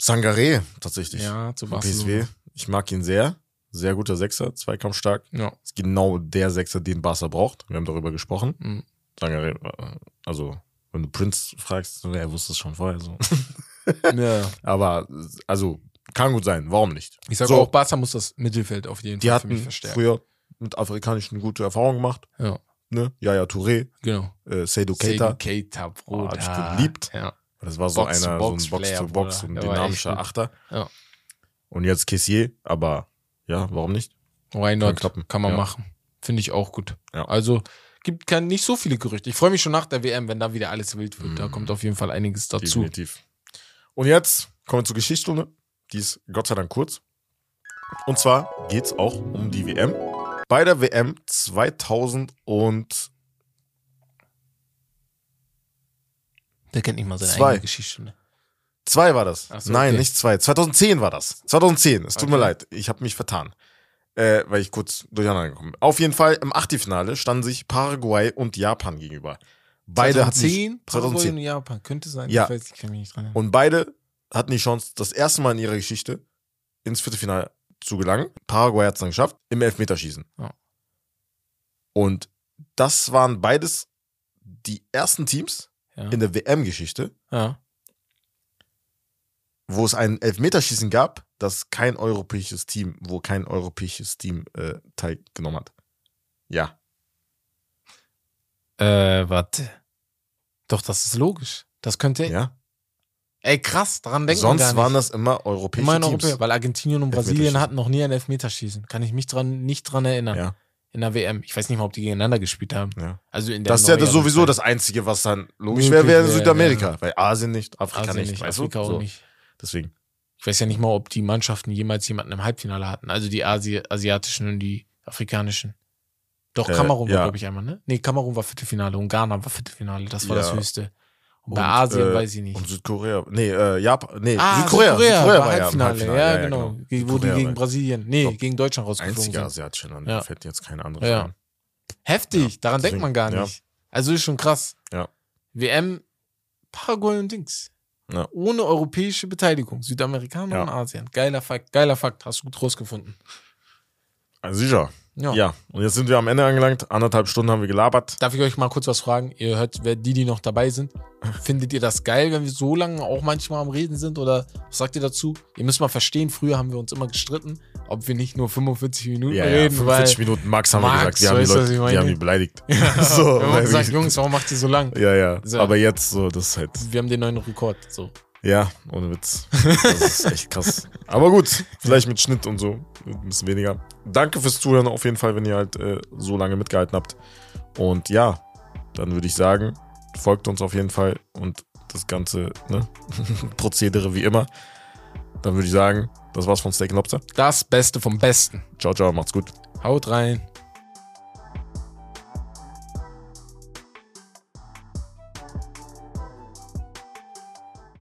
Sangare, tatsächlich. Ja, zu Barcelona. PSW. Ich mag ihn sehr. Sehr guter Sechser, zweikampfstark. Ja. Ist genau der Sechser, den Barca braucht. Wir haben darüber gesprochen. Mhm. Sangare, äh, also, wenn du Prince fragst, er wusste es schon vorher so. ja. Aber, also, kann gut sein. Warum nicht? Ich sage So. auch, Barca muss das Mittelfeld auf jeden Die Fall für mich hatten verstärken. früher mit Afrikanischen gute Erfahrungen gemacht. Ja, Ne? Yaya Touré, genau. äh, Seydou Keita. Keita, Bruder. hab ich geliebt. Ja. Das war so Box einer, Box so ein Box-to-Box, so ein dynamischer. Achter. Ja. Und jetzt Kessier, aber ja, warum nicht? Why Kann not? klappen. Kann man Ja. machen. Finde ich auch gut. Ja. Also gibt kein, nicht so viele Gerüchte. Ich freue mich schon nach der WM, wenn da wieder alles wild wird. Da Mhm. kommt auf jeden Fall einiges dazu. Definitiv. Und jetzt kommen wir zur Geschichtsstunde. Die ist Gott sei Dank kurz. Und zwar geht es auch um die WM. Bei der WM 2000 und Der kennt nicht mal seine Zwei. eigene Geschichtsstunde. zwei war das. So, Nein, okay. nicht zwei. 2010 war das. 2010. Es tut mir Okay. leid. Ich habe mich vertan. Äh, weil ich kurz durcheinander gekommen bin. Auf jeden Fall im Achtelfinale standen sich Paraguay und Japan gegenüber. Beide hatten sich- 2010, Paraguay 2010. und Japan. Könnte sein. Ja. Ich weiß, ich kann mich nicht dran erinnern. Und beide hatten die Chance, das erste Mal in ihrer Geschichte ins Viertelfinale zu gelangen. Paraguay hat es dann geschafft, im Elfmeterschießen. Ja. Und das waren beides die ersten Teams Ja. in der WM-Geschichte, ja. wo es ein Elfmeterschießen gab, das kein europäisches Team, wo kein europäisches Team äh, teilgenommen hat. Ja. Äh, warte. Doch, das ist logisch. Das könnte. ja. Ey, krass, daran denkt man gar Sonst nicht. waren das immer europäische Immer Teams. Europa, weil Argentinien und Brasilien hatten noch nie ein Elfmeterschießen. Kann ich mich dran, nicht dran erinnern. Ja, In der WM. Ich weiß nicht mal, ob die gegeneinander gespielt haben. ja. Also in der Das ist ja sowieso das Einzige, was dann logisch wäre, wäre Südamerika. Weil Asien nicht, Afrika Asien nicht, nicht, weißt Afrika du? auch So, nicht. Deswegen. Ich weiß ja nicht mal, ob die Mannschaften jemals jemanden im Halbfinale hatten. Also die Asi asiatischen und die afrikanischen. Doch, Äh, Kamerun war, ja. glaube ich, einmal, ne? Nee, Kamerun war Viertelfinale und Ghana war Viertelfinale. Das war das Ja. höchste. Und bei Asien äh, weiß ich nicht. Und Südkorea. Nee, äh, Japan. Nee, ah, Südkorea. Südkorea, war ja im Halbfinale. Ja, genau. Ge- Wo die Südkorea gegen war Brasilien, nee, Glaub, gegen Deutschland rausgeflogen Einziger sind. asiatischer Land. Ja. Fällt jetzt kein anderes Ja. ein. Heftig, Ja, daran denkt deswegen, man gar ja. nicht. Also ist schon krass. Ja. WM, Paraguay und Dings. Ja. Ohne europäische Beteiligung. Südamerikaner Ja. und Asien. Geiler Fakt, geiler Fakt. Hast du gut rausgefunden. Also sicher. Ja. Ja. Und jetzt sind wir am Ende angelangt. Anderthalb Stunden haben wir gelabert. Darf ich euch mal kurz was fragen? Ihr hört, wer die, die noch dabei sind. Findet ihr das geil, wenn wir so lange auch manchmal am Reden sind? Oder was sagt ihr dazu? Ihr müsst mal verstehen, früher haben wir uns immer gestritten, ob wir nicht nur 45 Minuten Ja, ja, reden, 45 weil Minuten Max haben wir Max, gesagt. Wir haben, die weißt du, was Leute, ich meine? die haben die beleidigt. Ja, so, wir haben gesagt, Jungs, warum macht ihr so lang? Ja, ja. So. Aber jetzt so, das ist halt. Wir haben den neuen Rekord. So. Ja, ohne Witz. Das ist echt krass. Aber gut, vielleicht mit Schnitt und so. Ein bisschen weniger. Danke fürs Zuhören auf jeden Fall, wenn ihr halt äh, so lange mitgehalten habt. Und ja, dann würde ich sagen, folgt uns auf jeden Fall und das ganze ne, Prozedere wie immer. Dann würde ich sagen, das war's von Steak Lobster. Das Beste vom Besten. Ciao, ciao, macht's gut. Haut rein.